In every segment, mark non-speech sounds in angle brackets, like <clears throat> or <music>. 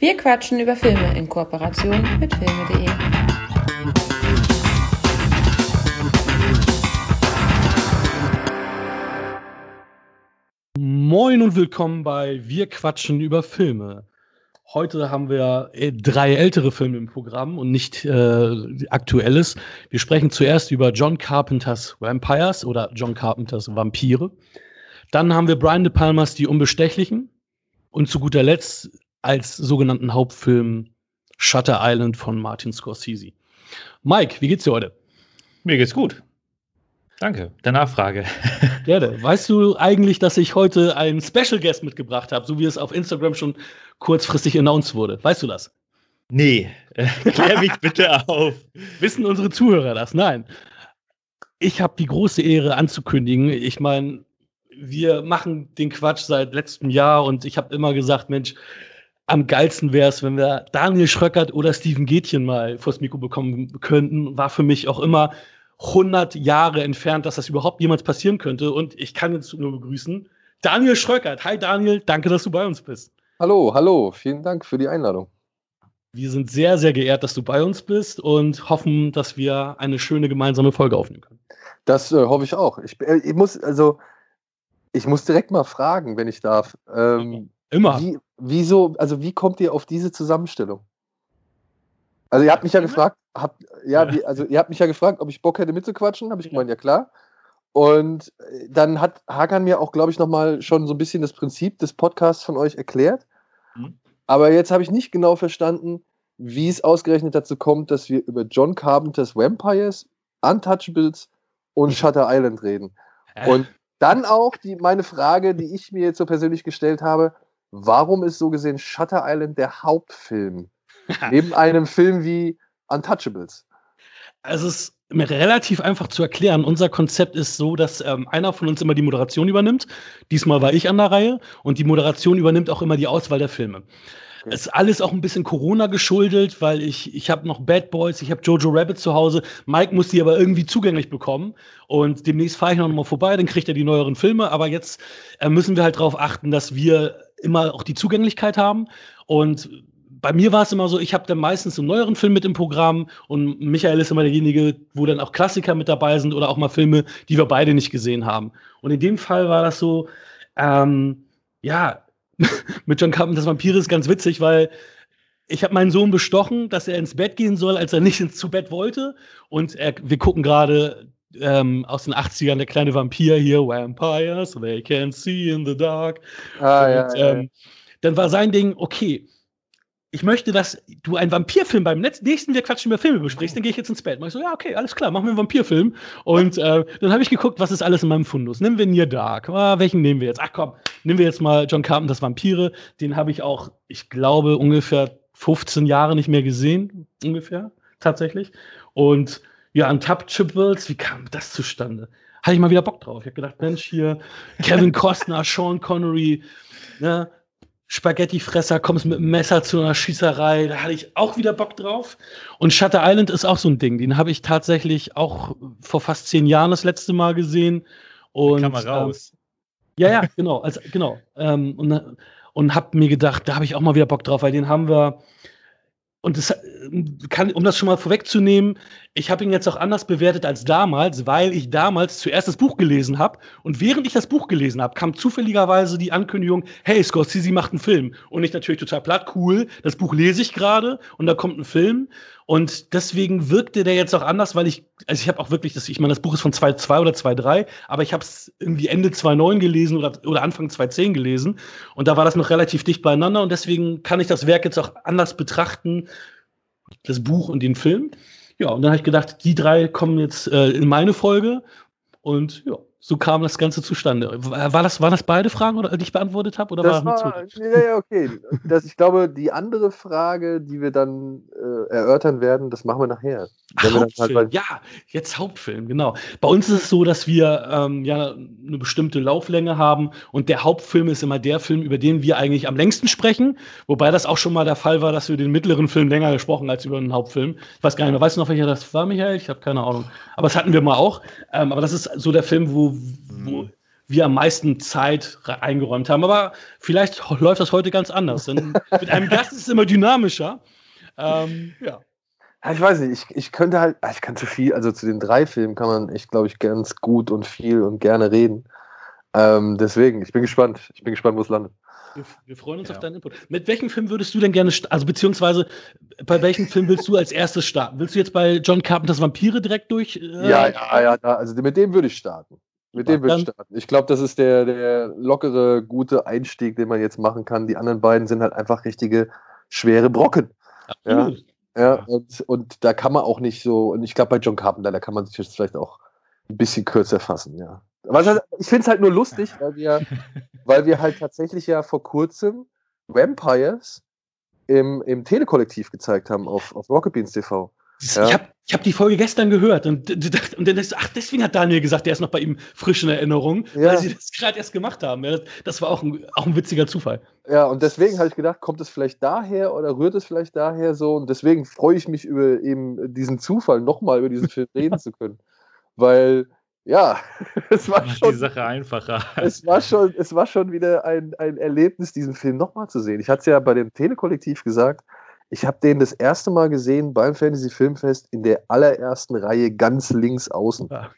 Wir quatschen über Filme in Kooperation mit filme.de. Moin und willkommen bei Wir quatschen über Filme. Heute haben wir äh, drei ältere Filme im Programm und nicht äh, aktuelles. Wir sprechen zuerst über John Carpenters Vampires oder John Carpenters Vampire. Dann haben wir Brian De Palmas Die Unbestechlichen. Und zu guter Letzt als sogenannten Hauptfilm Shutter Island von Martin Scorsese. Mike, wie geht's dir heute? Mir geht's gut. Danke, der Nachfrage. <laughs> Gerne. Weißt du eigentlich, dass ich heute einen Special Guest mitgebracht habe, so wie es auf Instagram schon kurzfristig announced wurde? Weißt du das? Nee, <laughs> klär mich bitte auf. Wissen unsere Zuhörer das? Nein. Ich habe die große Ehre anzukündigen. Ich meine, wir machen den Quatsch seit letztem Jahr und ich habe immer gesagt, Mensch, am geilsten wäre es, wenn wir Daniel Schröckert oder Steven Gätchen mal vors Mikro bekommen könnten. War für mich auch immer 100 Jahre entfernt, dass das überhaupt jemals passieren könnte. Und ich kann jetzt nur begrüßen. Daniel Schröckert. Hi Daniel, danke, dass du bei uns bist. Hallo, hallo, vielen Dank für die Einladung. Wir sind sehr, sehr geehrt, dass du bei uns bist und hoffen, dass wir eine schöne gemeinsame Folge aufnehmen können. Das äh, hoffe ich auch. Ich, äh, ich, muss, also, ich muss direkt mal fragen, wenn ich darf. Ähm, Immer. Wie, wieso, also wie kommt ihr auf diese Zusammenstellung? Also ihr habt mich ja gefragt, habt, ja, Wie, also ihr habt mich ja gefragt, ob ich Bock hätte mitzuquatschen, habe ich gemeint, ja klar. Und äh, dann hat Hakan mir auch, glaube ich, nochmal schon so ein bisschen das Prinzip des Podcasts von euch erklärt. Mhm. Aber jetzt habe ich nicht genau verstanden, wie es ausgerechnet dazu kommt, dass wir über John Carpenters Vampires, Untouchables und Shutter Island reden. Äh. Und dann auch die, meine Frage, die ich mir jetzt so persönlich gestellt habe, warum ist so gesehen Shutter Island der Hauptfilm? neben <laughs> einem Film wie Untouchables. Es ist relativ einfach zu erklären. Unser Konzept ist so, dass ähm, einer von uns immer die Moderation übernimmt. Diesmal war ich an der Reihe und die Moderation übernimmt auch immer die Auswahl der Filme. Okay. Ist alles auch ein bisschen Corona geschuldet, weil ich, ich habe noch Bad Boys, ich habe Jojo Rabbit zu Hause. Mike muss die aber irgendwie zugänglich bekommen. Und demnächst fahre ich noch mal vorbei, dann kriegt er die neueren Filme. Aber jetzt äh, müssen wir halt darauf achten, dass wir immer auch die Zugänglichkeit haben. Und bei mir war es immer so, ich habe dann meistens einen neueren Film mit im Programm und Michael ist immer derjenige, wo dann auch Klassiker mit dabei sind oder auch mal Filme, die wir beide nicht gesehen haben. Und in dem Fall war das so, ähm, ja, <laughs> mit John Carpenters Vampire ist ganz witzig, weil ich habe meinen Sohn bestochen, dass er ins Bett gehen soll, als er nicht ins zu Bett wollte. Und er, wir gucken gerade ähm, aus den 80ern, der kleine Vampir hier, Vampires, they can see in the dark. Ah, und, ja, ja. Ähm, dann war sein Ding, okay, ich möchte, dass du einen Vampirfilm beim nächsten Wir quatschen über Filme besprichst, dann gehe ich jetzt ins Bett. Mach ich so, ja, okay, alles klar, machen wir einen Vampirfilm. Und äh, dann habe ich geguckt, was ist alles in meinem Fundus. Nehmen wir Near Dark. Ah, welchen nehmen wir jetzt? Ach komm, nehmen wir jetzt mal John Carpenters Vampire. Den habe ich auch, ich glaube, ungefähr 15 Jahre nicht mehr gesehen. Ungefähr, tatsächlich. Und ja, Untouchables, wie kam das zustande? Hatte ich mal wieder Bock drauf. Ich habe gedacht, Mensch, hier Kevin Costner, Sean Connery, ne? Spaghettifresser, kommst mit dem Messer zu einer Schießerei, da hatte ich auch wieder Bock drauf. Und Shutter Island ist auch so ein Ding, den habe ich tatsächlich auch vor fast zehn Jahren das letzte Mal gesehen. Und, kann man raus. Ähm, ja, ja, genau, also, genau. Ähm, und, und habe mir gedacht, da habe ich auch mal wieder Bock drauf, weil den haben wir, und das kann, um das schon mal vorwegzunehmen, ich habe ihn jetzt auch anders bewertet als damals, weil ich damals zuerst das Buch gelesen habe. Und während ich das Buch gelesen habe, kam zufälligerweise die Ankündigung, hey, Scorsese macht einen Film. Und ich natürlich total platt, cool, das Buch lese ich gerade und da kommt ein Film. Und deswegen wirkte der jetzt auch anders, weil ich, also ich habe auch wirklich, das, ich meine, das Buch ist von 2.2 oder 2.3, aber ich habe es irgendwie Ende 2.9 gelesen oder, oder Anfang 2.10 gelesen. Und da war das noch relativ dicht beieinander und deswegen kann ich das Werk jetzt auch anders betrachten, das Buch und den Film. Ja, und dann habe ich gedacht, die drei kommen jetzt äh, in meine Folge und ja, so kam das Ganze zustande. War das, waren das beide Fragen, oder, die ich beantwortet habe? Oder das war, war ja, ja, okay. Das, ich glaube, die andere Frage, die wir dann äh, erörtern werden, das machen wir nachher. Ach, Hauptfilm, halt ja, jetzt Hauptfilm, genau. Bei uns ist es so, dass wir ähm, ja eine bestimmte Lauflänge haben und der Hauptfilm ist immer der Film, über den wir eigentlich am längsten sprechen. Wobei das auch schon mal der Fall war, dass wir den mittleren Film länger gesprochen als über einen Hauptfilm. Ich weiß gar nicht mehr, weißt du noch, welcher das war, Michael? Ich habe keine Ahnung. Aber das hatten wir mal auch. Ähm, aber das ist so der Film, wo, wo, wir am meisten Zeit eingeräumt haben. Aber vielleicht läuft das heute ganz anders. Denn mit einem Gast ist es immer dynamischer. Ähm, <laughs> ja. Ja, ich weiß nicht, ich, ich könnte halt, ah, ich kann zu viel, also zu den drei Filmen kann man echt, glaube ich, ganz gut und viel und gerne reden. Ähm, deswegen, ich bin gespannt. Ich bin gespannt, wo es landet. Wir, wir freuen uns Ja. auf deinen Input. Mit welchem Film würdest du denn gerne, also beziehungsweise bei welchem Film willst du als erstes starten? Willst du jetzt bei John Carpenters Vampire direkt durch? äh, Ja, ja, ja, da, also mit dem würde ich starten. Mit dem würde ich starten. Ich glaube, das ist der, der lockere, gute Einstieg, den man jetzt machen kann. Die anderen beiden sind halt einfach richtige, schwere Brocken. Ja, ja und, und da kann man auch nicht so, und ich glaube, bei John Carpenter, da kann man sich jetzt vielleicht auch ein bisschen kürzer fassen, ja. Ich finde es halt nur lustig, weil wir, <laughs> weil wir halt tatsächlich ja vor kurzem Vampires im, im Telekollektiv gezeigt haben auf, auf Rocket Beans TV. Ja. Ich habe ich hab die Folge gestern gehört und, und dann ist, ach, deswegen hat Daniel gesagt, der ist noch bei ihm frisch in Erinnerung, Ja. weil sie das gerade erst gemacht haben. Ja, das, das war auch ein, auch ein witziger Zufall. Ja, und deswegen habe ich gedacht, kommt es vielleicht daher oder rührt es vielleicht daher so? Und deswegen freue ich mich über eben diesen Zufall, nochmal über diesen Film <laughs> reden zu können. Weil, ja, <laughs> es war Macht die schon, Sache einfacher. es war schon, es war schon wieder ein, ein Erlebnis, diesen Film nochmal zu sehen. Ich hatte es ja bei dem Telekollektiv gesagt, ich habe den das erste Mal gesehen beim Fantasy Filmfest in der allerersten Reihe ganz links außen. Ja.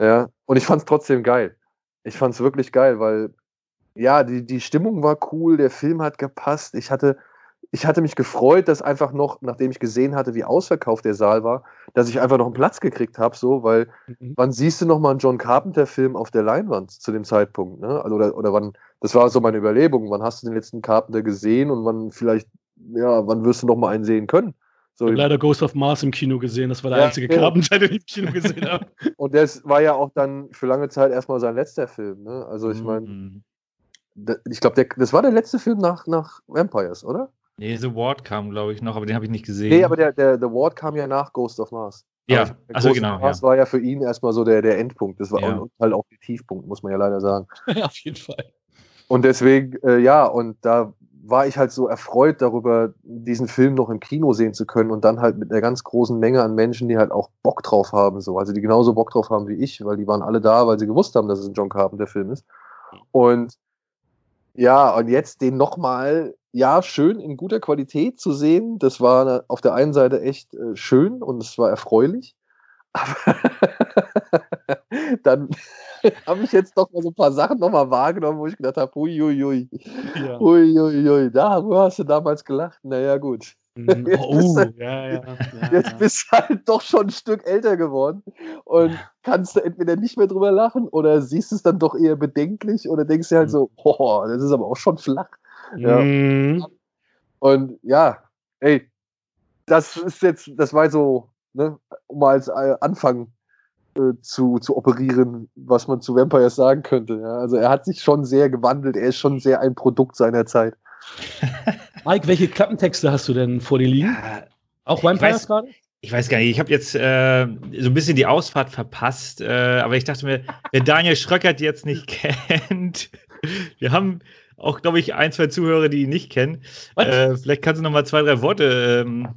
Ja, und ich fand es trotzdem geil. Ich fand es wirklich geil, weil ja, die, die Stimmung war cool, der Film hat gepasst. Ich hatte, ich hatte mich gefreut, dass einfach noch, nachdem ich gesehen hatte, wie ausverkauft der Saal war, dass ich einfach noch einen Platz gekriegt habe, so, weil Mhm. wann siehst du noch mal einen John Carpenter-Film auf der Leinwand zu dem Zeitpunkt? Ne? Also, oder, oder wann, das war so meine Überlegung, wann hast du den letzten Carpenter gesehen und wann vielleicht, ja, wann wirst du noch mal einen sehen können? So, Ich habe leider Ghost of Mars im Kino gesehen. Das war der Ja, einzige genau. Carpenter, den ich im Kino gesehen habe. <laughs> und das war ja auch dann für lange Zeit erstmal sein letzter Film. Ne? Also ich meine, Mhm. da- ich glaube, das war der letzte Film nach, nach Vampires, oder? Nee, The Ward kam, glaube ich, noch, aber den habe ich nicht gesehen. Nee, aber der, der The Ward kam ja nach Ghost of Mars. Ja, Aber ich- ach so, Ghost genau, of Mars ja. war ja für ihn erstmal so der, der Endpunkt. Das war Ja. halt auch der Tiefpunkt, muss man ja leider sagen. <laughs> ja, auf jeden Fall. Und deswegen, äh, ja, und da war ich halt so erfreut darüber, diesen Film noch im Kino sehen zu können und dann halt mit einer ganz großen Menge an Menschen, die halt auch Bock drauf haben, so. Also die genauso Bock drauf haben wie ich, weil die waren alle da, weil sie gewusst haben, dass es ein John Carpenter-Film ist. Und ja, und jetzt den nochmal, ja, schön in guter Qualität zu sehen, das war auf der einen Seite echt äh, schön und es war erfreulich. Aber <laughs> dann <laughs> habe ich jetzt doch mal so ein paar Sachen nochmal wahrgenommen, wo ich gedacht habe, hui. Ja. Ui, ui, ui, da wo hast du damals gelacht. Naja, gut. Mhm. <laughs> Jetzt Oh, bist du- ja, ja. <laughs> ja, Jetzt bist du halt doch schon ein Stück älter geworden und kannst du entweder nicht mehr drüber lachen oder siehst es dann doch eher bedenklich oder denkst dir halt so, boah, das ist aber auch schon flach. Mhm. Und ja, ey, das ist jetzt, das war so, ne, um mal als äh, Anfang äh, zu, zu operieren, was man zu Vampires sagen könnte. Ja. Also er hat sich schon sehr gewandelt, er ist schon sehr ein Produkt seiner Zeit. <laughs> Mike, welche Klappentexte hast du denn vor dir liegen? Auch Ich Vampires gerade? Ich weiß gar nicht, ich habe jetzt äh, so ein bisschen die Ausfahrt verpasst, äh, aber ich dachte mir, wer Daniel Schröckert jetzt nicht <laughs> kennt, wir haben auch, glaube ich, ein, zwei Zuhörer, die ihn nicht kennen. Äh, vielleicht kannst du noch mal zwei, drei Worte ähm,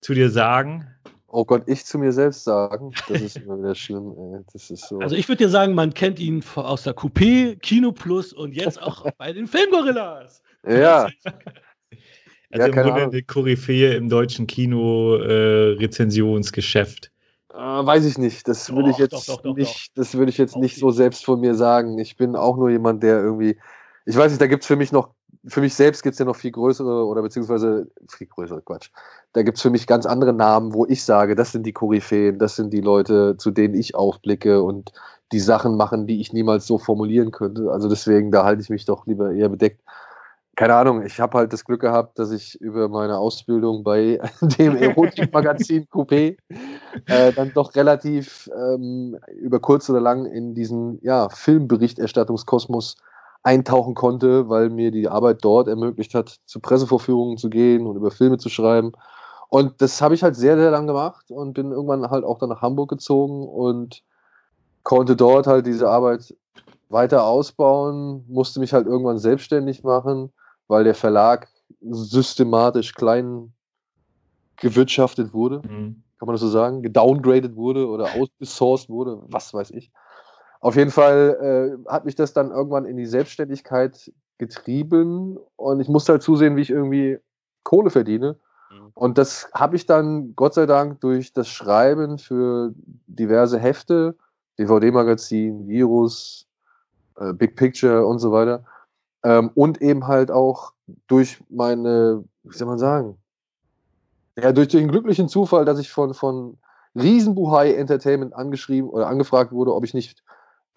zu dir sagen. Oh Gott, ich zu mir selbst sagen, das ist immer wieder schlimm. Ey. Das ist so. Also ich würde dir sagen, man kennt ihn aus der Coupé, Kino Plus und jetzt auch <laughs> bei den Filmgorillas. ja, <laughs> Also Ja, im Grunde Ahnung. eine Koryphäe im deutschen Kino-Rezensionsgeschäft. äh, weiß ich nicht. Das würde ich jetzt doch, doch, doch, nicht, das würde ich jetzt nicht so selbst von mir sagen. Ich bin auch nur jemand, der irgendwie, ich weiß nicht, da gibt es für mich noch, für mich selbst gibt es ja noch viel größere oder beziehungsweise viel größere Quatsch. Da gibt es für mich ganz andere Namen, wo ich sage, das sind die Koryphäen, das sind die Leute, zu denen ich aufblicke und die Sachen machen, die ich niemals so formulieren könnte. Also deswegen, da halte ich mich doch lieber eher bedeckt. Keine Ahnung, ich habe halt das Glück gehabt, dass ich über meine Ausbildung bei <laughs> dem Erotikmagazin <laughs> Coupé äh, dann doch relativ ähm, über kurz oder lang in diesen ja, Filmberichterstattungskosmos eintauchen konnte, weil mir die Arbeit dort ermöglicht hat, zu Pressevorführungen zu gehen und über Filme zu schreiben. Und das habe ich halt sehr, sehr lang gemacht und bin irgendwann halt auch dann nach Hamburg gezogen und konnte dort halt diese Arbeit weiter ausbauen, musste mich halt irgendwann selbstständig machen, weil der Verlag systematisch klein gewirtschaftet wurde Mhm. kann man das so sagen, gedowngradet wurde oder <laughs> outgesourced wurde, was weiß ich. Auf jeden Fall äh, hat mich das dann irgendwann in die Selbstständigkeit getrieben und ich musste halt zusehen, wie ich irgendwie Kohle verdiene. Mhm. Und das habe ich dann Gott sei Dank durch das Schreiben für diverse Hefte, DVD-Magazin, Virus, äh, Big Picture und so weiter. Ähm, und eben halt auch durch meine, wie soll man sagen, ja, durch den glücklichen Zufall, dass ich von, von Riesenbuhai Entertainment angeschrieben oder angefragt wurde, ob ich nicht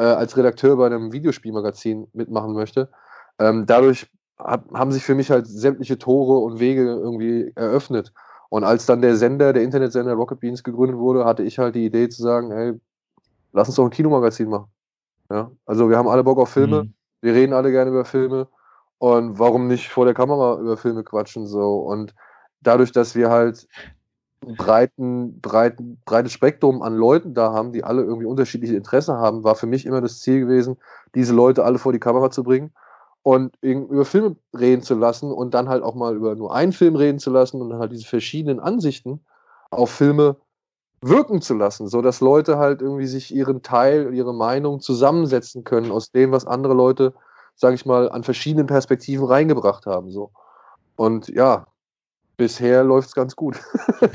äh, als Redakteur bei einem Videospielmagazin mitmachen möchte. Ähm, dadurch hab, haben sich für mich halt sämtliche Tore und Wege irgendwie eröffnet. Und als dann der Sender, der Internetsender Rocket Beans gegründet wurde, hatte ich halt die Idee zu sagen, ey, lass uns doch ein Kinomagazin machen. Ja? Also wir haben alle Bock auf Filme, mhm. wir reden alle gerne über Filme und warum nicht vor der Kamera über Filme quatschen so und dadurch, dass wir halt breiten, breiten, breites Spektrum an Leuten da haben, die alle irgendwie unterschiedliche Interessen haben, war für mich immer das Ziel gewesen, diese Leute alle vor die Kamera zu bringen und über Filme reden zu lassen und dann halt auch mal über nur einen Film reden zu lassen und dann halt diese verschiedenen Ansichten auf Filme wirken zu lassen, so dass Leute halt irgendwie sich ihren Teil, ihre Meinung zusammensetzen können aus dem, was andere Leute, sage ich mal, an verschiedenen Perspektiven reingebracht haben, so. Und ja, bisher läuft es ganz gut. <laughs>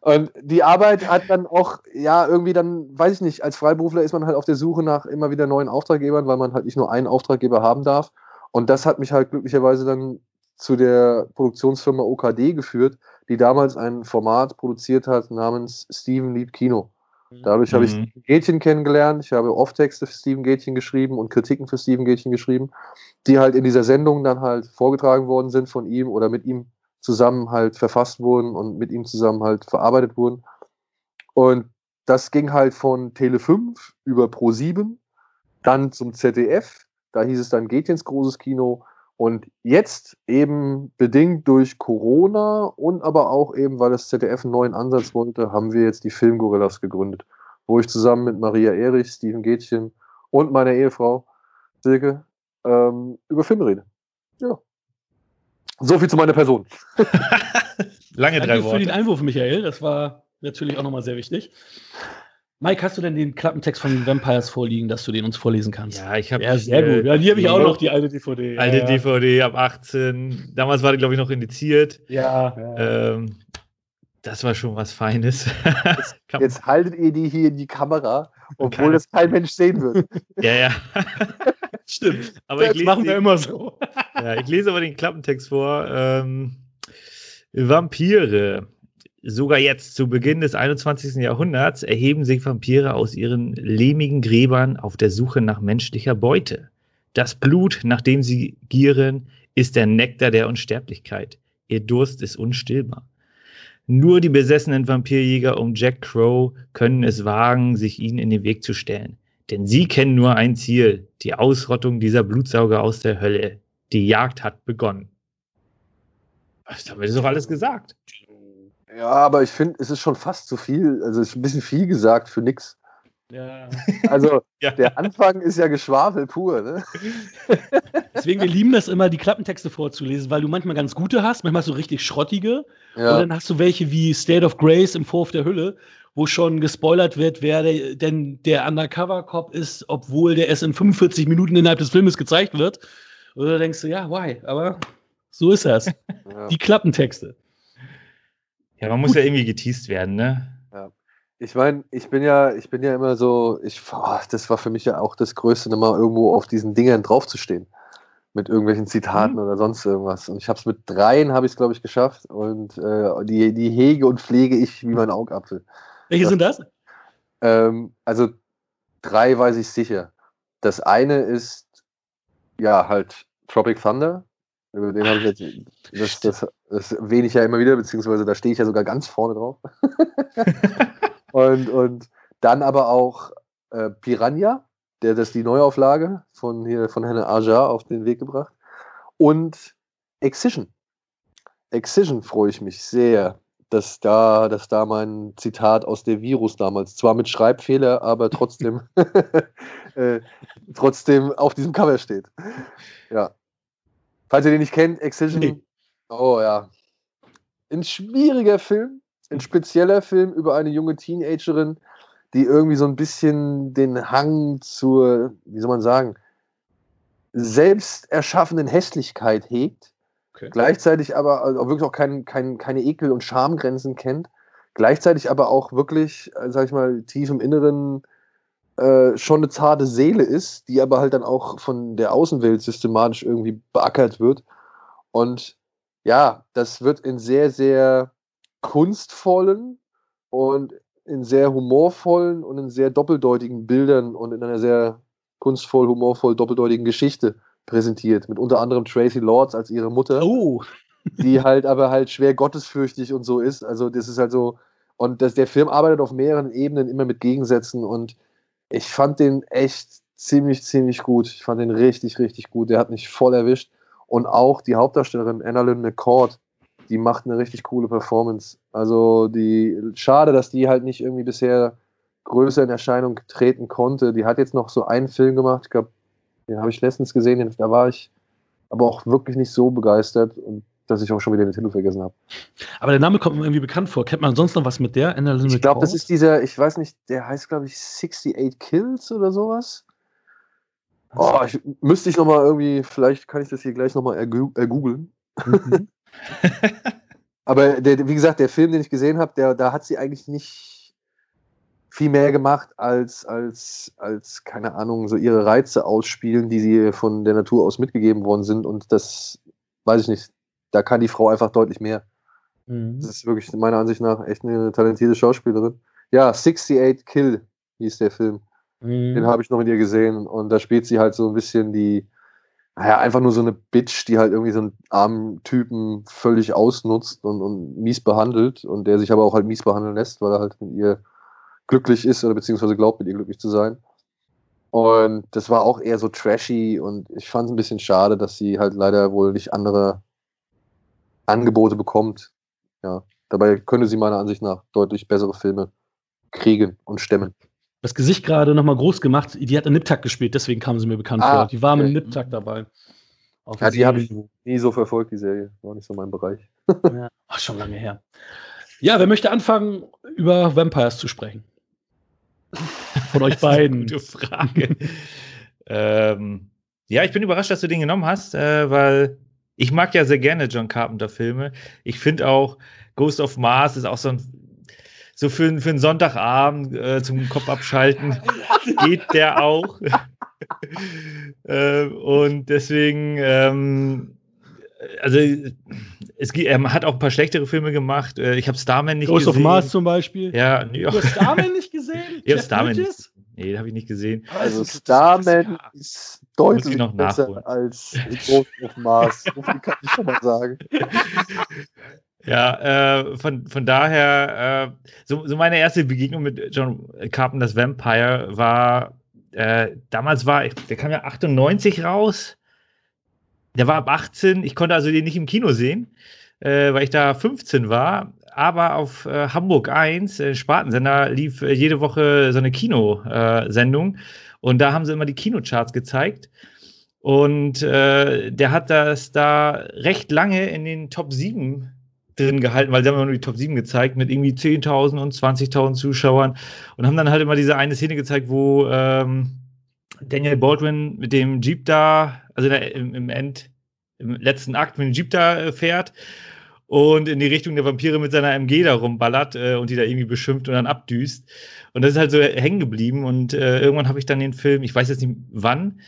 Und die Arbeit hat dann auch, ja, irgendwie dann, weiß ich nicht, als Freiberufler ist man halt auf der Suche nach immer wieder neuen Auftraggebern, weil man halt nicht nur einen Auftraggeber haben darf. Und das hat mich halt glücklicherweise dann zu der Produktionsfirma OKD geführt, die damals ein Format produziert hat namens Steven Lieb Kino. Dadurch mhm. habe ich mhm. Steven Gätchen kennengelernt. Ich habe Off-Texte für Steven Gätchen geschrieben und Kritiken für Steven Gätchen geschrieben, die halt in dieser Sendung dann halt vorgetragen worden sind von ihm oder mit ihm zusammen halt verfasst wurden und mit ihm zusammen halt verarbeitet wurden. Und das ging halt von Tele 5 über Pro 7, dann zum ZDF, da hieß es dann ins großes Kino. Und jetzt eben bedingt durch Corona und aber auch eben, weil das ZDF einen neuen Ansatz wollte, haben wir jetzt die Filmgorillas gegründet, wo ich zusammen mit Maria Erich, Steven Gätchen und meiner Ehefrau Silke ähm, über Filme rede. Ja. So viel zu meiner Person. <laughs> Lange drei Danke Worte. für den Einwurf, Michael. Das war natürlich auch nochmal sehr wichtig. Mike, hast du denn den Klappentext von Vampires vorliegen, dass du den uns vorlesen kannst? Ja, ich habe. Ja, sehr äh, gut. Ja, die habe ich auch noch, die alte DVD. Alte ja, DVD ab 18. Damals war die, glaube ich, noch indiziert. Ja. Ähm, das war schon was Feines. <laughs> Jetzt, jetzt, haltet ihr die hier in die Kamera, obwohl das kein Mensch sehen wird. <laughs> Ja, ja. <laughs> Stimmt. Aber das machen wir den, immer so. ja, ich lese aber den Klappentext vor. Ähm, Vampire. Sogar jetzt, zu Beginn des 21. Jahrhunderts, erheben sich Vampire aus ihren lehmigen Gräbern auf der Suche nach menschlicher Beute. Das Blut, nach dem sie gieren, ist der Nektar der Unsterblichkeit. Ihr Durst ist unstillbar. Nur die besessenen Vampirjäger um Jack Crow können es wagen, sich ihnen in den Weg zu stellen. Denn sie kennen nur ein Ziel, die Ausrottung dieser Blutsauger aus der Hölle. Die Jagd hat begonnen. Damit ist doch alles gesagt. Ja, aber ich finde, es ist schon fast zu viel. Also es ist ein bisschen viel gesagt für nix. Ja. Also <laughs> ja. der Anfang ist ja Geschwafel pur. Ne? Deswegen, wir lieben das immer, die Klappentexte vorzulesen, weil du manchmal ganz gute hast, manchmal so richtig schrottige. Ja. Und dann hast du welche wie State of Grace im Vorwurf der Hülle, wo schon gespoilert wird, wer der, denn der Undercover-Cop ist, obwohl der erst in 45 Minuten innerhalb des Filmes gezeigt wird. Da denkst du, ja, why? Aber so ist das. Ja. Die Klappentexte. Ja, man muss Gut. ja irgendwie geteased werden, ne? Ja. Ich meine, ich bin ja, ich bin ja immer so, ich, oh, das war für mich ja auch das Größte, mal irgendwo auf diesen Dingern draufzustehen. Mit irgendwelchen Zitaten mhm. oder sonst irgendwas. Und ich habe es mit dreien, habe ich es, glaube ich, geschafft. Und äh, die, die hege und pflege ich wie mein Augapfel. Welche sind das? Ähm, also drei weiß ich sicher. Das eine ist ja halt Tropic Thunder. Über den habe ich jetzt, das, das, das erwähne ich ja immer wieder, beziehungsweise da stehe ich ja sogar ganz vorne drauf. <laughs> und, und dann aber auch äh, Piranha, der das die Neuauflage von hier von Hannah Ajar auf den Weg gebracht. Und Excision. Excision freue ich mich sehr, dass da, dass da mein Zitat aus der Virus damals, zwar mit Schreibfehler, aber trotzdem, <laughs> äh, trotzdem auf diesem Cover steht. Ja. Falls ihr den nicht kennt, Excision. Nee. Oh ja. Ein schwieriger Film, ein spezieller Film über eine junge Teenagerin, die irgendwie so ein bisschen den Hang zur, wie soll man sagen, selbst erschaffenen Hässlichkeit hegt, Okay. gleichzeitig aber also auch wirklich auch kein, kein, keine Ekel- und Schamgrenzen kennt, gleichzeitig aber auch wirklich, äh, sag ich mal, tief im Inneren äh, schon eine zarte Seele ist, die aber halt dann auch von der Außenwelt systematisch irgendwie beackert wird. Und ja, das wird in sehr, sehr kunstvollen und in sehr humorvollen und in sehr doppeldeutigen Bildern und in einer sehr kunstvoll, humorvoll, doppeldeutigen Geschichte präsentiert. Mit unter anderem Tracy Lords als ihre Mutter Oh, die halt aber halt schwer gottesfürchtig und so ist. Also das ist halt so, und das, der Film arbeitet auf mehreren Ebenen immer mit Gegensätzen und ich fand den echt ziemlich, ziemlich gut. Ich fand den richtig, richtig gut. Der hat mich voll erwischt. Und auch die Hauptdarstellerin Annalyn McCord, die macht eine richtig coole Performance. Also die, schade, dass die halt nicht irgendwie bisher größer in Erscheinung treten konnte. Die hat jetzt noch so einen Film gemacht, ich glaube, den habe ich letztens gesehen, da war ich aber auch wirklich nicht so begeistert und dass ich auch schon wieder den Titel vergessen habe. aber der Name kommt mir irgendwie bekannt vor. Kennt man sonst noch was mit der? Annalyn Ich glaube, das ist dieser, ich weiß nicht, der heißt, glaube ich, 68 Kills oder sowas. Oh, ich, müsste ich nochmal irgendwie, vielleicht kann ich das hier gleich nochmal ergoogeln. Mhm. <laughs> <laughs> Aber der, wie gesagt, der Film, den ich gesehen habe, da hat sie eigentlich nicht viel mehr gemacht als, als, als, keine Ahnung, so ihre Reize ausspielen, die sie von der Natur aus mitgegeben worden sind. Und das weiß ich nicht. Da kann die Frau einfach deutlich mehr. Mhm. Das ist wirklich meiner Ansicht nach echt eine talentierte Schauspielerin. Ja, 68 Kill hieß der Film. Den Mhm. habe ich noch mit ihr gesehen und da spielt sie halt so ein bisschen die, naja, einfach nur so eine Bitch, die halt irgendwie so einen armen Typen völlig ausnutzt und, und mies behandelt und der sich aber auch halt mies behandeln lässt, weil er halt mit ihr glücklich ist oder beziehungsweise glaubt, mit ihr glücklich zu sein. Und das war auch eher so trashy und ich fand es ein bisschen schade, dass sie halt leider wohl nicht andere Angebote bekommt. Ja, dabei könnte sie meiner Ansicht nach deutlich bessere Filme kriegen und stemmen. Das Gesicht gerade nochmal groß gemacht. Die hat in Niptak gespielt, deswegen kam sie mir bekannt Ah, vor. Die war mit okay. Niptak dabei. Auf Ja, die habe ich nie so verfolgt, die Serie. War nicht so mein Bereich. Ja. Ach, schon lange her. Ja, wer möchte anfangen, über Vampires zu sprechen? Von euch <laughs> beiden. Gute Frage. <laughs> ähm, ja, ich bin überrascht, dass du den genommen hast, äh, weil ich mag ja sehr gerne John Carpenter-Filme. Ich finde auch Ghost of Mars ist auch so ein so für, einen- für einen Sonntagabend äh, zum Kopf abschalten <laughs> geht der auch. äh, und deswegen, ähm, also es, gibt- er hat auch ein paar schlechtere Filme gemacht. Äh, ich habe Starman nicht Ghost gesehen. of Mars zum Beispiel. Ja, nee, Du hast Starman nicht gesehen? <laughs> Ich habe Jeff Starman nicht. Nee, den habe ich nicht gesehen. Also Starman ja. ist deutlich ich noch besser nachholen. als Ghost of Mars. So viel kann ich schon mal sagen. <laughs> Ja, äh, von, von daher, äh, so, so meine erste Begegnung mit John Carpenters Vampire war, äh, damals war, ich- der kam ja 98 raus. Der war ab 18. Ich konnte also den nicht im Kino sehen, äh, weil ich da 15 war. Aber auf äh, Hamburg 1, äh, Spartensender, lief äh, jede Woche so eine Kinosendung. Und da haben sie immer die Kinocharts gezeigt. Und äh, der hat das da recht lange in den Top 7 drin gehalten, weil sie haben immer nur die Top 7 gezeigt mit irgendwie 10.000 und 20.000 Zuschauern und haben dann halt immer diese eine Szene gezeigt, wo ähm, Daniel Baldwin mit dem Jeep da, also der, im, im End, im letzten Akt mit dem Jeep da äh, fährt und in die Richtung der Vampire mit seiner MG da rumballert äh, und die da irgendwie beschimpft und dann abdüst. Und das ist halt so hängen geblieben und äh, irgendwann habe ich dann den Film, ich weiß jetzt nicht wann,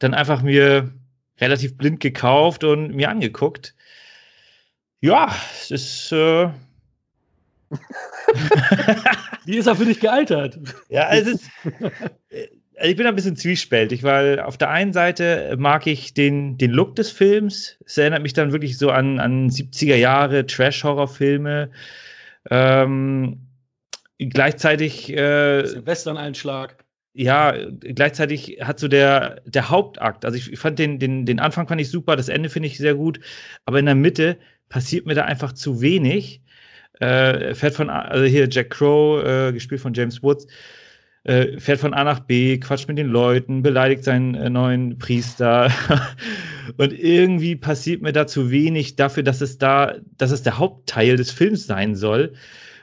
dann einfach mir relativ blind gekauft und mir angeguckt. Ja, es ist. Äh, <laughs> Wie ist er für dich gealtert? ja, es ist. <laughs> äh, Ich bin ein bisschen zwiespältig, weil auf der einen Seite mag ich den, den Look des Films. Es erinnert mich dann wirklich so an, an 70er Jahre Trash-Horror-Filme. Ähm, gleichzeitig äh, Western-Einschlag. ja, gleichzeitig hat so der, der Hauptakt, also ich, ich fand den, den, den Anfang fand ich super, das Ende finde ich sehr gut, aber in der Mitte passiert mir da einfach zu wenig. Äh, fährt von, also hier Jack Crow, äh, gespielt von James Woods, äh, fährt von A nach B, quatscht mit den Leuten, beleidigt seinen äh, neuen Priester. <laughs> Und irgendwie passiert mir da zu wenig dafür, dass es da, dass es der Hauptteil des Films sein soll.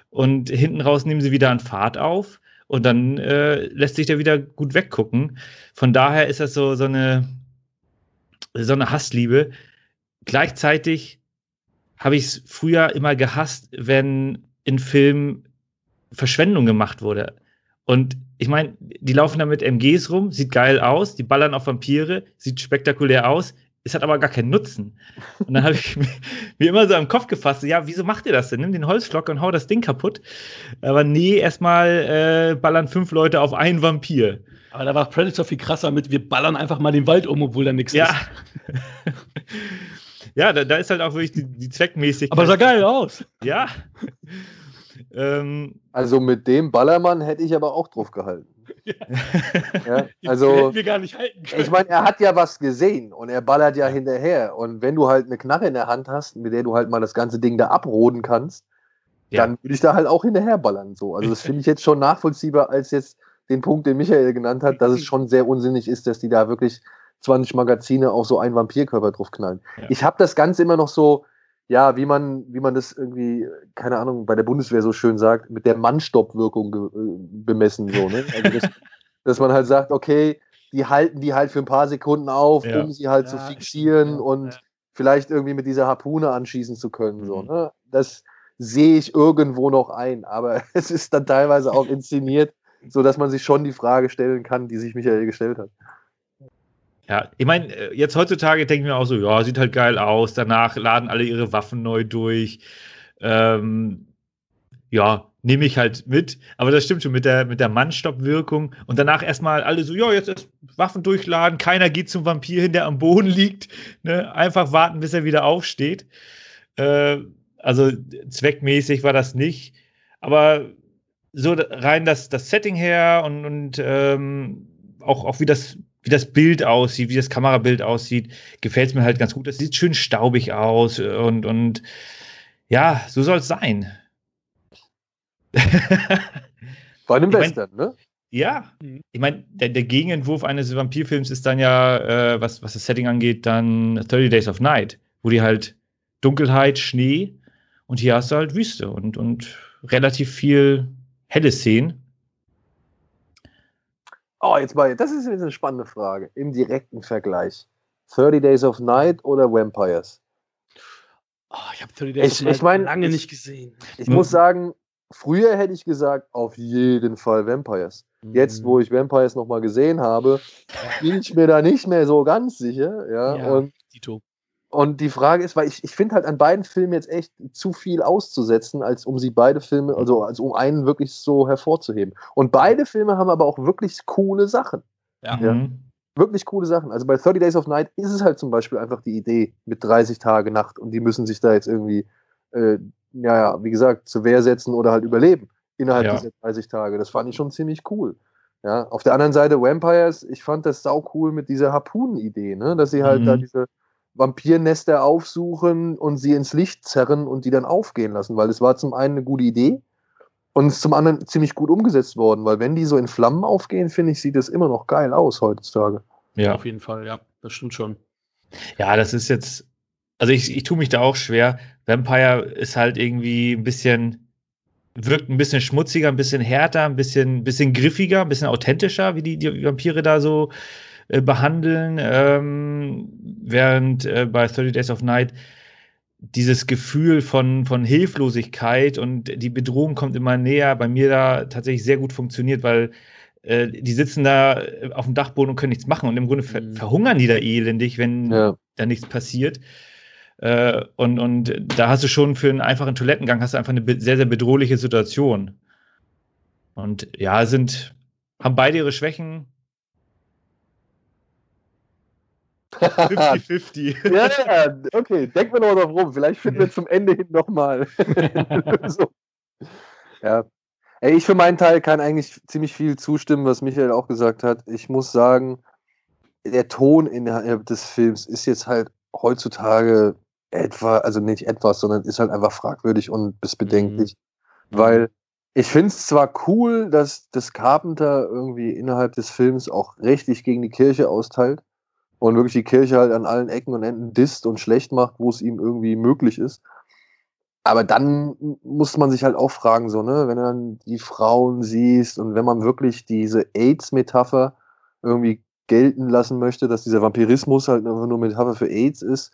Und hinten raus nehmen sie wieder an Fahrt auf. und dann äh, lässt sich der wieder gut weggucken. Von daher ist das so, so, eine, so eine Hassliebe. Gleichzeitig habe ich es früher immer gehasst, wenn in Filmen Verschwendung gemacht wurde. Und ich meine, die laufen da mit MGs rum, sieht geil aus, die ballern auf Vampire, sieht spektakulär aus, es hat aber gar keinen Nutzen. Und dann habe ich mir, <laughs> mir, immer so im Kopf gefasst, ja, wieso macht ihr das denn? Nimm den Holzflock und hau das Ding kaputt. Aber nee, erstmal äh, ballern fünf Leute auf einen Vampir. Aber da war Predator viel krasser mit, wir ballern einfach mal den Wald um, obwohl da nichts ja. ist. <laughs> ja, da, da, ist halt auch wirklich die, die Zweckmäßigkeit. Aber sah geil aus. Ja. Ähm, also mit dem Ballermann hätte ich aber auch drauf gehalten. <laughs> Ja. ja <laughs> also, wir gar nicht halten können. Ich meine, er hat ja was gesehen und er ballert ja hinterher. Und wenn du halt eine Knarre in der Hand hast, mit der du halt mal das ganze Ding da abroden kannst, ja. dann würde ich da halt auch hinterher ballern. So. Also das finde ich jetzt schon nachvollziehbar als jetzt den Punkt, den Michael genannt hat, dass es schon sehr unsinnig ist, dass die da wirklich 20 Magazine auf so einen Vampirkörper drauf knallen. Ja. Ich habe das Ganze immer noch so, ja, wie man, wie man das irgendwie, keine Ahnung, bei der Bundeswehr so schön sagt, mit der Mannstoppwirkung äh, bemessen, so, ne? Also das, <laughs> dass man halt sagt, okay, die halten die halt für ein paar Sekunden auf, ja. um sie halt ja, zu fixieren ja. und vielleicht irgendwie mit dieser Harpune anschießen zu können, so, mhm. ne? Das sehe ich irgendwo noch ein, aber <laughs> es ist dann teilweise auch inszeniert, so dass man sich schon die Frage stellen kann, die sich Michael gestellt hat. Ja, ich meine, äh, jetzt heutzutage denke ich mir auch so, ja, sieht halt geil aus. Danach laden alle ihre Waffen neu durch. Ähm, ja, nehme ich halt mit. Aber das stimmt schon mit der, mit der Mannstoppwirkung. Und danach erstmal alle so, ja, jetzt Waffen durchladen. Keiner geht zum Vampir hin, der am Boden <laughs> liegt. Ne? Einfach warten, bis er wieder aufsteht. Äh, also zweckmäßig war das nicht. Aber so rein das, das Setting her und, und ähm, auch, auch wie das wie das Bild aussieht, wie das Kamerabild aussieht, gefällt es mir halt ganz gut. Das sieht schön staubig aus und, und ja, so soll es sein. <laughs> Vor allem Western, ne? Ja, mhm. ich meine, der, der, Gegenentwurf eines Vampirfilms ist dann ja, äh, was, was das Setting angeht, dann 30 Days of Night, wo die halt Dunkelheit, Schnee und hier hast du halt Wüste und, und relativ viel helle Szenen. Oh, jetzt mal, das ist jetzt eine spannende Frage. Im direkten Vergleich. 30 Days of Night oder Vampires? Oh, ich habe 30 Days ich, of Night ich mein, lange ich, nicht gesehen. Ich hm. muss sagen, früher hätte ich gesagt, auf jeden Fall Vampires. Hm. Jetzt, wo ich Vampires nochmal gesehen habe, bin ich mir da nicht mehr so ganz sicher. Ja, ja und Tito. Und die Frage ist, weil ich, ich finde halt an beiden Filmen jetzt echt zu viel auszusetzen, als um sie beide Filme, also als um einen wirklich so hervorzuheben. Und beide Filme haben aber auch wirklich coole Sachen. Ja. ja. Mhm. Wirklich coole Sachen. Also bei 30 Days of Night ist es halt zum Beispiel einfach die Idee mit 30 Tage Nacht und die müssen sich da jetzt irgendwie, äh, ja, ja, wie gesagt, zur Wehr setzen oder halt überleben innerhalb ja. dieser 30 Tage. Das fand ich schon ziemlich cool. Ja, auf der anderen Seite Vampires, ich fand das sau cool mit dieser Harpunen-Idee, ne? dass sie halt mhm. da diese Vampirnester aufsuchen und sie ins Licht zerren und die dann aufgehen lassen, weil es war zum einen eine gute Idee und es ist zum anderen ziemlich gut umgesetzt worden, weil wenn die so in Flammen aufgehen, finde ich, sieht das immer noch geil aus heutzutage. Ja, auf jeden Fall, ja, das stimmt schon. Ja, das ist jetzt, also ich, ich tue mich da auch schwer. Vampire ist halt irgendwie ein bisschen, wirkt ein bisschen schmutziger, ein bisschen härter, ein bisschen, bisschen griffiger, ein bisschen authentischer, wie die, die Vampire da so äh, behandeln, ähm, während äh, bei 30 Days of Night dieses Gefühl von, von Hilflosigkeit und die Bedrohung kommt immer näher, bei mir da tatsächlich sehr gut funktioniert, weil äh, die sitzen da äh, auf dem Dachboden und können nichts machen und im Grunde ver mhm. verhungern die da elendig, wenn ja. da nichts passiert. Äh, und, und da hast du schon für einen einfachen Toilettengang hast du einfach eine sehr, sehr bedrohliche Situation. Und ja, sind, haben beide ihre Schwächen, 50-50. <laughs> ja, ja, okay, denken wir noch drauf rum. Vielleicht finden wir zum Ende hin nochmal <laughs> so. Ja. Ey, ich für meinen Teil kann eigentlich ziemlich viel zustimmen, was Michael auch gesagt hat. Ich muss sagen, der Ton innerhalb des Films ist jetzt halt heutzutage etwa, also nicht etwas, sondern ist halt einfach fragwürdig und ist bedenklich. Mhm. Weil ich finde es zwar cool, dass das Carpenter irgendwie innerhalb des Films auch rechtlich gegen die Kirche austeilt und wirklich die Kirche halt an allen Ecken und Enden disst und schlecht macht, wo es ihm irgendwie möglich ist. aber dann muss man sich halt auch fragen, so, ne, wenn du dann die Frauen siehst und wenn man wirklich diese AIDS-Metapher irgendwie gelten lassen möchte, dass dieser Vampirismus halt einfach nur Metapher für AIDS ist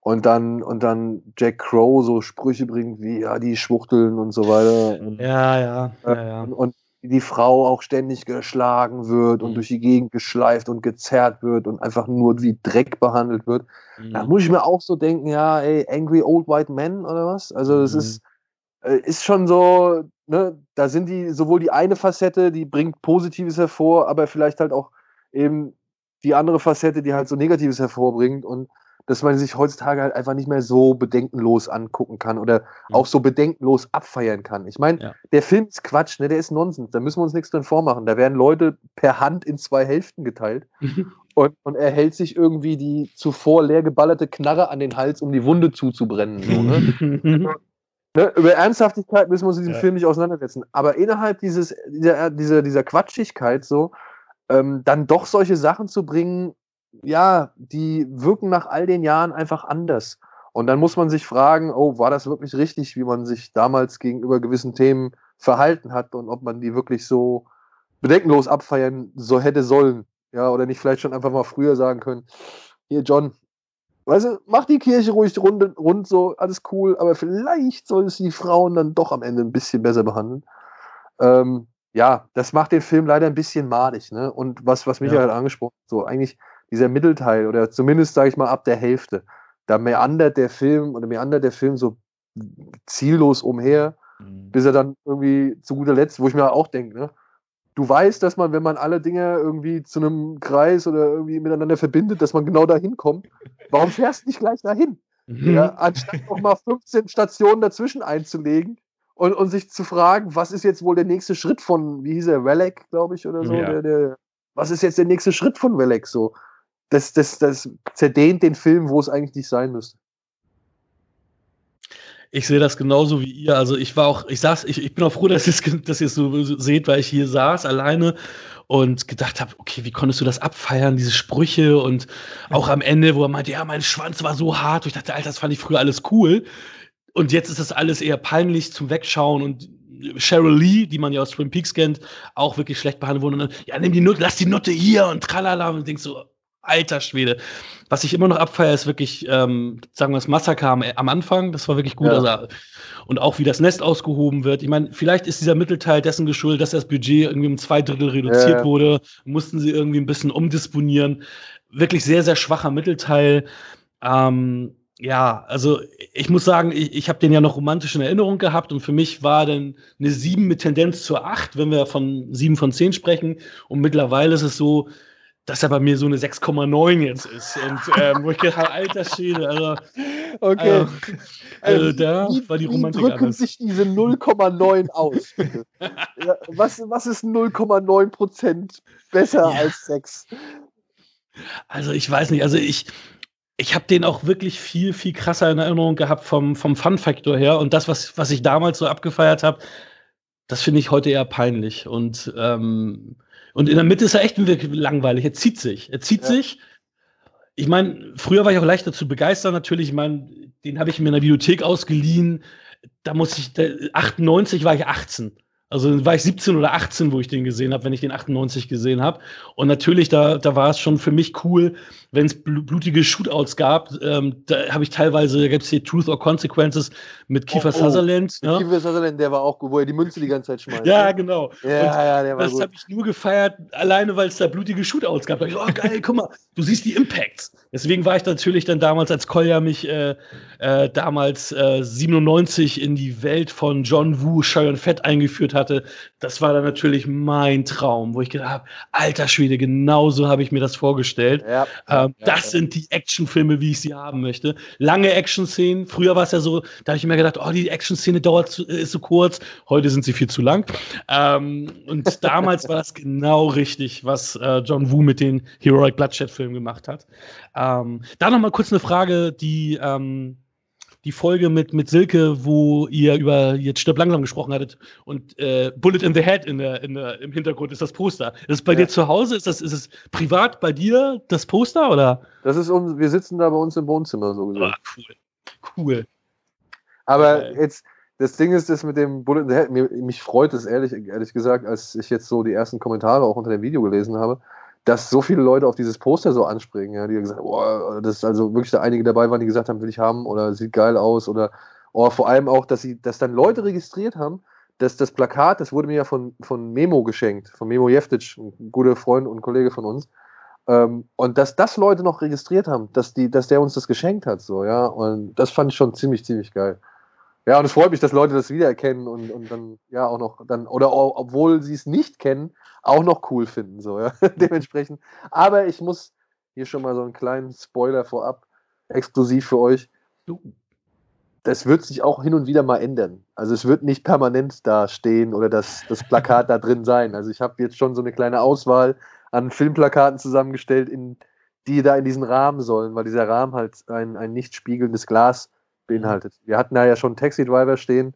und dann, und dann Jack Crow so Sprüche bringt wie, ja, die Schwuchteln und so weiter. Ja, ja, ja, ja. und, und die Frau auch ständig geschlagen wird und Mhm. durch die Gegend geschleift und gezerrt wird und einfach nur wie Dreck behandelt wird. Da Mhm. muss ich mir auch so denken, ja, ey, Angry Old White Men oder was? Also es Mhm. ist, äh, ist schon so, ne, da sind die sowohl die eine Facette, die bringt Positives hervor, aber vielleicht halt auch eben die andere Facette, die halt so Negatives hervorbringt und dass man sich heutzutage halt einfach nicht mehr so bedenkenlos angucken kann oder Mhm. auch so bedenkenlos abfeiern kann. Ich meine, Ja. der Film ist Quatsch, ne? der ist Nonsens, da müssen wir uns nichts drin vormachen. Da werden Leute per Hand in zwei Hälften geteilt <laughs> und, und er hält sich irgendwie die zuvor leer geballerte Knarre an den Hals, um die Wunde zuzubrennen. So, ne? <laughs> Ne, über Ernsthaftigkeit müssen wir uns in diesem Ja. Film nicht auseinandersetzen. Aber innerhalb dieses, dieser, dieser, dieser Quatschigkeit so, ähm, dann doch solche Sachen zu bringen, ja, die wirken nach all den Jahren einfach anders. Und dann muss man sich fragen, oh, war das wirklich richtig, wie man sich damals gegenüber gewissen Themen verhalten hat und ob man die wirklich so bedenkenlos abfeiern so hätte sollen. Ja, oder nicht vielleicht schon einfach mal früher sagen können, hier John, weißt du, mach die Kirche ruhig rund, rund so, alles cool, aber vielleicht solltest du die Frauen dann doch am Ende ein bisschen besser behandeln. Ähm, ja, das macht den Film leider ein bisschen madig, ne? Und was, was Michael Ja. angesprochen hat, so eigentlich dieser Mittelteil oder zumindest, sage ich mal, ab der Hälfte, da meandert der Film oder meandert der Film so ziellos umher, Mhm. bis er dann irgendwie zu guter Letzt, wo ich mir auch denke, ne? Du weißt, dass man, wenn man alle Dinge irgendwie zu einem Kreis oder irgendwie miteinander verbindet, dass man genau dahin kommt. Warum fährst du nicht gleich dahin? Ja, anstatt noch mal 15 Stationen dazwischen einzulegen und, und sich zu fragen, was ist jetzt wohl der nächste Schritt von, wie hieß er, Relic, glaube ich, oder so? Ja. Der, der, was ist jetzt der nächste Schritt von Relic? So, das, das, das zerdehnt den Film, wo es eigentlich nicht sein müsste. Ich sehe das genauso wie ihr. Also ich war auch, ich saß, ich, ich bin auch froh, dass ihr es dass so seht, weil ich hier saß alleine und gedacht habe, okay, wie konntest du das abfeiern, diese Sprüche und auch am Ende, wo er meinte, ja, mein Schwanz war so hart. Und ich dachte, Alter, das fand ich früher alles cool. Und jetzt ist das alles eher peinlich zum Wegschauen und Cheryl Lee, die man ja aus Twin Peaks kennt, auch wirklich schlecht behandelt wurde. Ja, nimm die Nutte, lass die Nutte hier und tralala. Und denkst so, alter Schwede. Was ich immer noch abfeiere, ist wirklich, ähm, sagen wir das Massaker am, am Anfang. Das war wirklich gut. Ja. Also, und auch wie das Nest ausgehoben wird. Ich meine, vielleicht ist dieser Mittelteil dessen geschuldet, dass das Budget irgendwie um zwei Drittel reduziert Ja, wurde. Mussten sie irgendwie ein bisschen umdisponieren. Wirklich sehr, sehr schwacher Mittelteil. Ähm, ja, also ich muss sagen, ich, ich habe den ja noch romantisch in Erinnerung gehabt und für mich war dann eine 7 mit Tendenz zur 8, wenn wir von 7 von 10 sprechen. Und mittlerweile ist es so, dass er bei mir so eine 6,9 jetzt ist. Und ähm, wo ich gedacht habe, alter Schwede, also, Okay. also, also wie- da wie, war die wie Romantik drücken anders. sich diese 0,9 aus? <laughs> ja, was, was ist 0,9 Prozent besser Ja. als 6? Also ich weiß nicht, also ich, ich habe den auch wirklich viel, viel krasser in Erinnerung gehabt vom, vom Fun-Faktor her. Und das, was, was ich damals so abgefeiert habe, das finde ich heute eher peinlich. Und, ähm, und in der Mitte ist er echt wirklich langweilig. Er zieht sich. Er zieht Ja. sich. Ich meine, früher war ich auch leichter zu begeistern natürlich. Ich meine, den habe ich mir in der Videothek ausgeliehen. Da muss ich, da, 98 war ich 18. Also dann war ich 17 oder 18, wo ich den gesehen habe, wenn ich den 98 gesehen habe. Und natürlich, da, da war es schon für mich cool, wenn es bl blutige Shootouts gab. Ähm, da habe ich teilweise, da gibt es hier Truth or Consequences mit Kiefer Oh, oh. Sutherland. Ne? Kiefer Sutherland, der war auch, wo er die Münze die ganze Zeit schmeißt. Ja, genau. ja, ja, der war das gut. habe ich nur gefeiert, alleine weil es da blutige Shootouts gab. Da ich, oh geil, guck mal, du siehst die Impacts. Deswegen war ich natürlich dann damals, als Kolja mich äh, äh, damals äh, 97 in die Welt von John Woo, Sharon Fett eingeführt hatte. Das war dann natürlich mein Traum, wo ich gedacht habe, alter Schwede, genauso habe ich mir das vorgestellt. Ja, Ähm, ja, das ja. sind die Actionfilme, wie ich sie haben möchte. Lange Action-Szenen. Früher war es ja so, da habe ich mir gedacht, oh, die Action-Szene dauert zu, ist so kurz. Heute sind sie viel zu lang. Ähm, und damals war das genau richtig, was äh, John Woo mit den Heroic Bloodshed-Filmen gemacht hat. Ähm, da noch mal kurz eine Frage, die ähm, die Folge mit, mit Silke, wo ihr über jetzt stirb langsam gesprochen hattet und äh, Bullet in the Head in der, in der, im Hintergrund ist das Poster. Ist das bei Ja. dir zu Hause? Ist das ist es privat bei dir das Poster oder? das ist uns, wir sitzen da bei uns im Wohnzimmer so gesehen. Ah, cool. Cool. Aber Geil. jetzt, das Ding ist, das mit dem Bullet in the Head, mir, mich freut es ehrlich, ehrlich gesagt, als ich jetzt so die ersten Kommentare auch unter dem Video gelesen habe, dass so viele Leute auf dieses Poster so anspringen, ja, die gesagt haben, boah, das ist also wirklich da einige dabei waren, die gesagt haben, will ich haben oder sieht geil aus oder oh, vor allem auch, dass sie, dass dann Leute registriert haben, dass das Plakat, das wurde mir ja von, von Memo geschenkt, von Memo Jeftic, ein guter Freund und Kollege von uns. Ähm, und dass das Leute noch registriert haben, dass, die, dass der uns das geschenkt hat, so, ja. Und das fand ich schon ziemlich, ziemlich geil. Ja, und es freut mich, dass Leute das wiedererkennen und, und dann, ja, auch noch dann, oder obwohl sie es nicht kennen, auch noch cool finden, so, ja. <laughs> Dementsprechend. Aber ich muss hier schon mal so einen kleinen Spoiler vorab, exklusiv für euch. Das wird sich auch hin und wieder mal ändern. Also es wird nicht permanent da stehen oder das, das Plakat da drin sein. Also ich habe jetzt schon so eine kleine Auswahl an Filmplakaten zusammengestellt, in, die da in diesen Rahmen sollen, weil dieser Rahmen halt ein, ein nicht spiegelndes Glas beinhaltet. Wir hatten da ja schon Taxi Driver stehen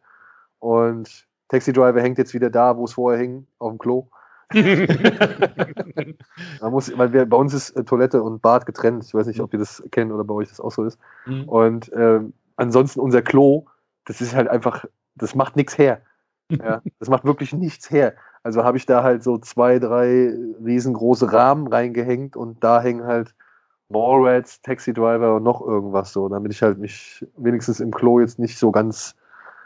und Taxi Driver hängt jetzt wieder da, wo es vorher hing, auf dem Klo. <laughs> Man muss, weil wir, bei uns ist äh, Toilette und Bad getrennt. Ich weiß nicht, ob ihr das kennt oder bei euch das auch so ist. Mhm. Und ähm, ansonsten unser Klo, das ist halt einfach, das macht nichts her. Ja, das macht wirklich nichts her. Also habe ich da halt so zwei, drei riesengroße Rahmen reingehängt und da hängen halt Mallrats, Taxi Driver und noch irgendwas so, damit ich halt mich wenigstens im Klo jetzt nicht so ganz,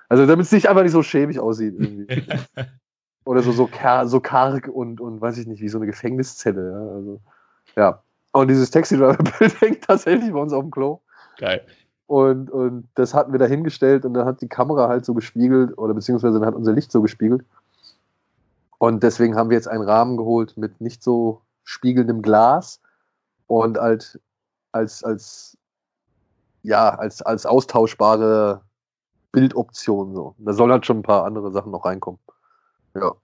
also damit es nicht einfach nicht so schäbig aussieht irgendwie. <laughs> Oder so, so, kar so karg und, und weiß ich nicht, wie so eine Gefängniszelle. Ja, also, ja. Und dieses Taxi Driver-Bild <laughs> hängt tatsächlich bei uns auf dem Klo. Geil. Und, und das hatten wir da hingestellt und dann hat die Kamera halt so gespiegelt oder beziehungsweise dann hat unser Licht so gespiegelt. Und deswegen haben wir jetzt einen Rahmen geholt mit nicht so spiegelndem Glas und halt als, als, ja, als, als austauschbare Bildoption so. Da sollen halt schon ein paar andere Sachen noch reinkommen. Ja.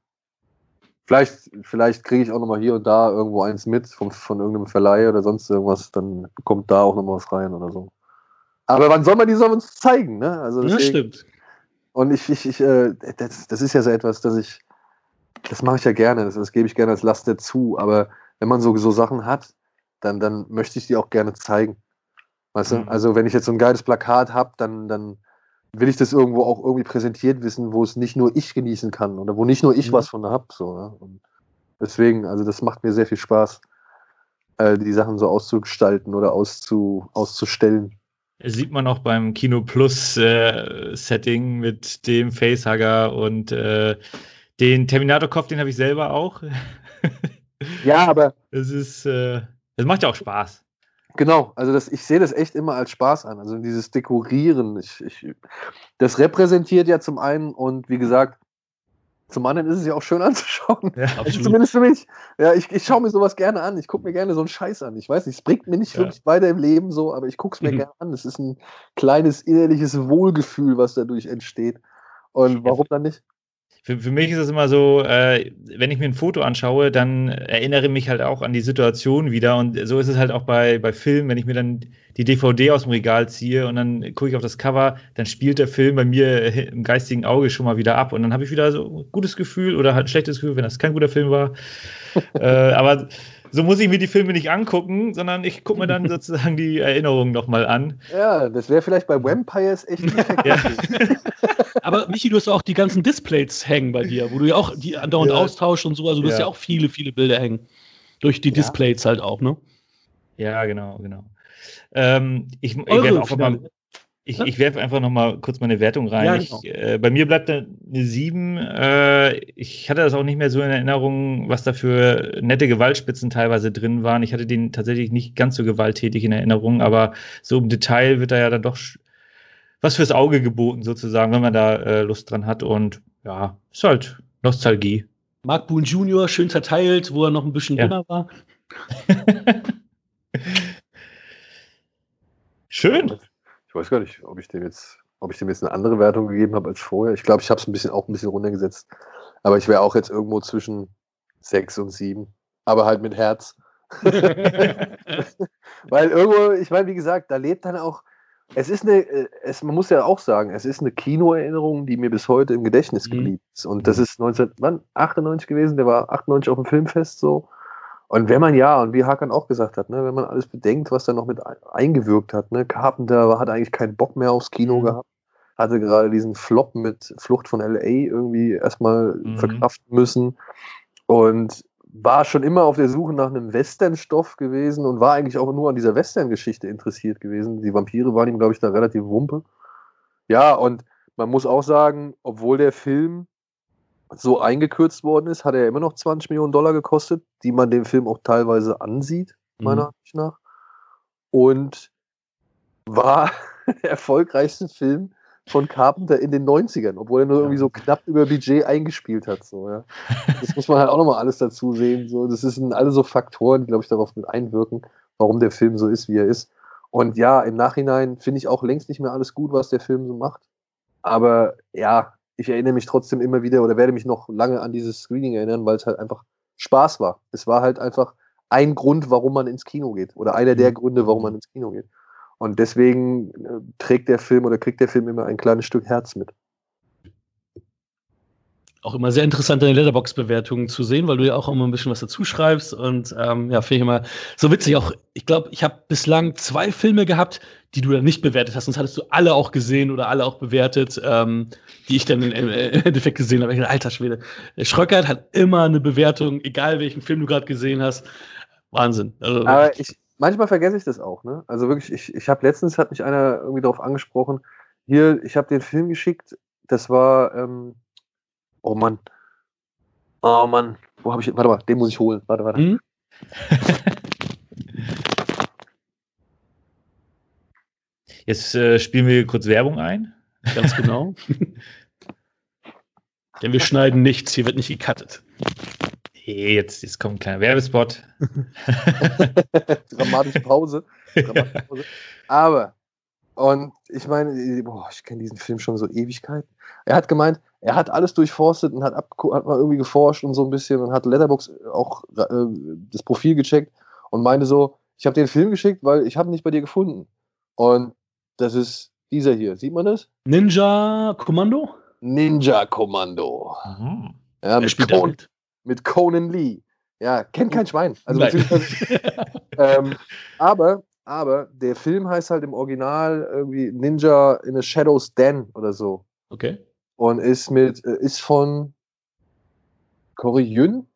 Vielleicht, vielleicht kriege ich auch nochmal hier und da irgendwo eins mit von, von irgendeinem Verleih oder sonst irgendwas, dann kommt da auch nochmal was rein oder so. Aber wann soll man die soll uns zeigen, ne? Also deswegen- stimmt. und ich, ich, ich äh, das, das ist ja so etwas, dass ich, das mache ich ja gerne, das, das gebe ich gerne als Last dazu, aber wenn man so, so Sachen hat, dann, dann möchte ich die auch gerne zeigen. Weißt du? Mhm. Also wenn ich jetzt so ein geiles Plakat habe, dann, dann will ich das irgendwo auch irgendwie präsentiert wissen, wo es nicht nur ich genießen kann oder wo nicht nur ich Mhm. was von habe. So? Und deswegen, also das macht mir sehr viel Spaß, äh, die Sachen so auszugestalten oder auszu, auszustellen. Sieht man auch beim Kino Plus äh, Setting mit dem Facehugger und äh, den Terminator-Kopf, den habe ich selber auch. Ja, aber <laughs> Das ist, äh, das macht ja auch Spaß. Genau, also das, ich sehe das echt immer als Spaß an. Also dieses Dekorieren, ich, ich, das repräsentiert ja zum einen und wie gesagt, zum anderen ist es ja auch schön <laughs> anzuschauen. Ja. Also zumindest für mich. Ja, ich, ich schaue mir sowas gerne an. Ich gucke mir gerne so einen Scheiß an. Ich weiß nicht, es bringt mir nicht Ja. wirklich weiter im Leben so, aber ich gucke es mir Mhm. gerne an. Es ist ein kleines innerliches Wohlgefühl, was dadurch entsteht. Und warum dann nicht? Für, für mich ist es immer so, äh, wenn ich mir ein Foto anschaue, dann erinnere mich halt auch an die Situation wieder. Und so ist es halt auch bei, bei Filmen, wenn ich mir dann die DVD aus dem Regal ziehe und dann gucke ich auf das Cover, dann spielt der Film bei mir im geistigen Auge schon mal wieder ab. Und dann habe ich wieder so ein gutes Gefühl oder halt ein schlechtes Gefühl, wenn das kein guter Film war. <laughs> äh, aber so muss ich mir die Filme nicht angucken, sondern ich gucke mir dann <laughs> sozusagen die Erinnerungen nochmal an. Ja, das wäre vielleicht bei Vampires echt. <laughs> Ja. Aber Michi, du hast auch die ganzen Displays hängen bei dir, wo du ja auch die andauernd Ja. austauschst und so. Also du hast Ja. ja auch viele, viele Bilder hängen. Durch die Ja. Displays halt auch, ne? Ja, genau, genau. Ähm, ich ich werfe auch Finale. Ich, ich werfe einfach noch mal kurz meine Wertung rein. Ja, ich, genau. äh, bei mir bleibt da eine 7. Äh, ich hatte das auch nicht mehr so in Erinnerung, was da für nette Gewaltspitzen teilweise drin waren. Ich hatte den tatsächlich nicht ganz so gewalttätig in Erinnerung, aber so im Detail wird da ja dann doch was fürs Auge geboten, sozusagen, wenn man da äh, Lust dran hat. Und ja, ist halt Nostalgie. Mark Boone Jr. schön zerteilt, wo er noch ein bisschen Ja. dünner war. <laughs> Schön. <laughs> Ich weiß gar nicht, ob ich dem jetzt, ob ich dem jetzt eine andere Wertung gegeben habe als vorher. Ich glaube, ich habe es ein bisschen auch ein bisschen runtergesetzt. Aber ich wäre auch jetzt irgendwo zwischen sechs und sieben. Aber halt mit Herz. <laughs> Weil irgendwo, ich meine, wie gesagt, da lebt dann auch. Es ist eine, äh, es, man muss ja auch sagen, es ist eine Kinoerinnerung, die mir bis heute im Gedächtnis Mhm. geblieben ist. Und das ist 1998 gewesen, der war 98 auf dem Filmfest so. Und wenn man ja, und wie Hakan auch gesagt hat, ne, wenn man alles bedenkt, was da noch mit ein- eingewirkt hat, ne, Carpenter hat eigentlich keinen Bock mehr aufs Kino Mhm. gehabt, hatte gerade diesen Flop mit Flucht von LA irgendwie erstmal Mhm. verkraften müssen und war schon immer auf der Suche nach einem Western-Stoff gewesen und war eigentlich auch nur an dieser Western-Geschichte interessiert gewesen. Die Vampire waren ihm, glaube ich, da relativ wumpe. Ja, und man muss auch sagen, obwohl der Film so eingekürzt worden ist, hat er immer noch 20 Millionen Dollar gekostet, die man dem Film auch teilweise ansieht, meiner Mhm. Ansicht nach. Und war <laughs> der erfolgreichste Film von Carpenter in den 90ern, obwohl er nur irgendwie so knapp über Budget eingespielt hat. So, ja. Das muss man halt auch nochmal alles dazu sehen. So. Das sind alle so Faktoren, die, glaube ich, darauf mit einwirken, warum der Film so ist, wie er ist. Und ja, im Nachhinein finde ich auch längst nicht mehr alles gut, was der Film so macht. Aber ja, ich erinnere mich trotzdem immer wieder oder werde mich noch lange an dieses Screening erinnern, weil es halt einfach Spaß war. Es war halt einfach ein Grund, warum man ins Kino geht. Oder einer der Gründe, warum man ins Kino geht. Und deswegen äh, trägt der Film oder kriegt der Film immer ein kleines Stück Herz mit. Auch immer sehr interessant, deine Letterbox-Bewertungen zu sehen, weil du ja auch immer ein bisschen was dazu schreibst. Und ähm, ja, finde ich immer so witzig. Auch, ich glaube, ich habe bislang zwei Filme gehabt, die du dann nicht bewertet hast. Sonst hattest du alle auch gesehen oder alle auch bewertet, ähm, die ich dann im Endeffekt gesehen habe. Ich dachte, Alter Schwede. Der Schröckert hat immer eine Bewertung, egal welchen Film du gerade gesehen hast. Wahnsinn. Also, Aber ich, manchmal vergesse ich das auch. Ne? Also wirklich, ich, ich habe letztens, hat mich einer irgendwie darauf angesprochen, hier, ich habe den Film geschickt, das war, ähm, oh Mann, oh Mann, wo habe ich, warte mal, den muss ich holen, warte, warte. Hm? <laughs> Jetzt äh, spielen wir kurz Werbung ein. Ganz genau. <laughs> Denn wir schneiden nichts, hier wird nicht gecuttet. Hey, jetzt, jetzt kommt ein kleiner Werbespot. <laughs> Dramatische Pause. Dramatische Pause. Aber, und ich meine, boah, ich kenne diesen Film schon so Ewigkeiten. Er hat gemeint, er hat alles durchforstet und hat, hat mal irgendwie geforscht und so ein bisschen und hat Letterbox auch äh, das Profil gecheckt und meinte so, ich habe den Film geschickt, weil ich habe ihn nicht bei dir gefunden. Und das ist dieser hier. Sieht man das? Ninja Kommando? Ninja Kommando. Mhm. Ja, mit, spielt Con mit Conan Lee. Ja, kennt kein Schwein. Also <laughs> ähm, aber, aber der Film heißt halt im Original irgendwie Ninja in a Shadow's Den oder so. Okay. Und ist mit, äh, ist von Corey Yun.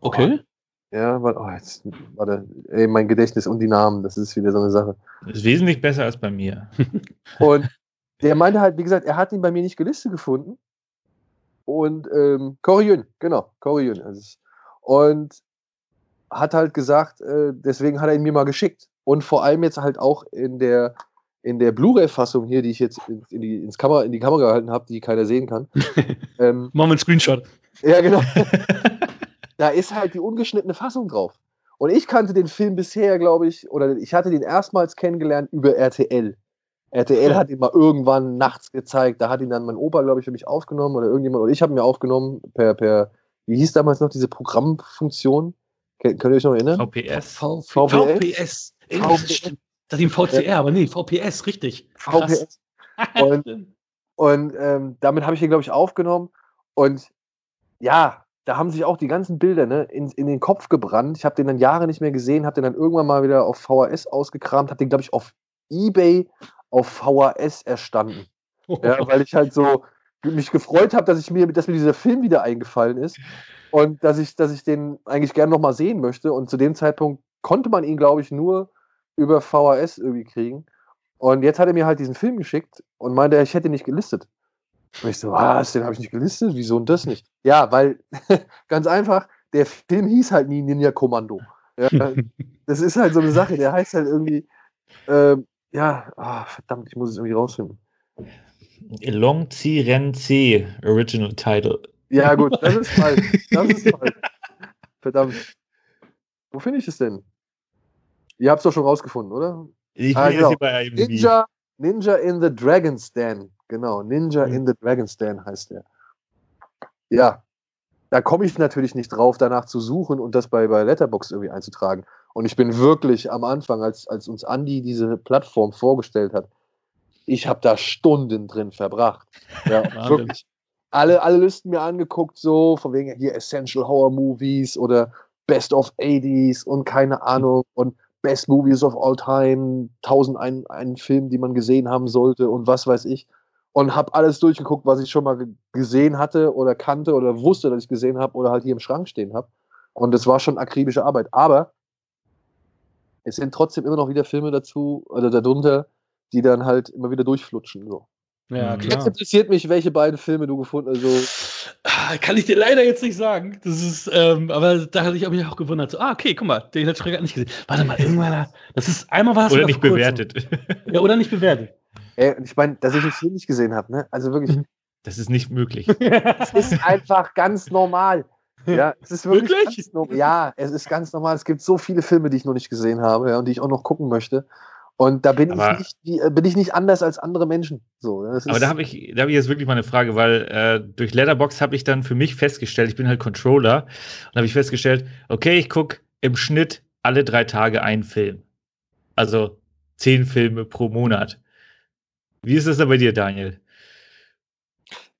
Okay. Ja, warte, oh, jetzt, warte, ey, mein Gedächtnis und die Namen, das ist wieder so eine Sache. Ist wesentlich besser als bei mir. <laughs> Und der meinte halt, wie gesagt, er hat ihn bei mir nicht gelistet gefunden. Und ähm, Corey Yun, genau, Corey Yun. es. Und hat halt gesagt, äh, deswegen hat er ihn mir mal geschickt. Und vor allem jetzt halt auch in der, in der Blu-ray-Fassung hier, die ich jetzt in, in, die, ins Kamera, in die Kamera gehalten habe, die keiner sehen kann. <laughs> ähm, Machen wir einen Screenshot. ja, genau. <laughs> da ist halt die ungeschnittene Fassung drauf. Und ich kannte den Film bisher, glaube ich, oder ich hatte den erstmals kennengelernt über RTL. RTL hat ihn mal irgendwann nachts gezeigt. Da hat ihn dann mein Opa, glaube ich, für mich aufgenommen oder irgendjemand, oder ich habe ihn mir aufgenommen per, per, wie hieß damals noch diese Programmfunktion? Könnt ihr euch noch erinnern? VPS. V- VPS? VPS. Das ist ihm VCR, aber nee, VPS, richtig. VPS. <laughs> Und- Und ähm, damit habe ich ihn, glaube ich, aufgenommen. Und ja, da haben sich auch die ganzen Bilder ne, in, in den Kopf gebrannt. Ich habe den dann Jahre nicht mehr gesehen, habe den dann irgendwann mal wieder auf VHS ausgekramt, habe den, glaube ich, auf Ebay auf VHS erstanden. Ja, <laughs> weil ich halt so mich gefreut habe, dass ich mir, dass mir dieser Film wieder eingefallen ist und dass ich, dass ich den eigentlich gerne nochmal sehen möchte. Und zu dem Zeitpunkt konnte man ihn, glaube ich, nur über VHS irgendwie kriegen. Und jetzt hat er mir halt diesen Film geschickt und meinte, ich hätte ihn nicht gelistet. Und ich so, was, den habe ich nicht gelistet? Wieso und das nicht? Ja, weil <laughs> ganz einfach, der Film hieß halt nie Ninja Kommando. Ja, <laughs> das ist halt so eine Sache, der heißt halt irgendwie, ähm, ja, ah, verdammt, ich muss es irgendwie rausfinden. Long Chi Ren C Original Title. Ja, gut, das ist falsch. Das ist <laughs> falsch. Verdammt. Wo finde ich es denn? Ihr habt es doch schon rausgefunden, oder? Ich Ah, genau. Ninja, Ninja in the Dragon's Den. Genau, Ninja Mhm. in the Dragon's Den heißt der. Ja, da komme ich natürlich nicht drauf, danach zu suchen und das bei, bei Letterbox irgendwie einzutragen. Und ich bin wirklich am Anfang, als, als uns Andy diese Plattform vorgestellt hat, ich habe da Stunden drin verbracht. Ja, <laughs> wirklich. Alle, alle Listen mir angeguckt, so von wegen hier Essential Horror Movies oder Best of 80s und keine Ahnung und Best Movies of All Time, 1000 einen, Film, die man gesehen haben sollte und was weiß ich. und habe alles durchgeguckt, was ich schon mal ge- gesehen hatte oder kannte oder wusste, dass ich gesehen habe oder halt hier im Schrank stehen habe. Und es war schon akribische Arbeit. Aber es sind trotzdem immer noch wieder Filme dazu oder darunter, die dann halt immer wieder durchflutschen. So. Ja, Mhm. Jetzt klar. interessiert mich, welche beiden Filme du gefunden hast. Also, Ah, Kann ich dir leider jetzt nicht sagen. Das ist, ähm, aber da hatte ich mich auch gewundert. So, ah, okay, guck mal, den hat Schrecker nicht gesehen. Warte mal, irgendwann, das ist einmal war es Oder nicht bewertet. Ja, oder nicht bewertet. ey, ich meine, dass ich den Film nicht gesehen habe, ne? Also wirklich, Das ist nicht möglich. <laughs> es ist einfach ganz normal. Ja, es ist wirklich, Wirklich? Ganz normal. Ja, es ist ganz normal. Es gibt so viele Filme, die ich noch nicht gesehen habe ja, und die ich auch noch gucken möchte. Und da bin Aber- ich nicht, äh, bin ich nicht anders als andere Menschen. So, Aber da habe ich, da habe ich jetzt wirklich mal eine Frage, weil äh, durch Letterbox habe ich dann für mich festgestellt, ich bin halt Controller und habe ich festgestellt, okay, ich gucke im Schnitt alle drei Tage einen Film. Also zehn Filme pro Monat. Wie ist das da bei dir, Daniel?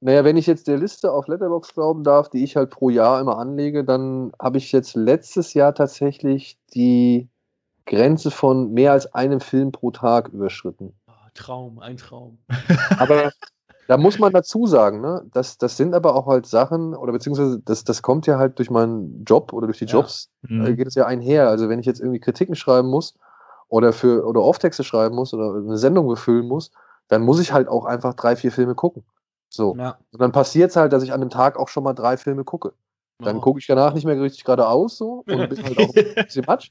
Naja, wenn ich jetzt der Liste auf Letterbox glauben darf, die ich halt pro Jahr immer anlege, dann habe ich jetzt letztes Jahr tatsächlich die Grenze von mehr als einem Film pro Tag überschritten. Oh, Traum, ein Traum. Aber <laughs> da muss man dazu sagen, ne, das, das sind aber auch halt Sachen, oder beziehungsweise das, das kommt ja halt durch meinen Job oder durch die Ja. Jobs, äh, geht es ja einher. Also wenn ich jetzt irgendwie Kritiken schreiben muss oder für oder Offtexte schreiben muss oder eine Sendung befüllen muss, dann muss ich halt auch einfach drei, vier Filme gucken. So. Ja. Und dann passiert es halt, dass ich an einem Tag auch schon mal drei Filme gucke. Dann Oh. gucke ich danach nicht mehr richtig geradeaus so und bin halt auch ein <laughs> bisschen matsch.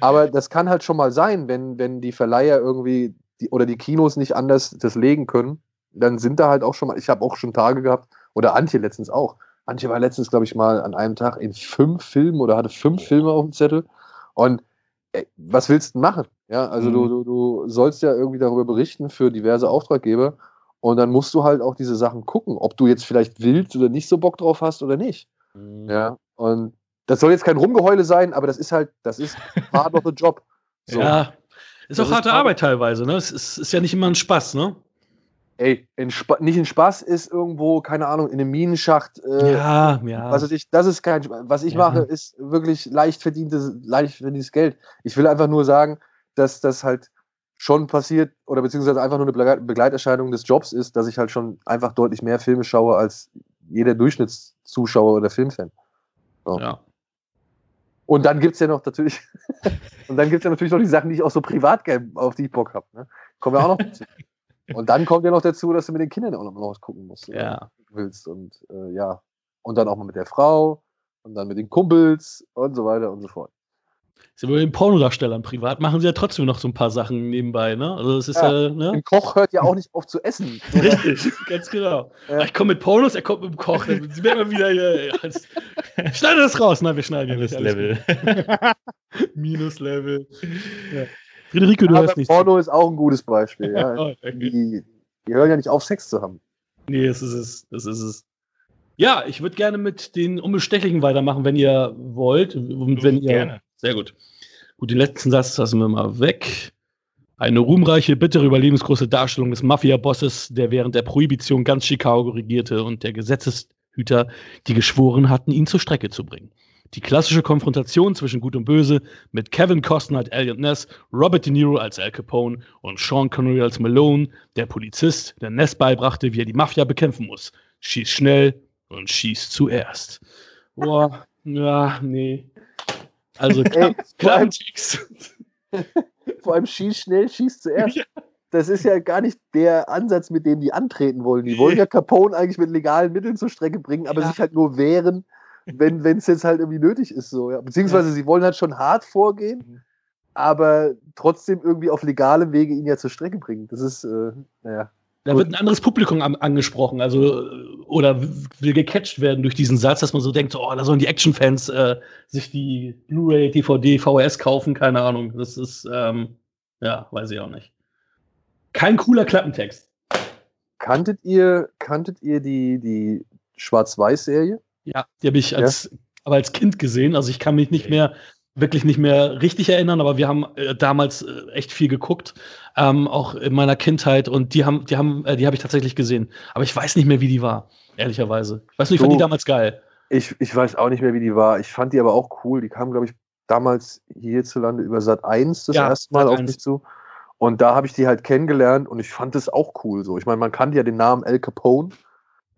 Aber das kann halt schon mal sein, wenn, wenn die Verleiher irgendwie die, oder die Kinos nicht anders das legen können, dann sind da halt auch schon mal, ich habe auch schon Tage gehabt, oder Antje letztens auch. Antje war letztens, glaube ich, mal an einem Tag in fünf Filmen oder hatte fünf Filme auf dem Zettel. Und ey, was willst du denn machen? Ja, also du, Mhm. du, du sollst ja irgendwie darüber berichten für diverse Auftraggeber. Und dann musst du halt auch diese Sachen gucken, ob du jetzt vielleicht willst oder nicht so Bock drauf hast oder nicht. Mhm. Ja, und das soll jetzt kein Rumgeheule sein, aber das ist halt, das ist <laughs> part of the job. So. Ja. Ist Das auch ist harte gerade- Arbeit teilweise, ne? Es ist, ist ja nicht immer ein Spaß, ne? Ey, in Spa nicht in Spaß ist irgendwo, keine Ahnung, in einem Minenschacht. Äh, ja, ja. Was ich, das ist kein Spaß. Was ich Ja. mache, ist wirklich leicht verdientes, leicht verdientes Geld. Ich will einfach nur sagen, dass das halt schon passiert oder beziehungsweise einfach nur eine Begle- Begleiterscheinung des Jobs ist, dass ich halt schon einfach deutlich mehr Filme schaue als jeder Durchschnittszuschauer oder Filmfan. ja. Und dann gibt es ja noch natürlich, <laughs> und dann gibt ja natürlich noch die Sachen, die ich auch so privat gerne auf die ich Bock habe. Ne? Kommen ja auch noch dazu. <laughs> Und dann kommt ja noch dazu, dass du mit den Kindern auch noch mal was gucken musst. Ja. Willst. Und äh, ja. Und dann auch mal mit der Frau und dann mit den Kumpels und so weiter und so fort. Sie bei den Pornodarstellern privat machen sie ja trotzdem noch so ein paar Sachen nebenbei, ne? Also es ist ja, Ja. ne? Ein Koch hört ja auch nicht auf zu essen. <laughs> Richtig, ganz genau. Ja. Ich komme mit Pornos, er kommt mit dem Koch. Dann Sie werden immer wieder hier. Als, <laughs> schneide das raus. Nein, wir schneiden ja Das nicht. Level. gut. <laughs> Minus-Level. Ja. Friederike, du Aber hörst nicht. Porno ist auch ein gutes Beispiel. Ja. Oh, okay. Die, die hören ja nicht auf, Sex zu haben. Nee, das ist es. Das ist es. Ja, ich würde gerne mit den Unbestechlichen weitermachen, wenn ihr wollt. Und wenn ihr, Gerne. Sehr gut. Gut, den letzten Satz lassen wir mal weg. Eine ruhmreiche, bittere, überlebensgroße Darstellung des Mafia-Bosses, der während der Prohibition ganz Chicago regierte und der Gesetzeshüter, die geschworen hatten, ihn zur Strecke zu bringen. Die klassische Konfrontation zwischen Gut und Böse mit Kevin Costner als Elliot Ness, Robert De Niro als Al Capone und Sean Connery als Malone, der Polizist, der Ness beibrachte, wie er die Mafia bekämpfen muss. Schieß schnell und schieß zuerst. Boah, ja, nee. Also, Ey, vor allem, Klartext. <laughs> vor allem schieß schnell, schieß zuerst. Ja. Das ist ja gar nicht der Ansatz, mit dem die antreten wollen. Die wollen ja Capone eigentlich mit legalen Mitteln zur Strecke bringen, aber Ja. sich halt nur wehren, wenn es jetzt halt irgendwie nötig ist. So, ja. Beziehungsweise sie wollen halt schon hart vorgehen, aber trotzdem irgendwie auf legalem Wege ihn ja zur Strecke bringen. Das ist, äh, naja. Da wird ein anderes Publikum am, angesprochen, also oder will gecatcht werden durch diesen Satz, dass man so denkt, oh, da sollen die Actionfans äh, sich die Blu-ray, DVD, VHS kaufen, keine Ahnung. Das ist, ähm, ja, weiß ich auch nicht. Kein cooler Klappentext. Kanntet ihr, kanntet ihr die, die Schwarz-Weiß-Serie? Ja, die habe ich als, aber als Kind gesehen. Also ich kann mich nicht mehr, wirklich nicht mehr richtig erinnern, aber wir haben äh, damals äh, echt viel geguckt, ähm, auch in meiner Kindheit. Und die haben, die haben, äh, die habe ich tatsächlich gesehen. Aber ich weiß nicht mehr, wie die war, ehrlicherweise. Ich weiß nicht, ich fand die damals geil. Ich, ich weiß auch nicht mehr, wie die war. Ich fand die aber auch cool. Die kam, glaube ich, damals hierzulande über Sat 1 das Ja, erste Mal Sat. auf 1. mich zu. Und da habe ich die halt kennengelernt und ich fand es auch cool so. Ich meine, man kannte ja den Namen Al Capone,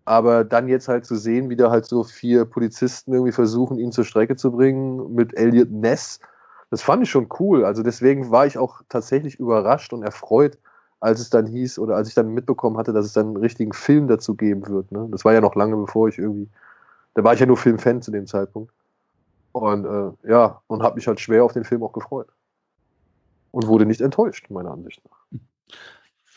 aber dann jetzt halt zu sehen, wie da halt so vier Polizisten irgendwie versuchen, ihn zur Strecke zu bringen mit Elliot Ness, das fand ich schon cool. Also deswegen war ich auch tatsächlich überrascht und erfreut, als es dann hieß oder als ich dann mitbekommen hatte, dass es dann einen richtigen Film dazu geben wird. Ne? Das war ja noch lange bevor ich irgendwie, da war ich ja nur Filmfan zu dem Zeitpunkt. Und äh, ja, und habe mich halt schwer auf den Film auch gefreut. Und wurde nicht enttäuscht, meiner Ansicht nach.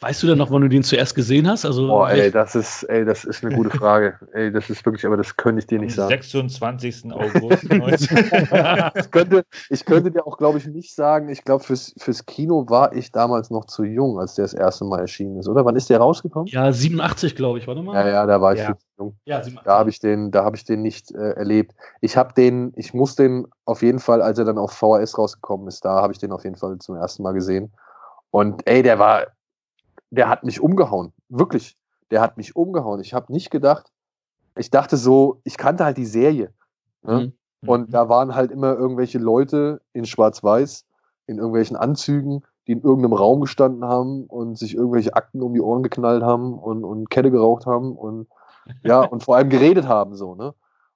Weißt du denn noch, wann du den zuerst gesehen hast? Also, Boah, ey, das ist, ey, das ist eine gute Frage. ey, das ist wirklich, aber das könnte ich dir nicht Am sagen. 26. August 19. <laughs> ich, könnte, ich könnte dir auch, glaube ich, nicht sagen, ich glaube, fürs, fürs Kino war ich damals noch zu jung, als der das erste Mal erschienen ist, oder? Wann ist der rausgekommen? ja, 87, glaube ich, warte mal. Ja, ja, da war ich Ja. jung. Ja, 87. Da habe ich den, da habe ich den nicht äh, erlebt. Ich habe den, ich muss den auf jeden Fall, als er dann auf VHS rausgekommen ist, da habe ich den auf jeden Fall zum ersten Mal gesehen. Und ey, der war, der hat mich umgehauen. Wirklich. Der hat mich umgehauen. Ich habe nicht gedacht, ich dachte so, ich kannte halt die Serie. Ne? Mhm. Und da waren halt immer irgendwelche Leute in Schwarz-Weiß, in irgendwelchen Anzügen, die in irgendeinem Raum gestanden haben und sich irgendwelche Akten um die Ohren geknallt haben und, und Kette geraucht haben und ja, und vor allem geredet haben, so, ne?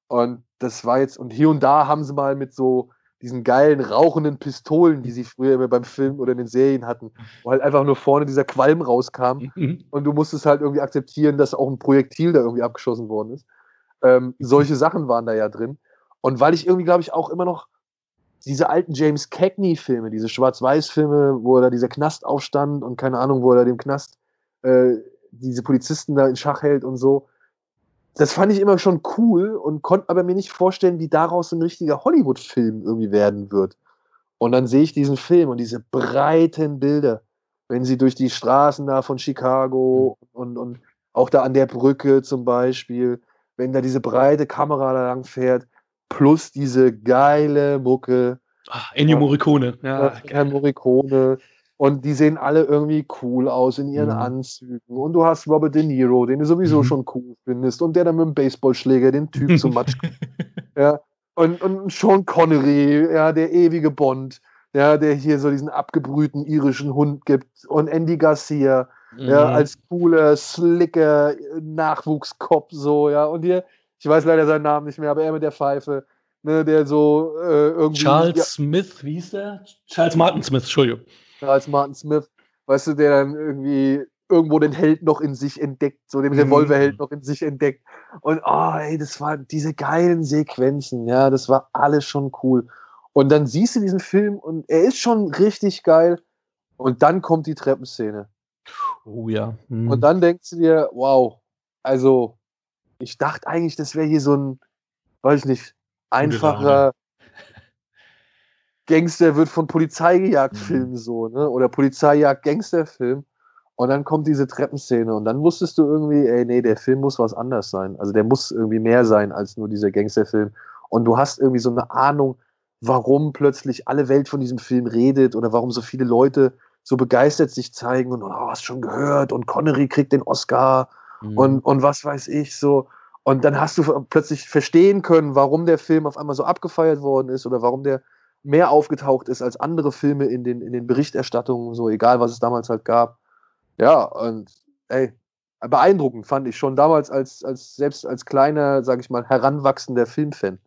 Und das war jetzt, und hier und da haben sie mal mit so diesen geilen rauchenden Pistolen, die sie früher immer beim Film oder in den Serien hatten, wo halt einfach nur vorne dieser Qualm rauskam Mhm. und du musstest halt irgendwie akzeptieren, dass auch ein Projektil da irgendwie abgeschossen worden ist. Ähm, solche Sachen waren da ja drin. Und weil ich irgendwie, glaube ich, auch immer noch diese alten James Cagney-Filme, diese Schwarz-Weiß-Filme, wo er da dieser Knast aufstand und keine Ahnung, wo er da dem Knast äh, diese Polizisten da in Schach hält und so. Das fand ich immer schon cool und konnte aber mir nicht vorstellen, wie daraus ein richtiger Hollywood-Film irgendwie werden wird. Und dann sehe ich diesen Film und diese breiten Bilder, wenn sie durch die Straßen da von Chicago und, und auch da an der Brücke zum Beispiel, wenn da diese breite Kamera da lang fährt, plus diese geile Mucke, Ah, Ennio Morricone. Ja, Herr Morricone. Und die sehen alle irgendwie cool aus in ihren Mhm. Anzügen. Und du hast Robert De Niro, den du sowieso Mhm. schon cool findest. Und der dann mit dem Baseballschläger den Typ zum Matsch. <laughs> ja. Und, und Sean Connery, ja, der ewige Bond, ja, der hier so diesen abgebrühten irischen Hund gibt. Und Andy Garcia, ja, Mhm. als cooler, slicker Nachwuchskopf, so, ja. Und hier, ich weiß leider seinen Namen nicht mehr, aber er mit der Pfeife, ne, der so äh, irgendwie. Charles ja, Smith, wie hieß der? Charles Martin Smith, Entschuldigung. Als Martin Smith, weißt du, der dann irgendwie irgendwo den Held noch in sich entdeckt, so den Mhm. Revolverheld noch in sich entdeckt. Und oh, ey, das waren diese geilen Sequenzen, ja, das war alles schon cool. Und dann siehst du diesen Film und er ist schon richtig geil. Und dann kommt die Treppenszene. Oh ja. Mhm. Und dann denkst du dir, wow, also ich dachte eigentlich, das wäre hier so ein, weiß ich nicht, einfacher Gangster wird von Polizei gejagt Mhm. Film so, ne? Oder Polizeijagd Gangsterfilm. Und dann kommt diese Treppenszene und dann wusstest du irgendwie, ey, nee, der Film muss was anders sein. Also der muss irgendwie mehr sein als nur dieser Gangsterfilm. Und du hast irgendwie so eine Ahnung, warum plötzlich alle Welt von diesem Film redet oder warum so viele Leute so begeistert sich zeigen und oh, hast schon gehört und Connery kriegt den Oscar Mhm. und, und was weiß ich so. Und dann hast du plötzlich verstehen können, warum der Film auf einmal so abgefeiert worden ist oder warum der mehr aufgetaucht ist als andere Filme in den, in den Berichterstattungen, so egal was es damals halt gab. Ja, und ey, beeindruckend fand ich schon damals als, als selbst als kleiner, sag ich mal, heranwachsender Filmfan.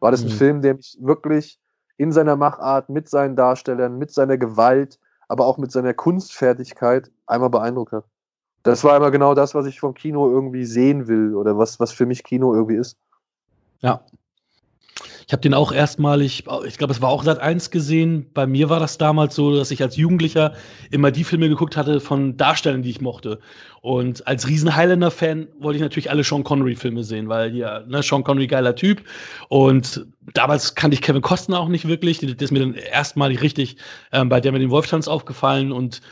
War das ein Mhm. Film, der mich wirklich in seiner Machart, mit seinen Darstellern, mit seiner Gewalt, aber auch mit seiner Kunstfertigkeit einmal beeindruckt hat. Das war immer genau das, was ich vom Kino irgendwie sehen will oder was, was für mich Kino irgendwie ist. Ja. Ich habe den auch erstmalig, ich glaube, es war auch seit eins gesehen. Bei mir war das damals so, dass ich als Jugendlicher immer die Filme geguckt hatte von Darstellern, die ich mochte. Und als riesen Highlander-Fan wollte ich natürlich alle Sean Connery-Filme sehen, weil ja, ne, Sean Connery geiler Typ. Und damals kannte ich Kevin Costner auch nicht wirklich. Der ist mir dann erstmalig richtig ähm, bei der mit den Wolftanz aufgefallen und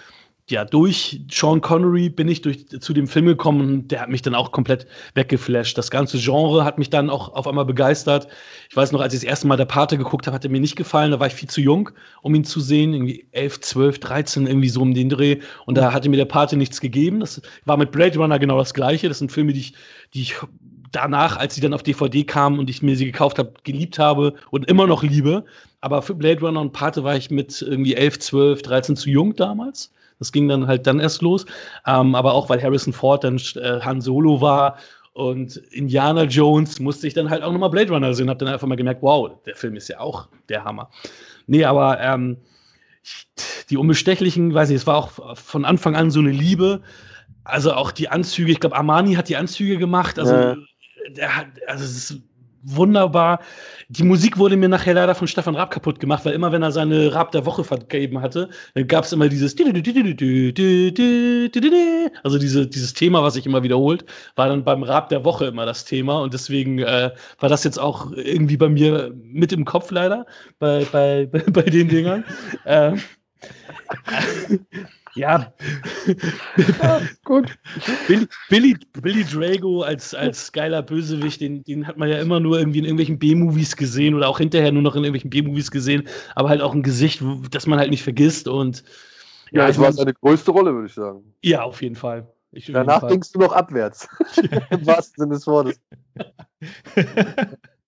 ja, durch Sean Connery bin ich durch, zu dem Film gekommen und der hat mich dann auch komplett weggeflasht. Das ganze Genre hat mich dann auch auf einmal begeistert. Ich weiß noch, als ich das erste Mal der Pate geguckt habe, hat er mir nicht gefallen. Da war ich viel zu jung, um ihn zu sehen. Irgendwie 11, 12, 13, irgendwie so um den Dreh. Und da hatte mir der Pate nichts gegeben. Das war mit Blade Runner genau das Gleiche. Das sind Filme, die ich, die ich danach, als sie dann auf DVD kamen und ich mir sie gekauft habe, geliebt habe und immer noch liebe. Aber für Blade Runner und Pate war ich mit irgendwie 11, 12, 13 zu jung damals Das ging dann halt dann erst los. Ähm, aber auch weil Harrison Ford dann äh, Han Solo war und Indiana Jones musste ich dann halt auch nochmal Blade Runner sehen. Hab dann einfach mal gemerkt, wow, der Film ist ja auch der Hammer. Nee, aber ähm, die Unbestechlichen, weiß ich, es war auch von Anfang an so eine Liebe. Also auch die Anzüge, ich glaube, Armani hat die Anzüge gemacht. Also, Ja. der hat, also es ist wunderbar. Die Musik wurde mir nachher leider von Stefan Raab kaputt gemacht, weil immer, wenn er seine Raab der Woche vergeben hatte, dann gab es immer dieses also diese, dieses Thema, was sich immer wiederholt, war dann beim Raab der Woche immer das Thema und deswegen äh, war das jetzt auch irgendwie bei mir mit im Kopf leider, bei, bei, bei, den Dingern. ähm, ja, <laughs> Gut. Billy, Billy, Billy Drago als, als geiler Bösewicht, den, den hat man ja immer nur irgendwie in irgendwelchen B-Movies gesehen oder auch hinterher nur noch in irgendwelchen B-Movies gesehen, aber halt auch ein Gesicht, das man halt nicht vergisst und Ja, ich das war seine größte Rolle, würde ich sagen. ja, auf jeden Fall. Ich, auf jeden Danach Fall. denkst du noch abwärts. <laughs> <laughs> Im wahrsten Sinne des Wortes.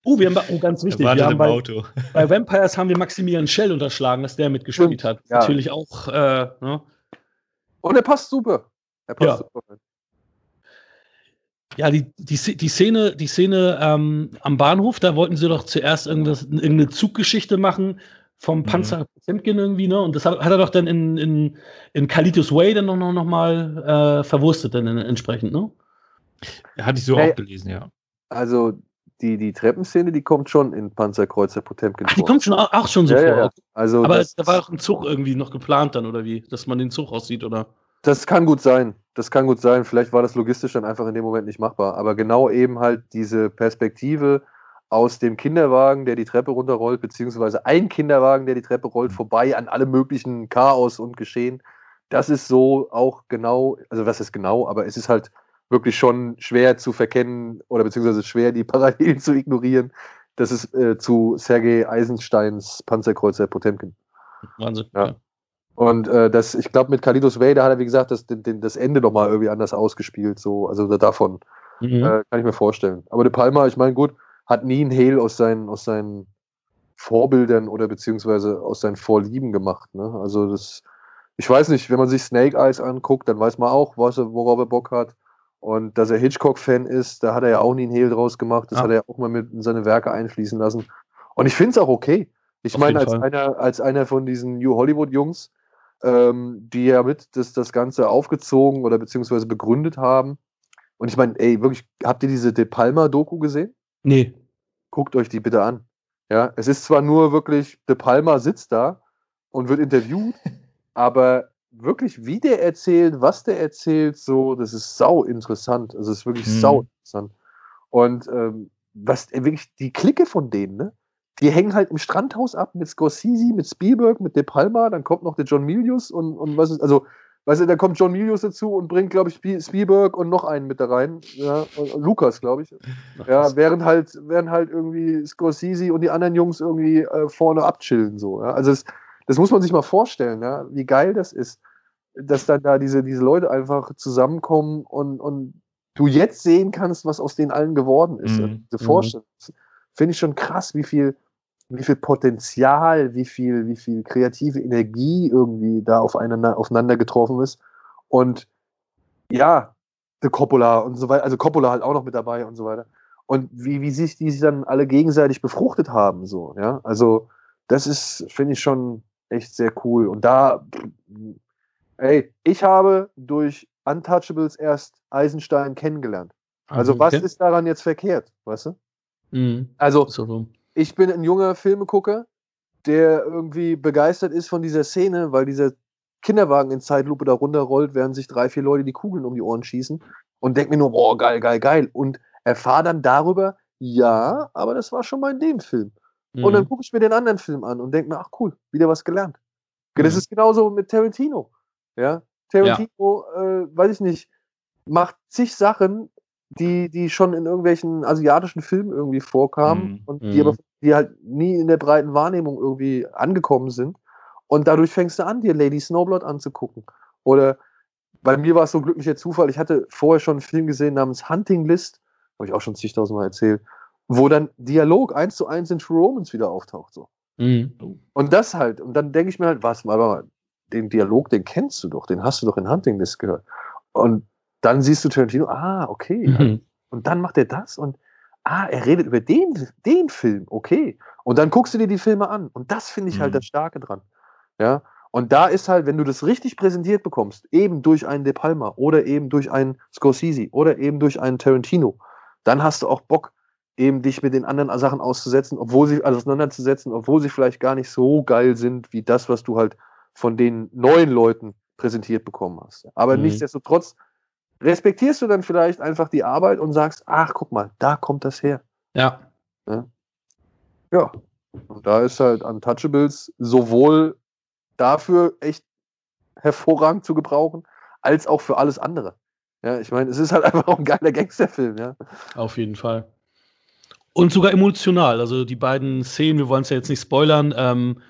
Oh, wir haben, oh, ganz wichtig, wir haben bei, Auto. bei Vampires haben wir Maximilian Schell unterschlagen, dass der mitgespielt hat. ja. Natürlich auch, äh, ne? Und er passt super. Er passt Ja. super. Ja, die, die, die Szene, die Szene ähm, am Bahnhof, da wollten sie doch zuerst irgendwas, irgendeine Zuggeschichte machen vom Mhm. Panzer Potemkin irgendwie, ne? Und das hat, hat er doch dann in, in, in Kalitos Way dann noch, noch, noch mal äh, verwurstet, dann entsprechend, ne? Hatte ich so Hey. auch gelesen, ja. Also die, die Treppenszene, die kommt schon in Panzerkreuzer Potemkin Ach, die vor. kommt schon auch, auch schon so ja, vor. ja. Also Aber da war doch ein Zug irgendwie noch geplant dann, oder wie? Dass man den Zug aussieht, oder? das kann gut sein. Das kann gut sein. Vielleicht war das logistisch dann einfach in dem Moment nicht machbar. Aber genau eben halt diese Perspektive aus dem Kinderwagen, der die Treppe runterrollt, beziehungsweise ein Kinderwagen, der die Treppe rollt, vorbei an allem möglichen Chaos und Geschehen. Das ist so auch genau, also was ist genau, aber es ist halt wirklich schon schwer zu verkennen oder beziehungsweise schwer, die <laughs> Parallelen zu ignorieren. Das ist äh, zu Sergei Eisensteins Panzerkreuzer Potemkin. Wahnsinn. Ja. Und äh, das, ich glaube, mit Kalidos da hat er, wie gesagt, das, den, den, das Ende nochmal irgendwie anders ausgespielt. So, also da- davon Mhm. äh, kann ich mir vorstellen. Aber De Palma, ich meine, gut, hat nie einen Hehl aus seinen, aus seinen Vorbildern oder beziehungsweise aus seinen Vorlieben gemacht. Ne? Also das, ich weiß nicht, wenn man sich Snake Eyes anguckt, dann weiß man auch, was worauf er Bock hat. Und dass er Hitchcock-Fan ist, da hat er ja auch nie einen Hehl draus gemacht. Das Ja. hat er ja auch mal mit in seine Werke einfließen lassen. Und ich finde es auch okay. Ich Auf meine, als Fall. einer, als einer von diesen New Hollywood-Jungs, ähm, die ja mit das, das Ganze aufgezogen oder beziehungsweise begründet haben. Und ich meine, ey, wirklich, habt ihr diese De Palma-Doku gesehen? Nee. Guckt euch die bitte an. Ja, es ist zwar nur wirklich, De Palma sitzt da und wird interviewt, <laughs> aber wirklich, wie der erzählt, was der erzählt, so, das ist sau interessant. Also, es ist wirklich Mhm. sau interessant. Und ähm, was äh, wirklich die Clique von denen, ne? Die hängen halt im Strandhaus ab mit Scorsese, mit Spielberg, mit De Palma, dann kommt noch der John Milius und, und was ist, also, weißt du, dann kommt John Milius dazu und bringt, glaube ich, Spie- Spielberg und noch einen mit da rein. Ja, Lukas, glaube ich. Ja, während halt, während halt irgendwie Scorsese und die anderen Jungs irgendwie äh, vorne abchillen. So, ja? Also das, das muss man sich mal vorstellen, ja? wie geil das ist, dass dann da diese, diese Leute einfach zusammenkommen und, und du jetzt sehen kannst, was aus denen allen geworden ist. Mhm. Also diese Mhm. Vorstellung. Finde ich schon krass, wie viel, wie viel Potenzial, wie viel, wie viel kreative Energie irgendwie da aufeinander, aufeinander getroffen ist. Und ja, The Coppola und so weiter, also Coppola halt auch noch mit dabei und so weiter. Und wie, wie sich die sich dann alle gegenseitig befruchtet haben, so, ja. Also, das ist, finde ich schon echt sehr cool. Und da, ey, ich habe durch Untouchables erst Eisenstein kennengelernt. Also, was okay. ist daran jetzt verkehrt, weißt du? Mhm. Also, So ich bin ein junger Filmegucker, der irgendwie begeistert ist von dieser Szene, weil dieser Kinderwagen in Zeitlupe da runterrollt, während sich drei, vier Leute die Kugeln um die Ohren schießen und denke mir nur, boah, geil, geil, geil. Und erfahre dann darüber, ja, aber das war schon mal in dem Film. Und dann Mhm. gucke ich mir den anderen Film an und denke mir, ach cool, wieder was gelernt. Das Mhm. ist genauso mit Tarantino. Ja, Tarantino, äh, weiß ich nicht, macht zig Sachen, die, die schon in irgendwelchen asiatischen Filmen irgendwie vorkamen Mhm. und die Mhm. aber die halt nie in der breiten Wahrnehmung irgendwie angekommen sind. Und dadurch fängst du an, dir Lady Snowblood anzugucken. Oder bei mir war es so ein glücklicher Zufall, ich hatte vorher schon einen Film gesehen namens Hunting List, habe ich auch schon zigtausendmal erzählt, wo dann Dialog eins zu eins in True Romans wieder auftaucht. So. Mhm. Und das halt, und dann denke ich mir halt, was, mal, den Dialog, den kennst du doch, den hast du doch in Hunting List gehört. Und dann siehst du Tarantino, ah, okay. Mhm. Und dann macht er das und ah, er redet über den, den Film, okay. Und dann guckst du dir die Filme an. Und das finde ich halt Mhm. das Starke dran. Ja. Und da ist halt, wenn du das richtig präsentiert bekommst, eben durch einen De Palma oder eben durch einen Scorsese oder eben durch einen Tarantino, dann hast du auch Bock, eben dich mit den anderen Sachen auszusetzen, obwohl sie also auseinanderzusetzen, obwohl sie vielleicht gar nicht so geil sind wie das, was du halt von den neuen Leuten präsentiert bekommen hast. Aber Mhm. nichtsdestotrotz respektierst du dann vielleicht einfach die Arbeit und sagst, ach, guck mal, da kommt das her. Ja. Ja. Und da ist halt Untouchables sowohl dafür echt hervorragend zu gebrauchen, als auch für alles andere. Ja, ich meine, es ist halt <laughs> einfach auch ein geiler Gangsterfilm, ja. Auf jeden Fall. Und sogar emotional. Also die beiden Szenen, wir wollen es ja jetzt nicht spoilern, ähm,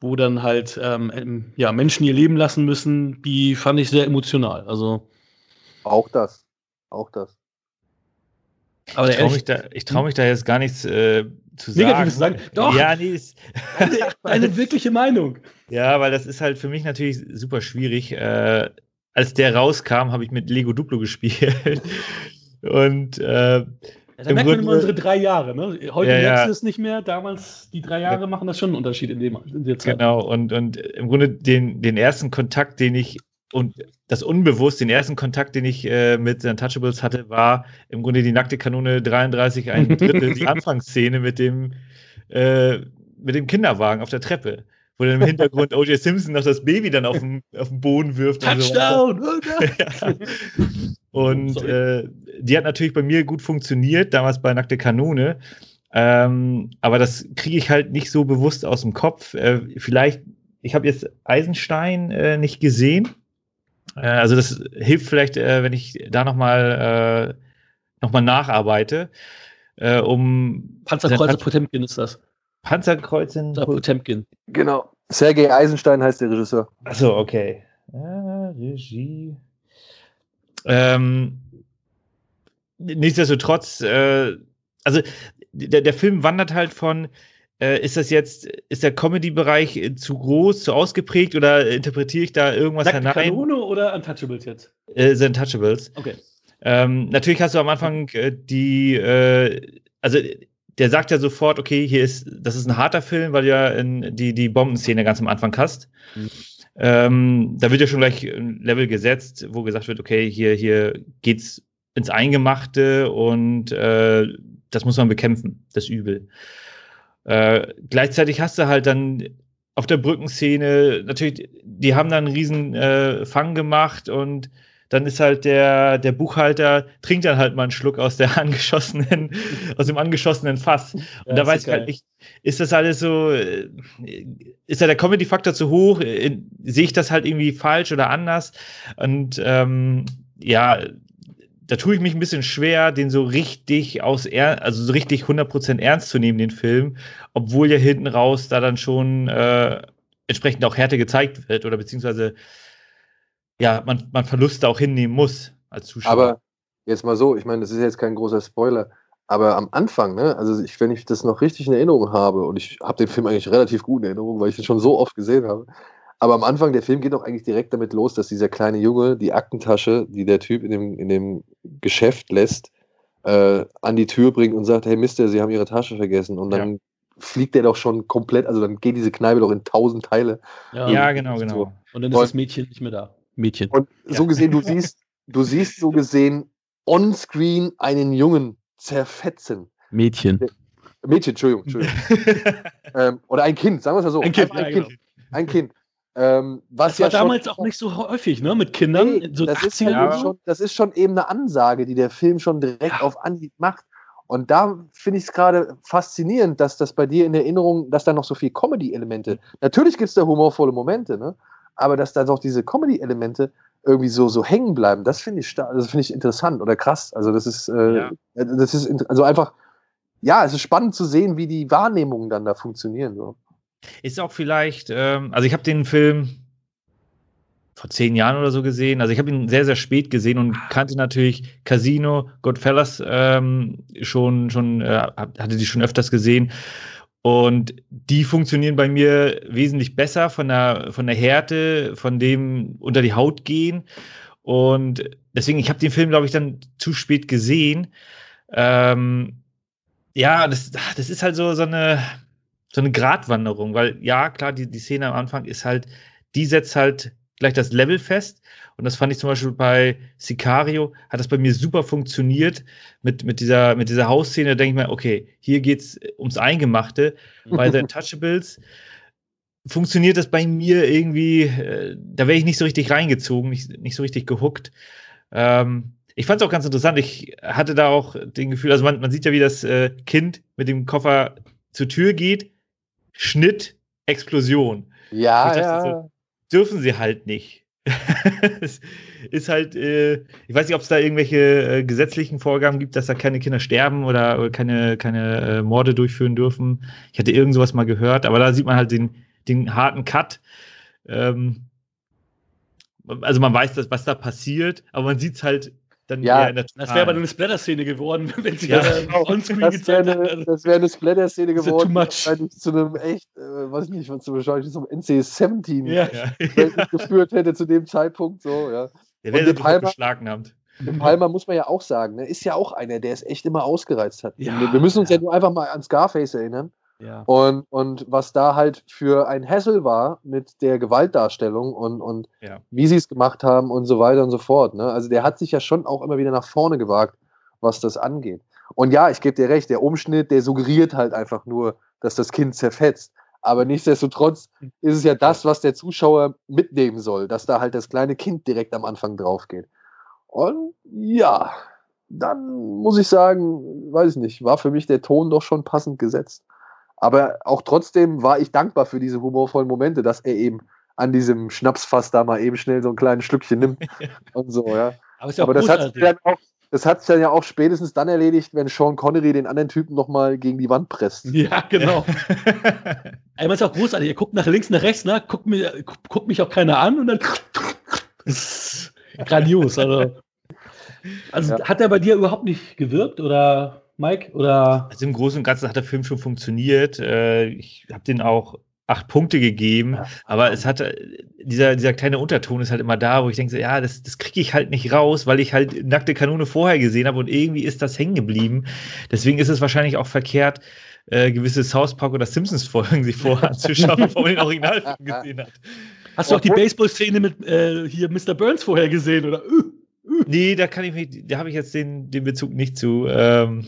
wo dann halt ähm, ja, Menschen ihr Leben lassen müssen, die fand ich sehr emotional. Also, Auch das. Auch das. aber Ich traue mich, da, ich trau mich da jetzt gar nichts äh, zu sagen. Negatives zu sagen. Doch. Ja, nee, ist, eine, eine wirkliche Meinung. ja, weil das ist halt für mich natürlich super schwierig. Äh, als der rauskam, habe ich mit Lego Duplo gespielt. <laughs> Und äh, Ja, da merkt man immer unsere drei Jahre. Ne? Heute Ja, merkst du es nicht mehr. Damals, die drei Jahre machen das schon einen Unterschied in, dem, in der Zeit. Genau, und, und im Grunde den, den ersten Kontakt, den ich, und das unbewusst, den ersten Kontakt, den ich äh, mit den Untouchables hatte, war im Grunde die nackte Kanone 33, ein Drittel, die <laughs> Anfangsszene mit dem, äh, mit dem Kinderwagen auf der Treppe, wo dann im Hintergrund O.J. Simpson noch das Baby dann auf den, auf den Boden wirft. und so. Touchdown! Oh. <laughs> Ja. Und äh, die hat natürlich bei mir gut funktioniert, damals bei Nackte Kanone. Ähm, aber das kriege ich halt nicht so bewusst aus dem Kopf. Äh, vielleicht, ich habe jetzt Eisenstein äh, nicht gesehen. Äh, also das hilft vielleicht, äh, wenn ich da nochmal äh, noch mal nacharbeite, äh, um Panzerkreuzer Potemkin ist das. Panzerkreuzen. Oder Potemkin. Genau. Sergei Eisenstein heißt der Regisseur. Achso, okay. Ja, Regie. Ähm, nichtsdestotrotz, äh, also der, der Film wandert halt von, äh, ist das jetzt, ist der Comedy-Bereich äh, zu groß, zu ausgeprägt oder interpretiere ich da irgendwas Nackte hinein? Kanone oder Untouchables jetzt? Äh, The Untouchables. Okay. Ähm, natürlich hast du am Anfang äh, die, äh, also der sagt ja sofort, okay, hier ist, das ist ein harter Film, weil du ja in die, die Bombenszene ganz am Anfang hast. Mhm. Ähm, da wird ja schon gleich ein Level gesetzt, wo gesagt wird, okay, hier, hier geht's ins Eingemachte und äh, das muss man bekämpfen, das Übel. Äh, gleichzeitig hast du halt dann auf der Brückenszene, natürlich, die haben dann einen riesen äh, Fang gemacht und dann ist halt der, der Buchhalter, trinkt dann halt mal einen Schluck aus der <laughs> angeschossenen, aus dem angeschossenen Fass. Und Ja, da weiß ich halt nicht, ist das alles so, äh, ist da der Comedy-Faktor zu hoch? Äh, Sehe ich das halt irgendwie falsch oder anders? Und ähm, ja, da tue ich mich ein bisschen schwer, den so richtig aus, also so richtig 100% ernst zu nehmen, den Film, obwohl ja hinten raus da dann schon äh, entsprechend auch Härte gezeigt wird oder beziehungsweise ja, man, man Verluste auch hinnehmen muss als Zuschauer. Aber jetzt mal so, ich meine, das ist jetzt kein großer Spoiler, aber am Anfang, ne, also ich, wenn ich das noch richtig in Erinnerung habe, und ich habe den Film eigentlich relativ gut in Erinnerung, weil ich ihn schon so oft gesehen habe, aber am Anfang, der Film geht doch eigentlich direkt damit los, dass dieser kleine Junge die Aktentasche, die der Typ in dem, in dem Geschäft lässt, äh, an die Tür bringt und sagt, hey Mister, Sie haben Ihre Tasche vergessen. Und dann fliegt der doch schon komplett, also dann geht diese Kneipe doch in tausend Teile. ja, genau, genau. Und dann ist das Mädchen nicht mehr da. Mädchen. Und so gesehen, du siehst, du siehst so gesehen on-screen einen Jungen zerfetzen. Mädchen. Mädchen, Entschuldigung, Entschuldigung. <laughs> ähm, oder ein Kind, sagen wir es mal so. Ein Kind, ja, ein, genau. kind ein Kind. Ähm, was Das war ja schon- damals auch nicht so häufig, ne? Mit Kindern. Nee, so das, ist 80er halt schon, das ist schon eben eine Ansage, die der Film schon direkt auf Anhieb macht. Und da finde ich es gerade faszinierend, dass das bei dir in Erinnerung, dass da noch so viel Comedy-Elemente, natürlich gibt es da humorvolle Momente, ne? Aber dass da doch diese Comedy-Elemente irgendwie so, so hängen bleiben, das finde ich, das finde ich interessant oder krass. Also das ist, äh, Ja. das ist, also einfach, ja, es ist spannend zu sehen, wie die Wahrnehmungen dann da funktionieren. So. Ist auch vielleicht, ähm, also ich habe den Film vor zehn Jahren oder so gesehen. Also ich habe ihn sehr, sehr spät gesehen und kannte natürlich Casino, Goodfellas ähm, schon, schon äh, hatte die schon öfters gesehen. Und die funktionieren bei mir wesentlich besser von der, von der Härte, von dem unter die Haut gehen. Und deswegen, ich habe den Film, glaube ich, dann zu spät gesehen. Ähm, ja, das, das ist halt so, so eine, so eine Gratwanderung, weil ja, klar, die, die Szene am Anfang ist halt, die setzt halt gleich das Level fest. Und das fand ich zum Beispiel bei Sicario, hat das bei mir super funktioniert mit, mit, dieser, mit dieser Hausszene. Da denke ich mir, okay, hier geht es ums Eingemachte. Bei The <laughs> Untouchables funktioniert das bei mir irgendwie, äh, da wäre ich nicht so richtig reingezogen, nicht, nicht so richtig gehuckt. Ähm, ich fand es auch ganz interessant. Ich hatte da auch den Gefühl, also man, man sieht ja, wie das äh, Kind mit dem Koffer zur Tür geht. Schnitt, Explosion. Ja, ja. So, dürfen sie halt nicht. <laughs> es ist halt, äh, ich weiß nicht, ob es da irgendwelche äh, gesetzlichen Vorgaben gibt, dass da keine Kinder sterben oder, oder keine, keine äh, Morde durchführen dürfen. Ich hatte irgend sowas mal gehört, aber da sieht man halt den, den harten Cut. Ähm, also man weiß, dass, was da passiert, aber man sieht es halt dann ja, das wäre aber eine Splatter-Szene geworden, <laughs> wenn sie ja, genau. onscreen gezeigt hätten. Das wäre eine Splatter-Szene geworden. Too much. Zu einem echt, äh, weiß nicht, was zu wahrscheinlich zum NC-17 ja. ja. geführt hätte zu dem Zeitpunkt. So, ja. Der wäre beschlagnahmt. Den Palmer muss man ja auch sagen, ne, ist ja auch einer, der es echt immer ausgereizt hat. Ja, wir müssen uns ja. ja nur einfach mal an Scarface erinnern. Ja. Und, und was da halt für ein Hassel war mit der Gewaltdarstellung und, und ja. wie sie es gemacht haben und so weiter und so fort. Ne? Also der hat sich ja schon auch immer wieder nach vorne gewagt, was das angeht. Und ja, ich gebe dir recht, der Umschnitt, der suggeriert halt einfach nur, dass das Kind zerfetzt. Aber nichtsdestotrotz ist es ja das, was der Zuschauer mitnehmen soll, dass da halt das kleine Kind direkt am Anfang drauf geht. Und ja, dann muss ich sagen, weiß ich nicht, war für mich der Ton doch schon passend gesetzt. Aber auch trotzdem war ich dankbar für diese humorvollen Momente, dass er eben an diesem Schnapsfass da mal eben schnell so ein kleines Stückchen nimmt <laughs> und so, ja. Aber, ja Aber das, hat dann auch, das hat sich dann ja auch spätestens dann erledigt, wenn Sean Connery den anderen Typen nochmal gegen die Wand presst. Ja, genau. <laughs> Einmal ist auch großartig. Er guckt nach links, nach rechts, ne? guckt, mir, guckt mich auch keiner an und dann. <laughs> Grandios. Also, also ja. hat er bei dir überhaupt nicht gewirkt oder? Mike? Oder? Also im Großen und Ganzen hat der Film schon funktioniert. Äh, ich habe den auch acht Punkte gegeben, ja. aber es hatte, dieser, dieser kleine Unterton ist halt immer da, wo ich denke, ja, das, das kriege ich halt nicht raus, weil ich halt nackte Kanone vorher gesehen habe und irgendwie ist das hängen geblieben. Deswegen ist es wahrscheinlich auch verkehrt, äh, gewisse South Park oder Simpsons-Folgen sich vorher <laughs> anzuschauen, bevor man den Originalfilm gesehen hat. Hast du auch die Baseball-Szene mit äh, hier Mr. Burns vorher gesehen, oder? Nee, da kann ich mich, da habe ich jetzt den, den Bezug nicht zu. Ähm,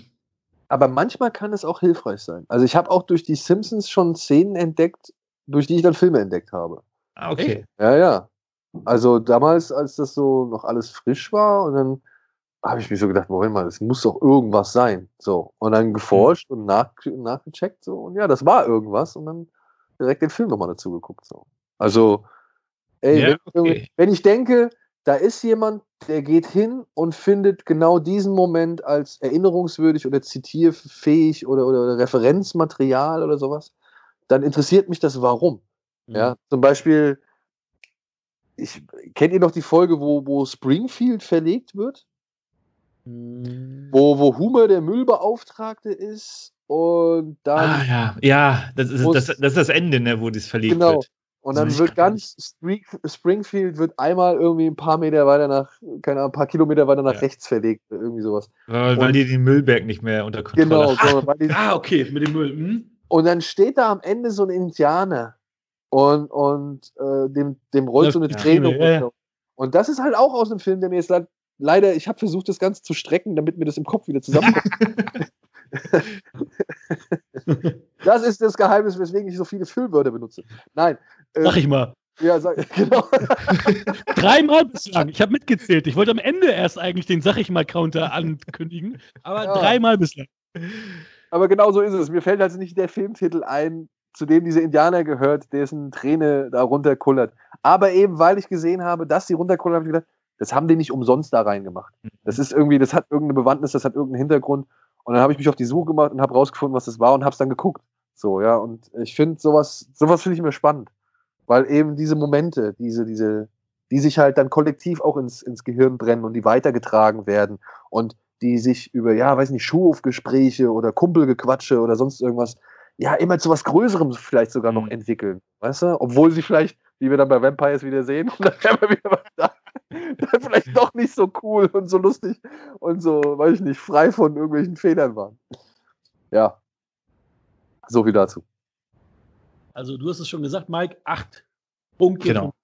aber manchmal kann es auch hilfreich sein. Also ich habe auch durch die Simpsons schon Szenen entdeckt, durch die ich dann Filme entdeckt habe. Ah, okay. Ja, ja. Also damals, als das so noch alles frisch war und dann habe ich mich so gedacht, Moment mal, das muss doch irgendwas sein. So. Und dann geforscht mhm. und nach, nachgecheckt so. Und ja, das war irgendwas und dann direkt den Film nochmal dazu geguckt. So. Also, ey, ja, wenn, okay. wenn ich denke, da ist jemand, der geht hin und findet genau diesen Moment als erinnerungswürdig oder zitierfähig oder, oder, oder Referenzmaterial oder sowas, dann interessiert mich das Warum. Mhm. Ja, zum Beispiel, ich, kennt ihr noch die Folge, wo, wo Springfield verlegt wird? Mhm. Wo, wo Humer der Müllbeauftragte ist und dann. Ah, ja, ja, das ist, das, das ist das Ende, ne, wo das verlegt genau. wird. Und dann wird ganz Springfield wird einmal irgendwie ein paar Meter weiter nach, keine Ahnung, ein paar Kilometer weiter nach ja. rechts verlegt, irgendwie sowas. Weil, weil die den Müllberg nicht mehr unter Kontrolle genau, haben. Genau, <laughs> ah, okay, mit dem Müll. Hm? Und dann steht da am Ende so ein Indianer und, und äh, dem, dem rollt so eine Träne ja, ja. Und das ist halt auch aus dem Film, der mir jetzt leider, ich habe versucht, das Ganze zu strecken, damit mir das im Kopf wieder zusammenkommt. <laughs> <laughs> das ist das Geheimnis, weswegen ich so viele Füllwörter benutze. Nein. Ähm, sag ich mal. Ja, sag, <laughs> genau. <laughs> dreimal bislang. Ich habe mitgezählt. Ich wollte am Ende erst eigentlich den Sag ich mal Counter ankündigen, aber ja. dreimal bislang. Aber genau so ist es. Mir fällt also nicht der Filmtitel ein, zu dem dieser Indianer gehört, dessen Träne da runterkullert. Aber eben, weil ich gesehen habe, dass sie runterkullert, habe ich gedacht, das haben die nicht umsonst da reingemacht. Das ist irgendwie, das hat irgendeine Bewandtnis, das hat irgendeinen Hintergrund. Und dann habe ich mich auf die Suche gemacht und habe rausgefunden, was das war und habe es dann geguckt. So, ja, und ich finde sowas, sowas finde ich immer spannend. Weil eben diese Momente, diese, diese, die sich halt dann kollektiv auch ins, ins Gehirn brennen und die weitergetragen werden und die sich über, ja, weiß nicht, Schuhhofgespräche oder Kumpelgequatsche oder sonst irgendwas ja immer zu was Größerem vielleicht sogar noch Mhm. entwickeln. Weißt du? Obwohl sie vielleicht, wie wir dann bei Vampires wieder sehen, und <laughs> dann wären wir wieder was da, dann vielleicht doch nicht so cool und so lustig und so, weiß ich nicht, frei von irgendwelchen Fehlern waren. Ja. So viel dazu. Also, du hast es schon gesagt, Mike, acht Punkte. Genau.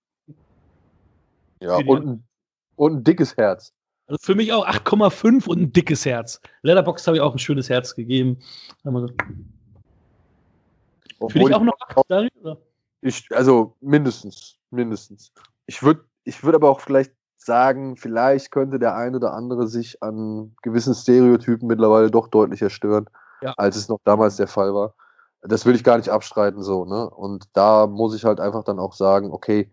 Ja, und, ein- und ein dickes Herz. Also für mich auch 8,5 und ein dickes Herz. Letterbox habe ich auch ein schönes Herz gegeben. Sag mal so. Für Obwohl dich auch noch 8, Daniel? Oder? Ich, also mindestens, mindestens. Ich würde ich würd aber auch vielleicht sagen, vielleicht könnte der ein oder andere sich an gewissen Stereotypen mittlerweile doch deutlicher stören, Ja. als es noch damals der Fall war. Das will ich gar nicht abstreiten, so, ne? Und da muss ich halt einfach dann auch sagen, okay,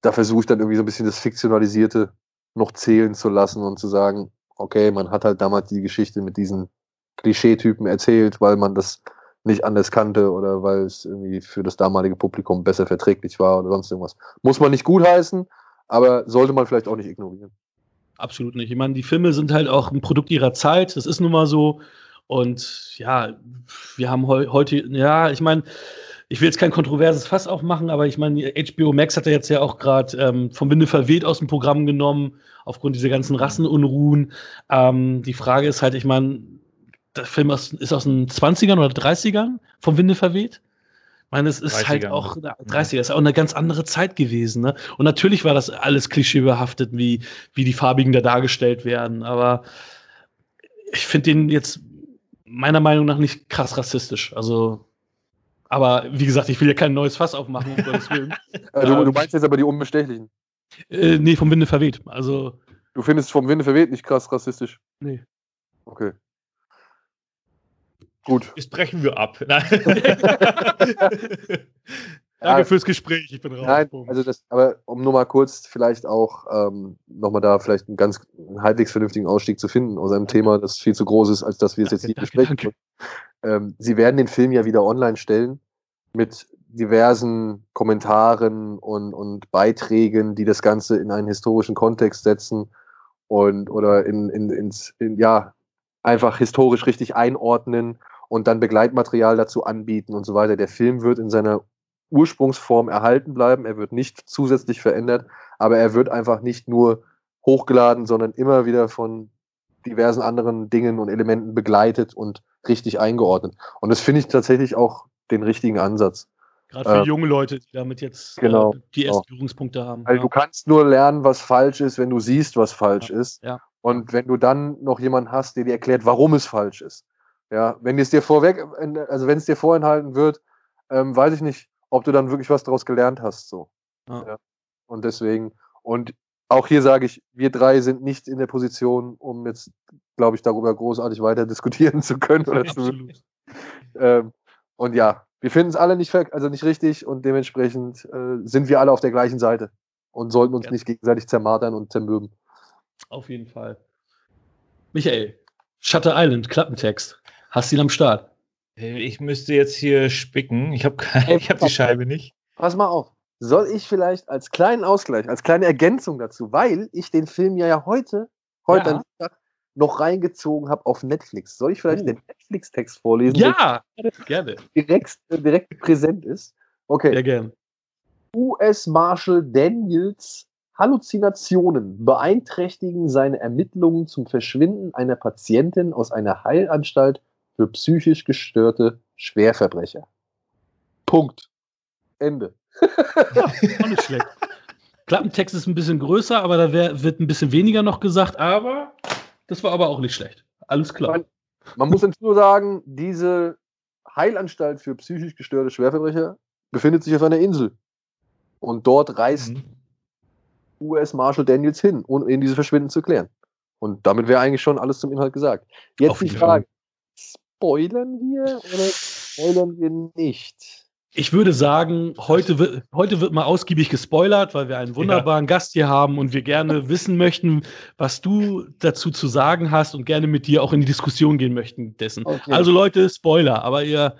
da versuche ich dann irgendwie so ein bisschen das Fiktionalisierte noch zählen zu lassen und zu sagen, okay, man hat halt damals die Geschichte mit diesen Klischeetypen erzählt, weil man das nicht anders kannte oder weil es irgendwie für das damalige Publikum besser verträglich war oder sonst irgendwas. Muss man nicht gutheißen, aber sollte man vielleicht auch nicht ignorieren. Absolut nicht. Ich meine, die Filme sind halt auch ein Produkt ihrer Zeit. Das ist nun mal so. Und ja, wir haben heu heute, ja, ich meine, ich will jetzt kein kontroverses Fass aufmachen, aber ich meine, HBO Max hat ja jetzt ja auch gerade ähm, vom Winde verweht aus dem Programm genommen, aufgrund dieser ganzen Rassenunruhen. Ähm, die Frage ist halt, ich meine, der Film ist, ist aus den 20ern oder 30ern vom Winde verweht. Ich meine, es ist halt 30er, auch, 30er, ist auch eine ganz andere Zeit gewesen, ne? Und natürlich war das alles klischeebehaftet, wie, wie die Farbigen da dargestellt werden, aber ich finde den jetzt meiner Meinung nach nicht krass rassistisch. Also, aber wie gesagt, ich will ja kein neues Fass aufmachen, um Gottes Willen. <laughs> Du, Ähm, du meinst jetzt aber die Unbestechlichen. Äh, nee, vom Winde verweht. Also, Du findest vom Winde verweht nicht krass rassistisch. nee. Okay. Gut. Das brechen wir ab. <laughs> <laughs> Danke Ja, fürs Gespräch, ich bin raus. Nein, also das, aber um nur mal kurz vielleicht auch ähm, nochmal da vielleicht einen ganz einen halbwegs vernünftigen Ausstieg zu finden aus einem Thema, das viel zu groß ist, als dass wir es jetzt hier besprechen können. Ähm, Sie werden den Film ja wieder online stellen mit diversen Kommentaren und, und Beiträgen, die das Ganze in einen historischen Kontext setzen und oder in, in, ins, in, ja, einfach historisch richtig einordnen und dann Begleitmaterial dazu anbieten und so weiter. Der Film wird in seiner Ursprungsform erhalten bleiben. Er wird nicht zusätzlich verändert, aber er wird einfach nicht nur hochgeladen, sondern immer wieder von diversen anderen Dingen und Elementen begleitet und richtig eingeordnet. Und das finde ich tatsächlich auch den richtigen Ansatz. Gerade für äh, junge Leute, die damit jetzt genau, äh, die ersten genau. Berührungspunkte haben. Weil ja. du kannst nur lernen, was falsch ist, wenn du siehst, was falsch Ja, ist. ja. Und wenn du dann noch jemanden hast, der dir erklärt, warum es falsch ist. Ja, wenn es dir vorweg, also wenn es dir vorenthalten wird, ähm, weiß ich nicht, ob du dann wirklich was daraus gelernt hast. So. Ja. Ja. Und deswegen, und auch hier sage ich, wir drei sind nicht in der Position, um jetzt, glaube ich, darüber großartig weiter <laughs> diskutieren zu können oder zu ähm, und ja, wir finden es alle nicht, also nicht richtig und dementsprechend äh, sind wir alle auf der gleichen Seite und sollten uns Ja. nicht gegenseitig zermartern und zermürben. Auf jeden Fall. Michael, Shutter Island, Klappentext. Hast du ihn am Start? Ich müsste jetzt hier spicken. Ich habe <laughs> ich hab die Scheibe nicht. Pass mal auf. Soll ich vielleicht als kleinen Ausgleich, als kleine Ergänzung dazu, weil ich den Film ja, ja heute, heute Ja. am Tag noch reingezogen habe auf Netflix. Soll ich vielleicht Oh. den Netflix-Text vorlesen, Ja, gerne. der direkt, äh, direkt präsent ist? Okay. Sehr gerne. US-Marshal Daniels Halluzinationen beeinträchtigen seine Ermittlungen zum Verschwinden einer Patientin aus einer Heilanstalt für psychisch gestörte Schwerverbrecher. Punkt. Ende. Auch nicht schlecht. Klappentext ist ein bisschen größer, aber da wär, wird ein bisschen weniger noch gesagt, aber das war aber auch nicht schlecht. Alles klar. Mein- Man muss jetzt nur sagen, diese Heilanstalt für psychisch gestörte Schwerverbrecher befindet sich auf einer Insel. Und dort reist Mhm. US-Marshal Daniels hin, um eben diese Verschwinden zu klären. Und damit wäre eigentlich schon alles zum Inhalt gesagt. Jetzt Auf die Frage: Spoilern wir oder spoilern wir nicht? Ich würde sagen, heute wird, heute wird mal ausgiebig gespoilert, weil wir einen wunderbaren Gast hier haben und wir gerne wissen möchten, was du dazu zu sagen hast und gerne mit dir auch in die Diskussion gehen möchten dessen. Okay. Also Leute, Spoiler, aber ihr,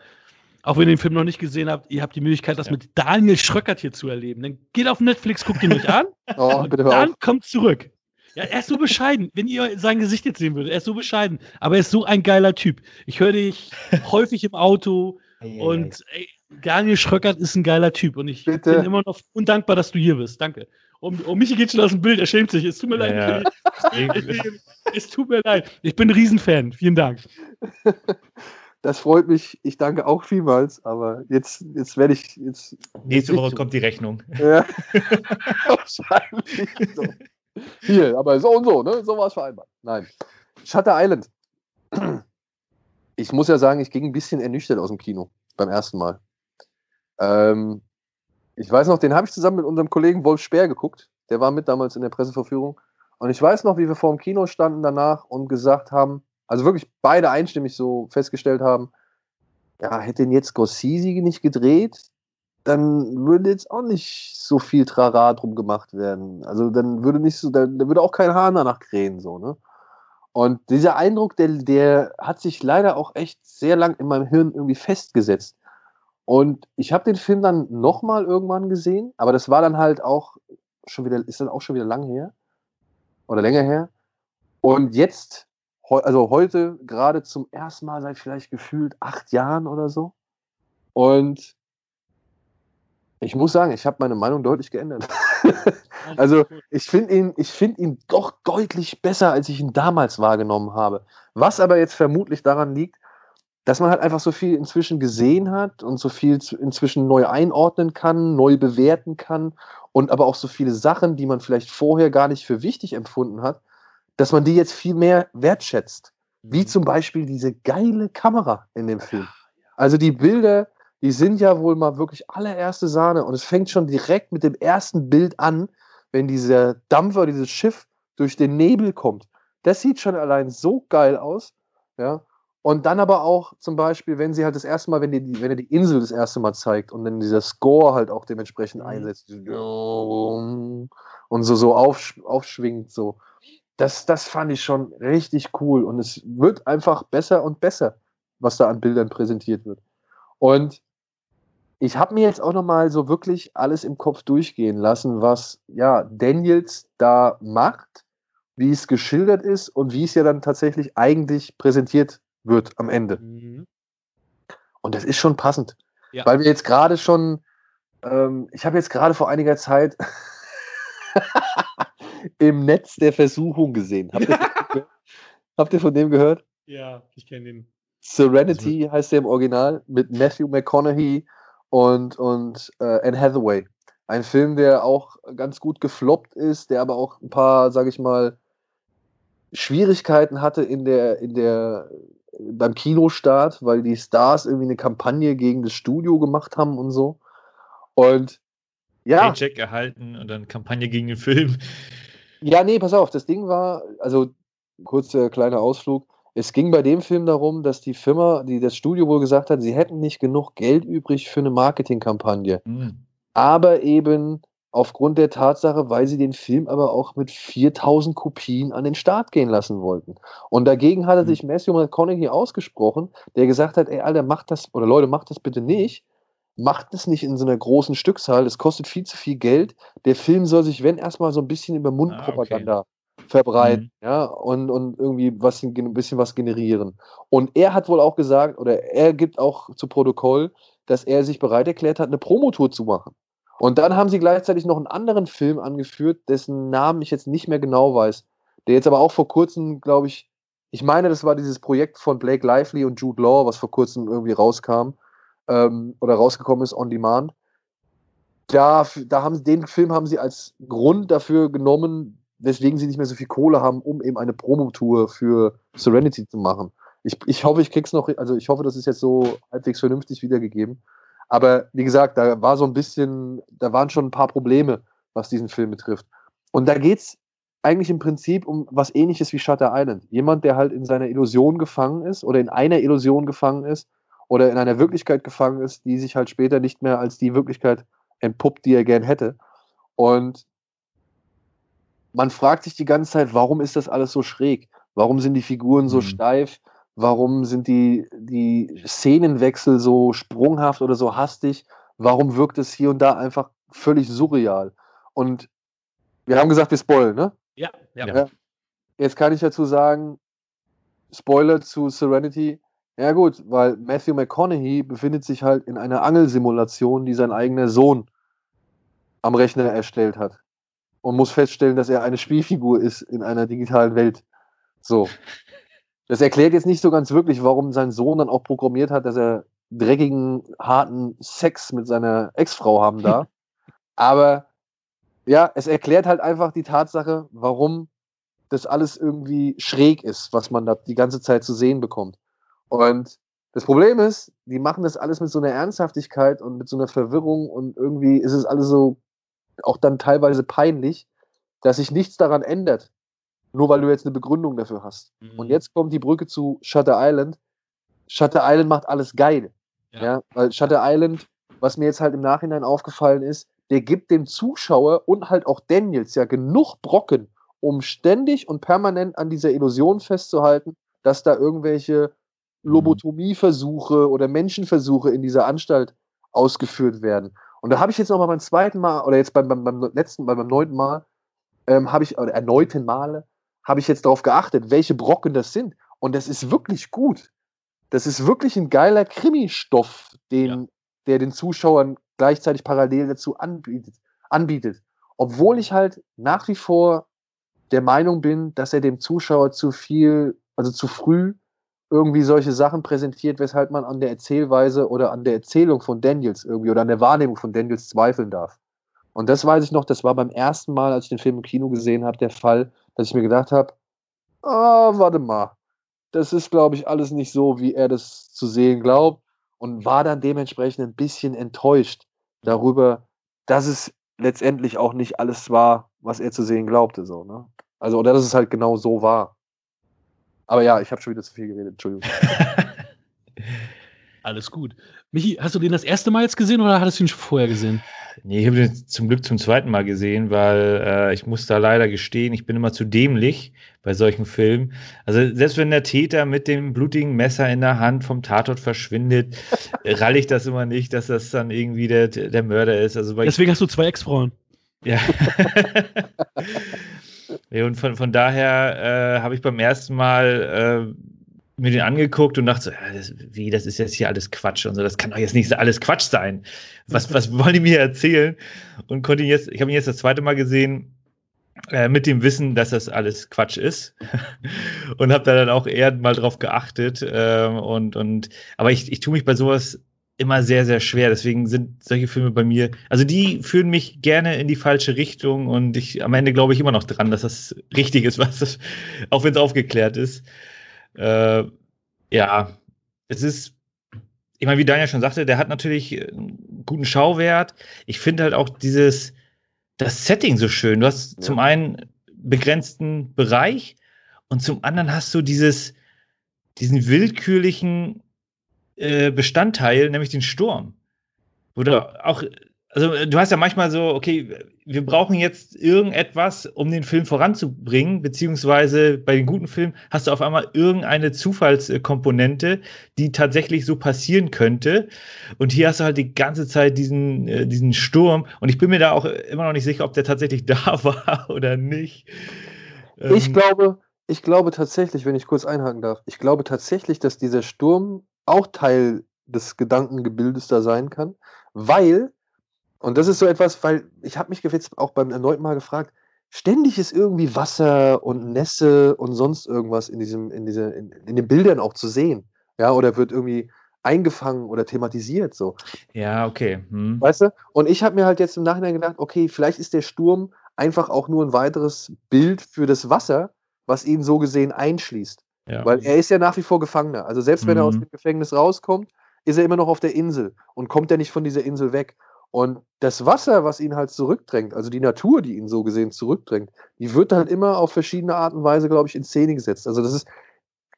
auch wenn ihr den Film noch nicht gesehen habt, ihr habt die Möglichkeit, das Ja. mit Daniel Schröckert hier zu erleben. Dann geht auf Netflix, guckt ihn euch an <laughs> Oh, und dann kommt zurück. Ja, er ist so bescheiden. Wenn ihr sein Gesicht jetzt sehen würdet, er ist so bescheiden. Aber er ist so ein geiler Typ. Ich höre dich <laughs> häufig im Auto und ey, Daniel Schröckert ist ein geiler Typ und ich Bitte. bin immer noch undankbar, dass du hier bist. Danke. Um, um Michi geht schon aus dem Bild, er schämt sich. Es tut mir leid. Ja, es tut mir leid. Ich bin ein Riesenfan. Vielen Dank. Das freut mich. Ich danke auch vielmals, aber jetzt, jetzt werde ich jetzt. Nächste Woche kommt die Rechnung. Ja. <laughs> <laughs> Wahrscheinlich so. Hier, aber so und so, ne? So war es vereinbart. Nein. Shutter Island. Ich muss ja sagen, ich ging ein bisschen ernüchtert aus dem Kino beim ersten Mal. Ähm, ich weiß noch, den habe ich zusammen mit unserem Kollegen Wolf Speer geguckt. Der war mit damals in der Presseverführung. Und ich weiß noch, wie wir vor dem Kino standen danach und gesagt haben, also wirklich beide einstimmig so festgestellt haben, ja, hätte ihn jetzt Scorsese nicht gedreht, dann würde jetzt auch nicht so viel Trara drum gemacht werden. Also dann würde nicht so, dann, dann würde auch kein Hahn danach krähen, so, ne? Und dieser Eindruck, der, der hat sich leider auch echt sehr lang in meinem Hirn irgendwie festgesetzt. Und ich habe den Film dann nochmal irgendwann gesehen, aber das war dann halt auch schon wieder, ist dann auch schon wieder lang her. Oder länger her. Und jetzt, also heute gerade zum ersten Mal seit vielleicht gefühlt acht Jahren oder so. Und ich muss sagen, ich habe meine Meinung deutlich geändert. <laughs> Also ich finde ihn, ich finde ihn doch deutlich besser, als ich ihn damals wahrgenommen habe. Was aber jetzt vermutlich daran liegt, dass man halt einfach so viel inzwischen gesehen hat und so viel inzwischen neu einordnen kann, neu bewerten kann und aber auch so viele Sachen, die man vielleicht vorher gar nicht für wichtig empfunden hat, dass man die jetzt viel mehr wertschätzt. Wie zum Beispiel diese geile Kamera in dem Film. Also die Bilder, die sind ja wohl mal wirklich allererste Sahne und es fängt schon direkt mit dem ersten Bild an, wenn dieser Dampfer, dieses Schiff durch den Nebel kommt. Das sieht schon allein so geil aus, ja. Und dann aber auch zum Beispiel, wenn sie halt das erste Mal, wenn, die, wenn er die Insel das erste Mal zeigt und dann dieser Score halt auch dementsprechend Mhm. einsetzt und so, so aufsch aufschwingt, so. Das, das fand ich schon richtig cool und es wird einfach besser und besser, was da an Bildern präsentiert wird. Und ich habe mir jetzt auch noch mal so wirklich alles im Kopf durchgehen lassen, was ja Daniels da macht, wie es geschildert ist und wie es ja dann tatsächlich eigentlich präsentiert wird am Ende. Mhm. Und das ist schon passend, Ja. weil wir jetzt gerade schon, ähm, ich habe jetzt gerade vor einiger Zeit <laughs> im Netz der Versuchung gesehen. Habt ihr, habt ihr von dem gehört? Ja, ich kenne den. Serenity heißt der im Original mit Matthew McConaughey und, und äh, Anne Hathaway. Ein Film, der auch ganz gut gefloppt ist, der aber auch ein paar, sage ich mal, Schwierigkeiten hatte in der, in der, beim Kinostart, weil die Stars irgendwie eine Kampagne gegen das Studio gemacht haben und so. Und ja, Paycheck erhalten und dann Kampagne gegen den Film. ja, nee, pass auf, das Ding war, also kurzer kleiner Ausflug. Es ging bei dem Film darum, dass die Firma, die das Studio wohl gesagt hat, sie hätten nicht genug Geld übrig für eine Marketingkampagne. Hm. Aber eben aufgrund der Tatsache, weil sie den Film aber auch mit 4000 Kopien an den Start gehen lassen wollten. Und dagegen hatte Mhm. sich Matthew McConaughey ausgesprochen, der gesagt hat, ey, Alter, macht das, oder Leute, macht das bitte nicht. Macht es nicht in so einer großen Stückzahl, das kostet viel zu viel Geld. Der Film soll sich, wenn erstmal so ein bisschen über Mundpropaganda verbreiten, ja, und, und irgendwie was, ein bisschen was generieren. Und er hat wohl auch gesagt, oder er gibt auch zu Protokoll, dass er sich bereit erklärt hat, eine Promotour zu machen. Und dann haben sie gleichzeitig noch einen anderen Film angeführt, dessen Namen ich jetzt nicht mehr genau weiß, der jetzt aber auch vor kurzem, glaube ich, ich meine, das war dieses Projekt von Blake Lively und Jude Law, was vor kurzem irgendwie rauskam ähm, oder rausgekommen ist on demand. Da, da haben den Film haben sie als Grund dafür genommen, weswegen sie nicht mehr so viel Kohle haben, um eben eine Promotour für Serenity zu machen. Ich, ich hoffe, ich krieg's noch, also ich hoffe, das ist jetzt so halbwegs vernünftig wiedergegeben. Aber wie gesagt, da war so ein bisschen, da waren schon ein paar Probleme, was diesen Film betrifft. Und da geht's eigentlich im Prinzip um was ähnliches wie Shutter Island. Jemand, der halt in seiner Illusion gefangen ist oder in einer Illusion gefangen ist oder in einer Wirklichkeit gefangen ist, die sich halt später nicht mehr als die Wirklichkeit entpuppt, die er gern hätte. Und man fragt sich die ganze Zeit, warum ist das alles so schräg? Warum sind die Figuren so Mhm. steif? Warum sind die, die Szenenwechsel so sprunghaft oder so hastig? Warum wirkt es hier und da einfach völlig surreal? Und wir haben gesagt, wir spoilen, ne? Ja, ja. Ja. Jetzt kann ich dazu sagen, Spoiler zu Serenity. Ja gut, weil Matthew McConaughey befindet sich halt in einer Angelsimulation, die sein eigener Sohn am Rechner erstellt hat. Und muss feststellen, dass er eine Spielfigur ist in einer digitalen Welt. So. Das erklärt jetzt nicht so ganz wirklich, warum sein Sohn dann auch programmiert hat, dass er dreckigen, harten Sex mit seiner Ex-Frau haben darf. <laughs> Aber ja, es erklärt halt einfach die Tatsache, warum das alles irgendwie schräg ist, was man da die ganze Zeit zu sehen bekommt. Und das Problem ist, die machen das alles mit so einer Ernsthaftigkeit und mit so einer Verwirrung und irgendwie ist es alles so auch dann teilweise peinlich, dass sich nichts daran ändert, nur weil du jetzt eine Begründung dafür hast. Mhm. Und jetzt kommt die Brücke zu Shutter Island. Shutter Island macht alles geil. Ja. Ja. weil Shutter Island, was mir jetzt halt im Nachhinein aufgefallen ist, der gibt dem Zuschauer und halt auch Daniels ja genug Brocken, um ständig und permanent an dieser Illusion festzuhalten, dass da irgendwelche Lobotomieversuche oder Menschenversuche in dieser Anstalt ausgeführt werden. Und da habe ich jetzt noch mal beim zweiten Mal oder jetzt beim, beim, beim letzten Mal, beim neunten Mal, ähm, habe ich, oder erneuten Male, habe ich jetzt darauf geachtet, welche Brocken das sind. Und das ist wirklich gut. Das ist wirklich ein geiler Krimi-Stoff, den, Ja. der den Zuschauern gleichzeitig parallel dazu anbietet, anbietet. Obwohl ich halt nach wie vor der Meinung bin, dass er dem Zuschauer zu viel, also zu früh irgendwie solche Sachen präsentiert, weshalb man an der Erzählweise oder an der Erzählung von Daniels irgendwie oder an der Wahrnehmung von Daniels zweifeln darf. Und das weiß ich noch, das war beim ersten Mal, als ich den Film im Kino gesehen habe, der Fall, dass ich mir gedacht habe, ah, warte mal, das ist, glaube ich, alles nicht so, wie er das zu sehen glaubt und war dann dementsprechend ein bisschen enttäuscht darüber, dass es letztendlich auch nicht alles war, was er zu sehen glaubte. So, ne? Also, oder dass es halt genau so war. Aber ja, ich habe schon wieder zu viel geredet, Entschuldigung. <laughs> Alles gut. Michi, hast du den das erste Mal jetzt gesehen oder hattest du ihn schon vorher gesehen? Nee, ich habe den zum Glück zum zweiten Mal gesehen, weil äh, ich muss da leider gestehen, ich bin immer zu dämlich bei solchen Filmen. Also selbst wenn der Täter mit dem blutigen Messer in der Hand vom Tatort verschwindet, <laughs> ralle ich das immer nicht, dass das dann irgendwie der, der Mörder ist. Also Deswegen hast du zwei Ex-Frauen. ja. <laughs> ja. Und von, von daher äh, habe ich beim ersten Mal äh, mir den angeguckt und dachte so, ja, das, wie, das ist jetzt hier alles Quatsch und so, das kann doch jetzt nicht alles Quatsch sein. Was, was wollen die mir erzählen? Und konnte ihn jetzt, ich habe ihn jetzt das zweite Mal gesehen, äh, mit dem Wissen, dass das alles Quatsch ist. <laughs> und habe da dann auch eher mal drauf geachtet. ähm, und, und, aber ich, ich tue mich bei sowas immer sehr, sehr schwer. Deswegen sind solche Filme bei mir, also die führen mich gerne in die falsche Richtung und ich am Ende glaube ich immer noch dran, dass das richtig ist, <laughs> was das, auch wenn es aufgeklärt ist. Äh, ja, es ist, ich meine, wie Daniel schon sagte, der hat natürlich einen guten Schauwert. Ich finde halt auch dieses, das Setting so schön. Du hast Ja. zum einen begrenzten Bereich und zum anderen hast du dieses, diesen willkürlichen äh, Bestandteil, nämlich den Sturm. Oder auch, also äh, du hast ja manchmal so, okay, wir brauchen jetzt irgendetwas, um den Film voranzubringen, beziehungsweise bei den guten Filmen hast du auf einmal irgendeine Zufallskomponente, die tatsächlich so passieren könnte. Und hier hast du halt die ganze Zeit diesen, äh, diesen Sturm. Und ich bin mir da auch immer noch nicht sicher, ob der tatsächlich <laughs> da war oder nicht. Ich Ähm, glaube, ich glaube tatsächlich, wenn ich kurz einhaken darf, ich glaube tatsächlich, dass dieser Sturm auch Teil des Gedankengebildes da sein kann, weil, und das ist so etwas, weil ich habe mich jetzt auch beim erneuten Mal gefragt, ständig ist irgendwie Wasser und Nässe und sonst irgendwas in diesem, in diese, in, in den Bildern auch zu sehen. Ja, oder wird irgendwie eingefangen oder thematisiert so. ja, okay. Hm. Weißt du? Und ich habe mir halt jetzt im Nachhinein gedacht, okay, vielleicht ist der Sturm einfach auch nur ein weiteres Bild für das Wasser, was ihn so gesehen einschließt. Ja. Weil er ist ja nach wie vor Gefangener. Also selbst wenn er aus Mhm. dem Gefängnis rauskommt, ist er immer noch auf der Insel und kommt er nicht von dieser Insel weg. Und das Wasser, was ihn halt zurückdrängt, also die Natur, die ihn so gesehen zurückdrängt, die wird halt immer auf verschiedene Art und Weise, glaube ich, in Szene gesetzt. Also das ist,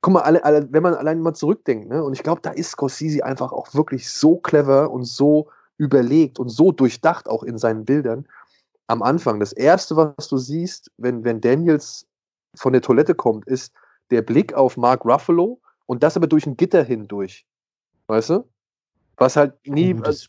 guck mal, alle, alle, wenn man allein mal zurückdenkt, ne, und ich glaube, da ist Scorsese einfach auch wirklich so clever und so überlegt und so durchdacht auch in seinen Bildern. Am Anfang, das erste, was du siehst, wenn, wenn Daniels von der Toilette kommt, ist der Blick auf Mark Ruffalo und das aber durch ein Gitter hindurch. Weißt du? Was halt nie, Oh, das,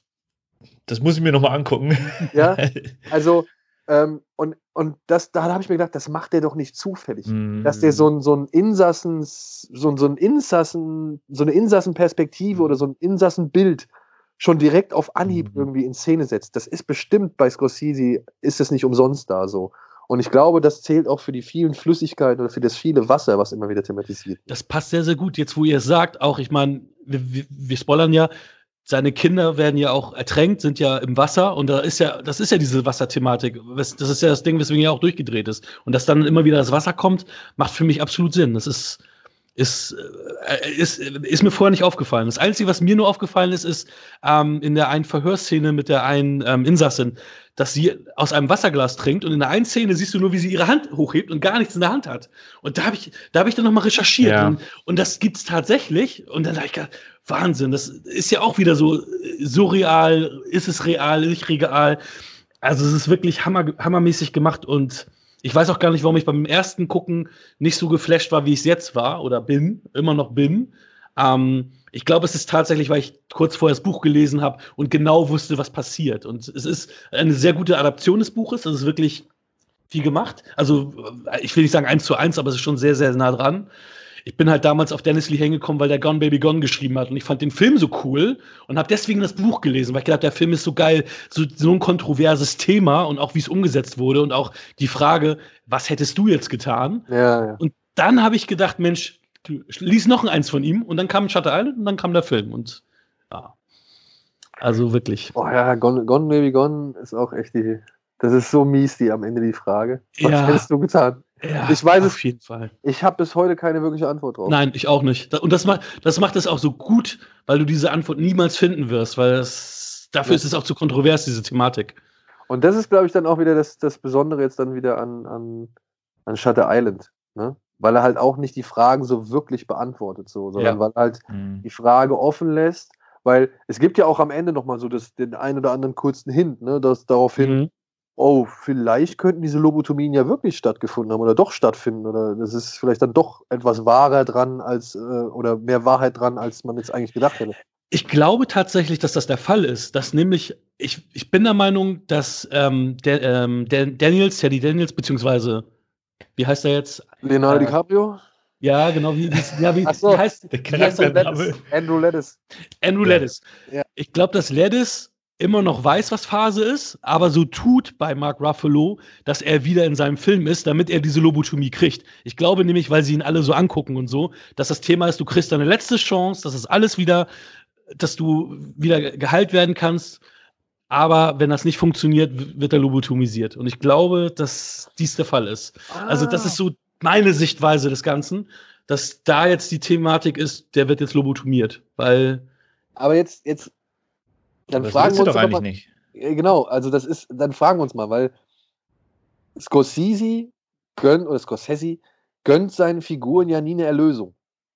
das muss ich mir nochmal angucken. ja, <laughs> also Ähm, und und das, da habe ich mir gedacht, das macht der doch nicht zufällig. Mhm. Dass der so ein, so ein Insassen, so ein, so ein Insassen, so eine Insassenperspektive oder so ein Insassenbild schon direkt auf Anhieb Mhm. irgendwie in Szene setzt. Das ist bestimmt bei Scorsese, ist es nicht umsonst da so. Und ich glaube, das zählt auch für die vielen Flüssigkeiten oder für das viele Wasser, was immer wieder thematisiert. wird. Das passt sehr, sehr gut. Jetzt, wo ihr es sagt, auch, ich meine, wir, wir, wir spoilern ja, seine Kinder werden ja auch ertränkt, sind ja im Wasser und da ist ja, das ist ja diese Wasserthematik. Das ist ja das Ding, weswegen er auch durchgedreht ist. Und dass dann immer wieder das Wasser kommt, macht für mich absolut Sinn. Das ist, ist, äh, ist, ist mir vorher nicht aufgefallen. Das Einzige, was mir nur aufgefallen ist, ist ähm, in der einen Verhörszene mit der einen ähm, Insassin, dass sie aus einem Wasserglas trinkt und in der einen Szene siehst du nur, wie sie ihre Hand hochhebt und gar nichts in der Hand hat. Und da habe ich, da habe ich dann nochmal recherchiert. Ja. Und, und das gibt's tatsächlich. Und dann habe ich Wahnsinn, das ist ja auch wieder so äh, surreal, ist es real, nicht real. Also es ist wirklich hammer, hammermäßig gemacht und ich weiß auch gar nicht, warum ich beim ersten Gucken nicht so geflasht war, wie ich es jetzt war oder bin, immer noch bin. Ähm, ich glaube, es ist tatsächlich, weil ich kurz vorher das Buch gelesen habe und genau wusste, was passiert. Und es ist eine sehr gute Adaption des Buches. Es ist wirklich viel gemacht. Also, äh, ich will nicht sagen eins zu eins, aber es ist schon sehr, sehr nah dran. Ich bin halt damals auf Dennis Lee hängen gekommen, weil der Gone Baby Gone geschrieben hat und ich fand den Film so cool und habe deswegen das Buch gelesen, weil ich gedacht, der Film ist so geil, so, so ein kontroverses Thema und auch wie es umgesetzt wurde und auch die Frage, was hättest du jetzt getan? Ja, ja. Und dann habe ich gedacht, Mensch, du lies noch eins von ihm und dann kam Shutter Island und dann kam der Film und ja. Also wirklich. Boah, ja, Gone, Gone Baby Gone ist auch echt die. Das ist so mies, die am Ende die Frage. Was Ja. hättest du getan? Ja, Ich weiß es- auf jeden Fall. Ich habe bis heute keine wirkliche Antwort drauf. Nein, ich auch nicht. Und das macht, das macht es auch so gut, weil du diese Antwort niemals finden wirst, weil das, dafür Ja. ist es auch zu kontrovers, diese Thematik. Und das ist, glaube ich, dann auch wieder das, das Besondere jetzt dann wieder an, an, an Shutter Island. Ne? Weil er halt auch nicht die Fragen so wirklich beantwortet, so, sondern Ja. weil er halt Mhm. die Frage offen lässt. Weil es gibt ja auch am Ende nochmal so das, den einen oder anderen kurzen Hint, ne, dass daraufhin, Mhm. oh, vielleicht könnten diese Lobotomien ja wirklich stattgefunden haben oder doch stattfinden. Oder das ist vielleicht dann doch etwas wahrer dran als äh, oder mehr Wahrheit dran, als man jetzt eigentlich gedacht hätte. Ich glaube tatsächlich, dass das der Fall ist. Dass nämlich, ich, ich bin der Meinung, dass ähm, der, ähm, der Daniels, Teddy Daniels, beziehungsweise, wie heißt er jetzt? Leonardo Äh, DiCaprio? Ja, genau, wie, wie, ja, wie, so. wie heißt Der wie heißt? Charaktername. Andrew Lettis. Andrew Ja. Ledis. Ja. Ich glaube, dass Ledis immer noch weiß, was Phase ist, aber so tut bei Mark Ruffalo, dass er wieder in seinem Film ist, damit er diese Lobotomie kriegt. Ich glaube nämlich, weil sie ihn alle so angucken und so, dass das Thema ist, du kriegst deine letzte Chance, dass es alles wieder, dass du wieder geheilt werden kannst. Aber wenn das nicht funktioniert, wird er lobotomisiert. Und ich glaube, dass dies der Fall ist. Also, das Ah. ist so meine Sichtweise des Ganzen, dass da jetzt die Thematik ist, der wird jetzt lobotomiert, weil Aber jetzt, jetzt, dann Das fragen wir uns doch doch eigentlich mal, nicht. Ja, Genau, also das ist, dann fragen wir uns mal, weil Scorsese gönnt, oder Scorsese gönnt seinen Figuren ja nie eine Erlösung.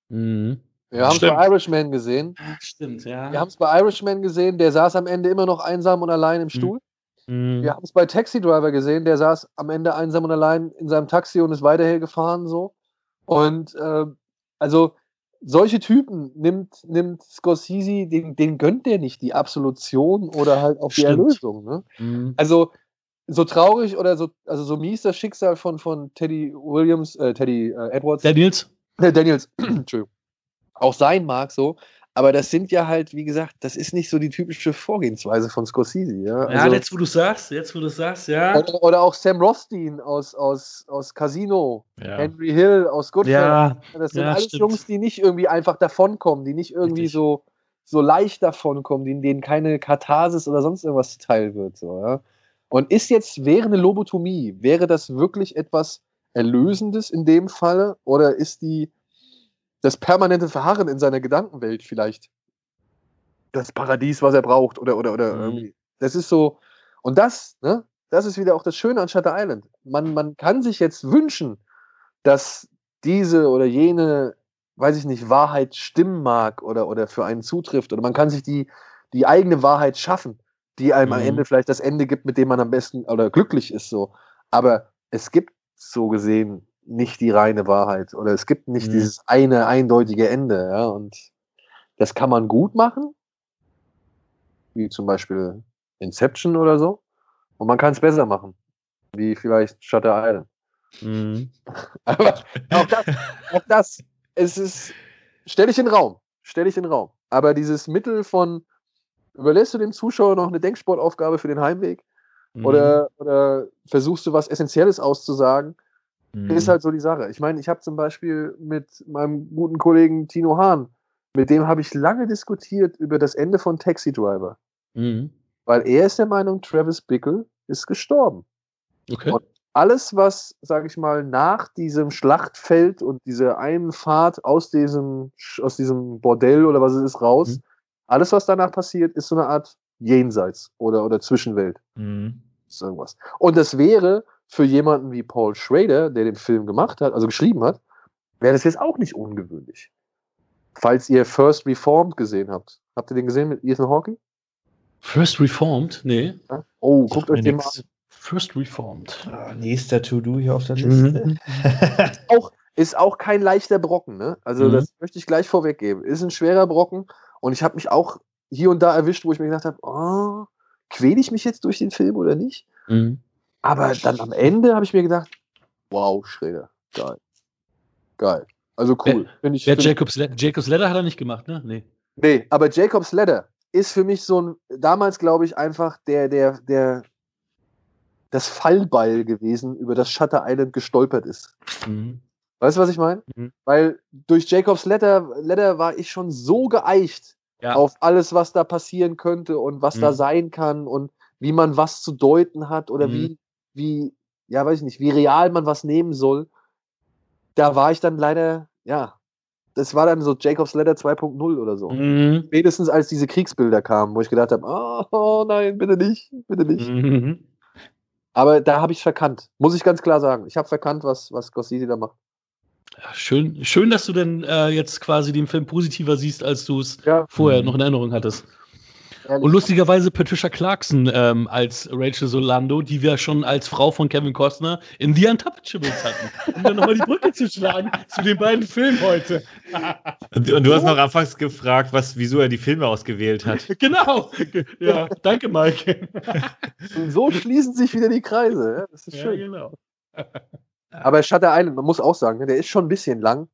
Mhm. Wir haben es bei Irishman gesehen. Stimmt, ja. Wir haben es bei Irishman gesehen, der saß am Ende immer noch einsam und allein im Stuhl. Mhm. Wir haben es bei Taxi Driver gesehen, der saß am Ende einsam und allein in seinem Taxi und ist weiterher gefahren so. Und äh, also solche Typen nimmt, nimmt Scorsese, den, den gönnt der nicht die Absolution oder halt auch die Stimmt. Erlösung. Ne? Mhm. Also so traurig oder so, also so mies das Schicksal von, von Teddy Williams, äh, Teddy äh, Edwards, Daniels? äh, Daniels, <clears throat> Entschuldigung, auch sein mag so, aber das sind ja halt, wie gesagt, das ist nicht so die typische Vorgehensweise von Scorsese. Ja, Ja, also, jetzt wo du sagst, jetzt wo du sagst, ja. oder, oder auch Sam Rothstein aus, aus, aus Casino, Ja. Henry Hill aus Goodfellas. Ja, Das sind ja, alles stimmt. Jungs, die nicht irgendwie einfach davonkommen, die nicht irgendwie Richtig. so, so leicht davonkommen, denen, denen keine Katharsis oder sonst irgendwas zuteil wird. So, ja? Und ist jetzt, wäre eine Lobotomie, wäre das wirklich etwas Erlösendes in dem Falle? Oder ist die das permanente Verharren in seiner Gedankenwelt vielleicht das Paradies, was er braucht? Oder, oder, oder Mhm. irgendwie. Das ist so. Und das, ne, das ist wieder auch das Schöne an Shutter Island. Man, man kann sich jetzt wünschen, dass diese oder jene, weiß ich nicht, Wahrheit stimmen mag oder, oder für einen zutrifft. Oder man kann sich die, die eigene Wahrheit schaffen, die einem am Mhm. Ende vielleicht das Ende gibt, mit dem man am besten oder glücklich ist. So. Aber es gibt so gesehen nicht die reine Wahrheit oder es gibt nicht Mhm. dieses eine eindeutige Ende. Ja? Und das kann man gut machen, wie zum Beispiel Inception oder so. Und man kann es besser machen. wie vielleicht Shutter Island. Mhm. <laughs> Aber auch das, <laughs> auch das, es ist, stell dich in den Raum, stell dich in den Raum. Aber dieses Mittel von, überlässt du dem Zuschauer noch eine Denksportaufgabe für den Heimweg Mhm. oder, oder versuchst du was Essentielles auszusagen, Mhm. ist halt so die Sache. Ich meine, ich habe zum Beispiel mit meinem guten Kollegen Tino Hahn, mit dem habe ich lange diskutiert über das Ende von Taxi Driver. Mhm. Weil er ist der Meinung, Travis Bickle ist gestorben. Okay. Und alles, was, sage ich mal, nach diesem Schlachtfeld und dieser einen Fahrt aus diesem, aus diesem Bordell oder was es ist raus, Mhm. alles, was danach passiert, ist so eine Art Jenseits oder, oder Zwischenwelt. Mhm. Irgendwas. Und das wäre für jemanden wie Paul Schrader, der den Film gemacht hat, also geschrieben hat, wäre das jetzt auch nicht ungewöhnlich. Falls ihr First Reformed gesehen habt. Habt ihr den gesehen mit Ethan Hawke? First Reformed? Nee. Ja? Oh, guckt euch den mal an. First Reformed. Ah, nächster To-Do hier auf der Mhm. Liste. Ist auch kein leichter Brocken, ne? Also, Mhm. das möchte ich gleich vorweggeben. Ist ein schwerer Brocken und ich habe mich auch hier und da erwischt, wo ich mir gedacht habe, oh, quäle ich mich jetzt durch den Film oder nicht? Mhm. Aber dann am Ende habe ich mir gedacht, wow, Schräder, geil. Geil. Also cool. Finde ich, Wer Jacobs, Le Jacobs Ladder hat er nicht gemacht, ne? Nee. Nee, aber Jacob's Ladder ist für mich so ein, damals glaube ich einfach der, der, der, das Fallbeil gewesen, über das Shutter Island gestolpert ist. Mhm. Weißt du, was ich meine? Mhm. Weil durch Jacob's Ladder, Ladder war ich schon so geeicht Ja. auf alles, was da passieren könnte und was da Mhm. sein kann und wie man was zu deuten hat oder Mhm. wie, wie, ja, weiß ich nicht, wie real man was nehmen soll. Da war ich dann leider, ja, das war dann so Jacob's Ladder 2.0 oder so. Mhm. Spätestens als diese Kriegsbilder kamen, wo ich gedacht habe, oh, oh nein, bitte nicht, bitte nicht. Mhm. Aber da habe ich verkannt, muss ich ganz klar sagen. Ich habe verkannt, was, was Scorsese da macht. Ja, schön, schön, dass du denn äh, jetzt quasi den Film positiver siehst, als du es Ja, vorher Mhm. noch in Erinnerung hattest. Ehrlich. Und lustigerweise Patricia Clarkson ähm, als Rachel Solando, die wir schon als Frau von Kevin Costner in The Untouchables hatten. Um dann nochmal die Brücke zu schlagen zu den beiden Filmen heute. Und, und du hast noch anfangs gefragt, was, wieso er die Filme ausgewählt hat. <laughs> genau. Ja, danke, Mike. Und so schließen sich wieder die Kreise. Ja, das ist ja, schön. genau. Aber Shutter Island, man muss auch sagen, ne, der ist schon ein bisschen lang.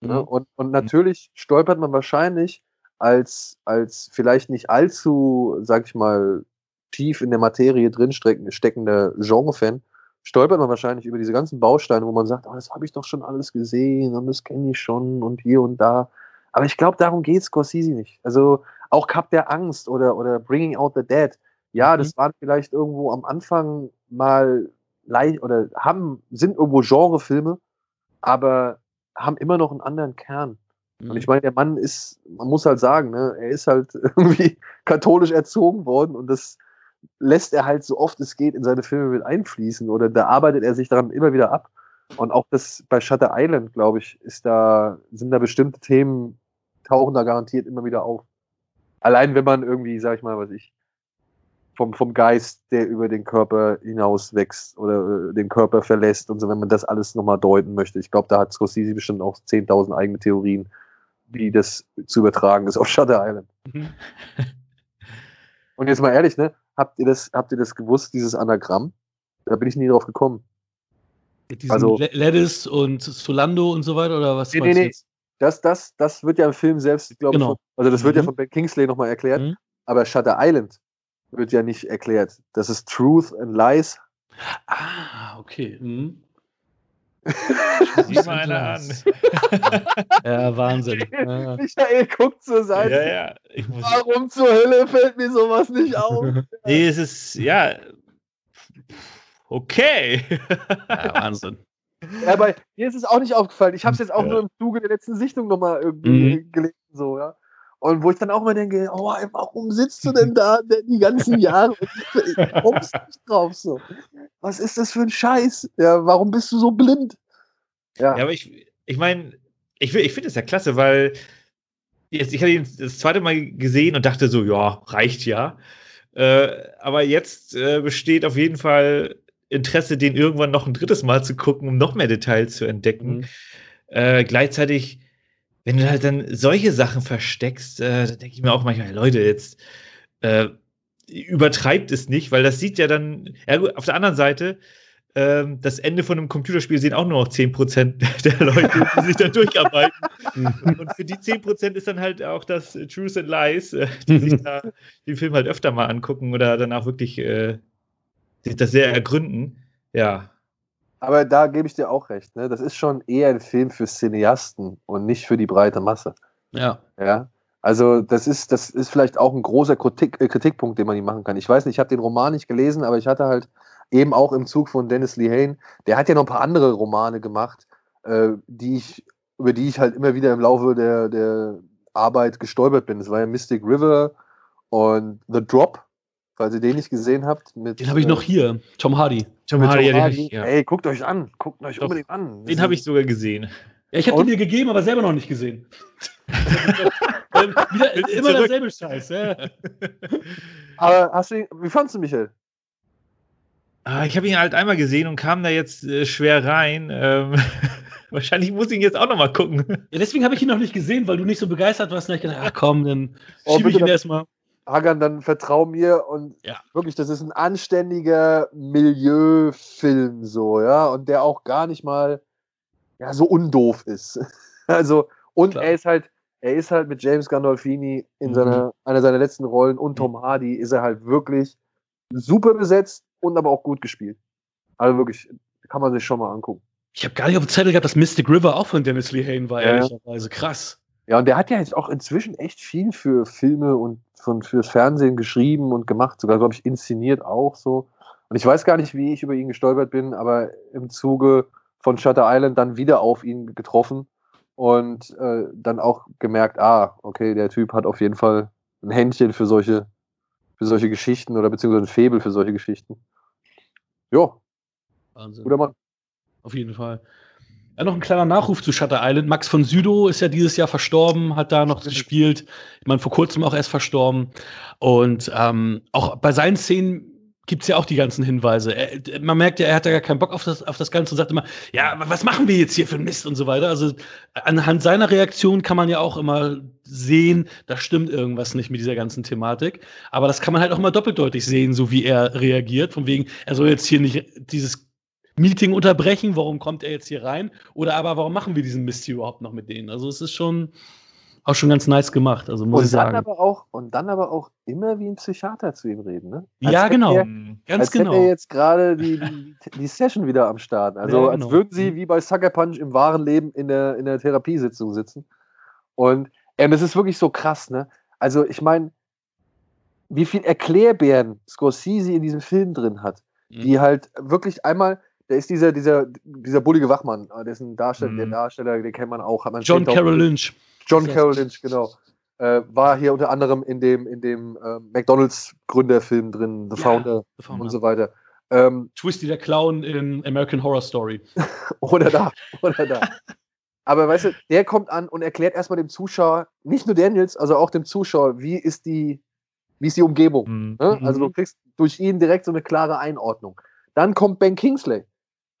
Ne? Mhm. Und, und natürlich stolpert man wahrscheinlich als, als vielleicht nicht allzu, sag ich mal, tief in der Materie drin steckender Genre-Fan, stolpert man wahrscheinlich über diese ganzen Bausteine, wo man sagt, oh, das habe ich doch schon alles gesehen und das kenne ich schon und hier und da. Aber ich glaube, darum geht Scorsese nicht. Also auch Cup der Angst oder, oder Bringing Out the Dead. Ja, Mhm. das waren vielleicht irgendwo am Anfang mal leicht oder haben, sind irgendwo Genrefilme, aber haben immer noch einen anderen Kern. Mhm. Und ich meine, der Mann ist, man muss halt sagen, ne, er ist halt <laughs> irgendwie katholisch erzogen worden und das lässt er halt so oft es geht in seine Filme mit einfließen oder da arbeitet er sich daran immer wieder ab. Und auch das bei Shutter Island, glaube ich, ist da, sind da bestimmte Themen, tauchen da garantiert immer wieder auf. Allein wenn man irgendwie, sag ich mal, was ich, vom, vom Geist, der über den Körper hinaus wächst oder äh, den Körper verlässt und so, wenn man das alles nochmal deuten möchte. Ich glaube, da hat Scorsese bestimmt auch 10.000 eigene Theorien, wie das zu übertragen ist auf Shutter Island. Mhm. <laughs> Und jetzt mal ehrlich, ne? Habt ihr das, habt ihr das gewusst, dieses Anagramm? Da bin ich nie drauf gekommen. Mit Also- Le- Ledis und Solando und so weiter, oder was Nee, meinst nee, nee. Das, das, das wird ja im Film selbst, glaube Genau. ich, also das wird ja Mhm. von Ben Kingsley nochmal erklärt, Mhm. aber Shutter Island wird ja nicht erklärt. Das ist Truth and Lies. Ah, okay. Mhm. Sieh mal einer an. Ja, Wahnsinn. <laughs> Ja. Michael guckt zur Ja, Seite. ja. Ich muss, Warum zur Hölle fällt mir sowas nicht auf? <laughs> nee, es ist, ja. Okay. ja, Wahnsinn. Ja, aber mir ist es auch nicht aufgefallen. Ich habe es jetzt auch Ja. nur im Zuge der letzten Sichtung nochmal irgendwie Mhm. gelesen, so, ja. Und wo ich dann auch mal denke, oh, warum sitzt du denn da denn die ganzen Jahre <laughs> und kommst nicht drauf so? Was ist das für ein Scheiß? Ja, warum bist du so blind? Ja, Ja, aber ich, ich meine, ich, ich finde es ja klasse, weil jetzt, ich hatte ihn das zweite Mal gesehen und dachte so, ja, reicht ja. Äh, aber jetzt äh, besteht auf jeden Fall Interesse, den irgendwann noch ein drittes Mal zu gucken, um noch mehr Details zu entdecken. Mhm. Äh, gleichzeitig, wenn du halt dann solche Sachen versteckst, äh, dann denke ich mir auch manchmal, Leute, jetzt äh, übertreibt es nicht, weil das sieht ja dann, ja gut, auf der anderen Seite, ähm, das Ende von einem Computerspiel sehen auch nur noch 10% <laughs> der Leute, die sich da durcharbeiten. <laughs> und für die 10% ist dann halt auch das Truth and Lies, äh, die sich da den Film halt öfter mal angucken oder dann auch wirklich äh, sich das sehr ergründen. Ja. Aber da gebe ich dir auch recht. Ne? Das ist schon eher ein Film für Cineasten und nicht für die breite Masse. Ja. Ja. Also das ist, das ist vielleicht auch ein großer Kritik, äh, Kritikpunkt, den man nicht machen kann. Ich weiß nicht, ich habe den Roman nicht gelesen, aber ich hatte halt eben auch im Zug von Dennis Lehane, der hat ja noch ein paar andere Romane gemacht, äh, die ich, über die ich halt immer wieder im Laufe der, der Arbeit gestolpert bin. Das war ja Mystic River und The Drop, falls ihr den nicht gesehen habt. Mit, Den habe ich noch äh, hier, Tom Hardy. Tom mit Hardy, Tom Hardy. ich, ja. Ey, guckt euch an, guckt euch Doch, unbedingt an. den habe ich sogar gesehen. Ja, ich habe den dir gegeben, aber selber noch nicht gesehen. <laughs> Ähm, Wieder, immer Zurück. derselbe Scheiß. Ja. <laughs> Aber hast du ihn, wie fandst du Michael? Ah, ich habe ihn halt einmal gesehen und kam da jetzt äh, schwer rein. Ähm, <laughs> wahrscheinlich muss ich ihn jetzt auch noch mal gucken. Ja, deswegen habe ich ihn noch nicht gesehen, weil du nicht so begeistert warst. Und ich gedacht, ach komm, dann Oh, schiebe ich bitte, ihn erstmal. Hagan, dann vertrau mir und Ja. wirklich, das ist ein anständiger Milieufilm so, ja, und der auch gar nicht mal ja, so undoof ist. <laughs> Also, und Klar. er ist halt, er ist halt mit James Gandolfini in Mhm. seiner, einer seiner letzten Rollen und Tom Hardy ist er halt wirklich super besetzt und aber auch gut gespielt. Also wirklich, kann man sich schon mal angucken. Ich habe gar nicht auf dem Zettel gehabt, dass Mystic River auch von Dennis Lehane war, Ja. ehrlicherweise. Krass. Ja, und der hat ja jetzt auch inzwischen echt viel für Filme und von, fürs Fernsehen geschrieben und gemacht, sogar, glaube ich, inszeniert auch so. Und ich weiß gar nicht, wie ich über ihn gestolpert bin, aber im Zuge von Shutter Island dann wieder auf ihn getroffen und äh, dann auch gemerkt, ah, okay, der Typ hat auf jeden Fall ein Händchen für solche, für solche Geschichten oder beziehungsweise ein Faible für solche Geschichten. Ja, Wahnsinn. guter Mann. Auf jeden Fall. Ja, noch ein kleiner Nachruf zu Shutter Island. Max von Südow ist ja dieses Jahr verstorben, hat da noch gespielt. Ich meine, vor kurzem auch erst verstorben. Und ähm, auch bei seinen Szenen gibt es ja auch die ganzen Hinweise. Er, man merkt ja, er hat ja gar keinen Bock auf das, auf das Ganze und sagt immer, ja, was machen wir jetzt hier für einen Mist und so weiter. Also anhand seiner Reaktion kann man ja auch immer sehen, da stimmt irgendwas nicht mit dieser ganzen Thematik. Aber das kann man halt auch mal doppeldeutig sehen, so wie er reagiert. Von wegen, er soll jetzt hier nicht dieses Meeting unterbrechen, warum kommt er jetzt hier rein? Oder aber warum machen wir diesen Mist hier überhaupt noch mit denen? Also es ist schon auch schon ganz nice gemacht, also muss ich Und dann, sagen. aber auch, und dann aber auch immer wie ein Psychiater zu ihm reden, ne? Als Ja, genau. er- Mhm. Ganz als genau. hätte er jetzt gerade die, die, die Session wieder am Start. Also Ja, genau. als würden sie wie bei Sucker Punch im wahren Leben in der, in der Therapiesitzung sitzen. Und ähm, es ist wirklich so krass, ne? Also ich meine, wie viel Erklärbären Scorsese in diesem Film drin hat, Mhm. die halt wirklich einmal, da ist dieser, dieser, dieser bullige Wachmann, äh, dessen Darsteller, Mhm. der Darsteller, den kennt man auch. Hat man John 10.000 Carroll Lynch. John. Carroll Lynch, genau. Äh, war hier unter anderem in dem, in dem äh, McDonalds-Gründerfilm drin, The Ja, Founder The Founder. und so weiter. Ähm, Twisty der Clown in American Horror Story. <laughs> oder da, oder da. Aber weißt du, der kommt an und erklärt erstmal dem Zuschauer, nicht nur Daniels, also auch dem Zuschauer, wie ist die, wie ist die Umgebung. Mhm. Ne? Also du Mhm. kriegst durch ihn direkt so eine klare Einordnung. Dann kommt Ben Kingsley.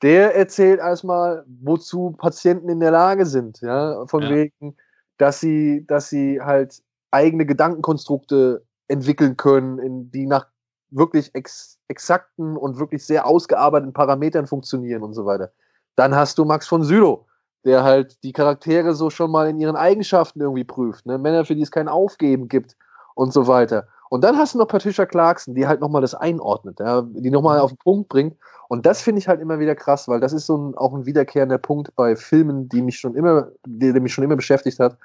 Der erzählt erstmal, wozu Patienten in der Lage sind, ja, von Ja. wegen, dass sie, dass sie halt eigene Gedankenkonstrukte entwickeln können, in, die nach wirklich ex, exakten und wirklich sehr ausgearbeiteten Parametern funktionieren und so weiter. Dann hast du Max von Sydow, der halt die Charaktere so schon mal in ihren Eigenschaften irgendwie prüft. Ne? Männer, für die es kein Aufgeben gibt und so weiter. Und dann hast du noch Patricia Clarkson, die halt nochmal das einordnet, ja? die nochmal auf den Punkt bringt. Und das finde ich halt immer wieder krass, weil das ist so ein, auch ein wiederkehrender Punkt bei Filmen, die mich schon immer, der, der mich schon immer beschäftigt hat.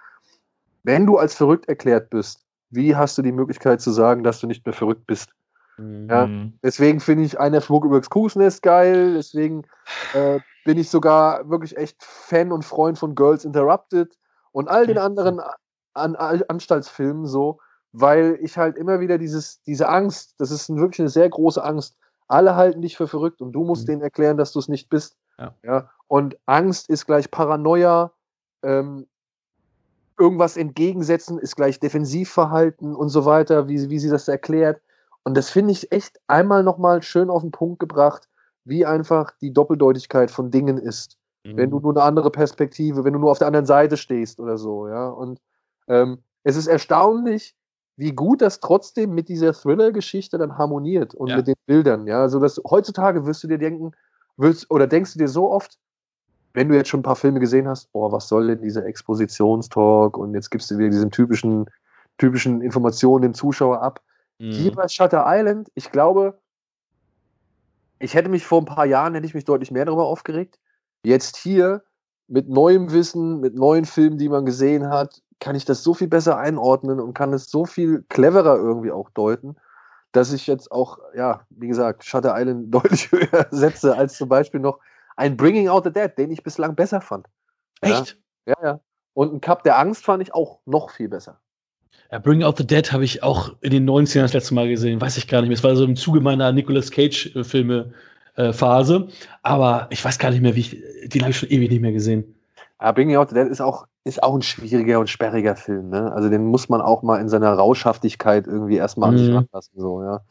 Wenn du als verrückt erklärt bist, wie hast du die Möglichkeit zu sagen, dass du nicht mehr verrückt bist? Ja. Mhm. Deswegen finde ich einer Flug übers Kuhsnest geil. Deswegen äh, bin ich sogar wirklich echt Fan und Freund von Girls Interrupted und all den anderen an, an Anstaltsfilmen so, weil ich halt immer wieder dieses, diese Angst, das ist ein- wirklich eine sehr große Angst. Alle halten dich für verrückt und du musst Mhm. denen erklären, dass du es nicht bist. Ja. Und Angst ist gleich Paranoia. Ähm, irgendwas entgegensetzen ist gleich Defensivverhalten und so weiter, wie, wie sie das erklärt. Und das finde ich echt einmal nochmal schön auf den Punkt gebracht, wie einfach die Doppeldeutigkeit von Dingen ist. Wenn Mhm. du nur eine andere Perspektive, wenn du nur auf der anderen Seite stehst oder so, ja. Und ähm, es ist erstaunlich, wie gut das trotzdem mit dieser Thriller-Geschichte dann harmoniert und Ja. mit den Bildern, ja. Also das heutzutage wirst du dir denken, willst, oder denkst du dir so oft, wenn du jetzt schon ein paar Filme gesehen hast, oh, was soll denn dieser Expositionstalk und jetzt gibst du wieder diesen typischen, typischen Informationen dem Zuschauer ab. Mhm. Hier bei Shutter Island, ich glaube, ich hätte mich vor ein paar Jahren, hätte ich mich deutlich mehr darüber aufgeregt. Jetzt hier mit neuem Wissen, mit neuen Filmen, die man gesehen hat, kann ich das so viel besser einordnen und kann es so viel cleverer irgendwie auch deuten, dass ich jetzt auch, ja, wie gesagt, Shutter Island <laughs> deutlich höher setze als zum Beispiel noch ein Bringing Out the Dead, den ich bislang besser fand. Echt? Ja, ja. Und ein Cup der Angst fand ich auch noch viel besser. Ja, Bring Out the Dead habe ich auch in den 90ern das letzte Mal gesehen. Weiß ich gar nicht mehr. Es war so im Zuge meiner Nicolas Cage-Filme. Äh, aber ich weiß gar nicht mehr, wie ich, den habe ich schon ewig nicht mehr gesehen. Ja, Bringing Out the Dead ist auch, ist auch ein schwieriger und sperriger Film, ne? Also den muss man auch mal in seiner Rauschhaftigkeit irgendwie erstmal an sich Mhm. ranlassen, so, ja.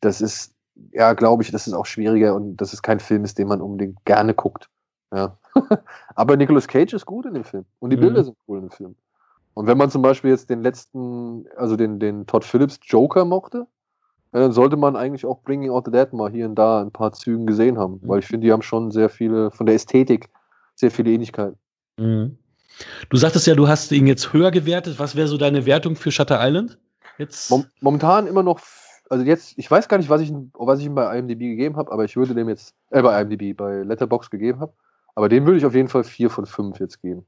Das ist, ja, glaube ich, das ist auch schwieriger und das ist kein Film ist, den man unbedingt gerne guckt. Ja. <laughs> Aber Nicolas Cage ist gut in dem Film. Und die Mhm. Bilder sind cool in dem Film. Und wenn man zum Beispiel jetzt den letzten, also den, den Todd Phillips Joker mochte, ja, dann sollte man eigentlich auch Bringing Out the Dead mal hier und da ein paar Zügen gesehen haben. Weil ich finde, die haben schon sehr viele, von der Ästhetik, sehr viele Ähnlichkeiten. Mhm. Du sagtest ja, du hast ihn jetzt höher gewertet. Was wäre so deine Wertung für Shutter Island? Jetzt? Mom momentan immer noch, also jetzt, ich weiß gar nicht, was ich, ihm- was ich ihm bei IMDb gegeben habe, aber ich würde dem jetzt, äh, bei IMDb, bei Letterbox gegeben habe. Aber dem würde ich auf jeden Fall 4 von 5 jetzt geben.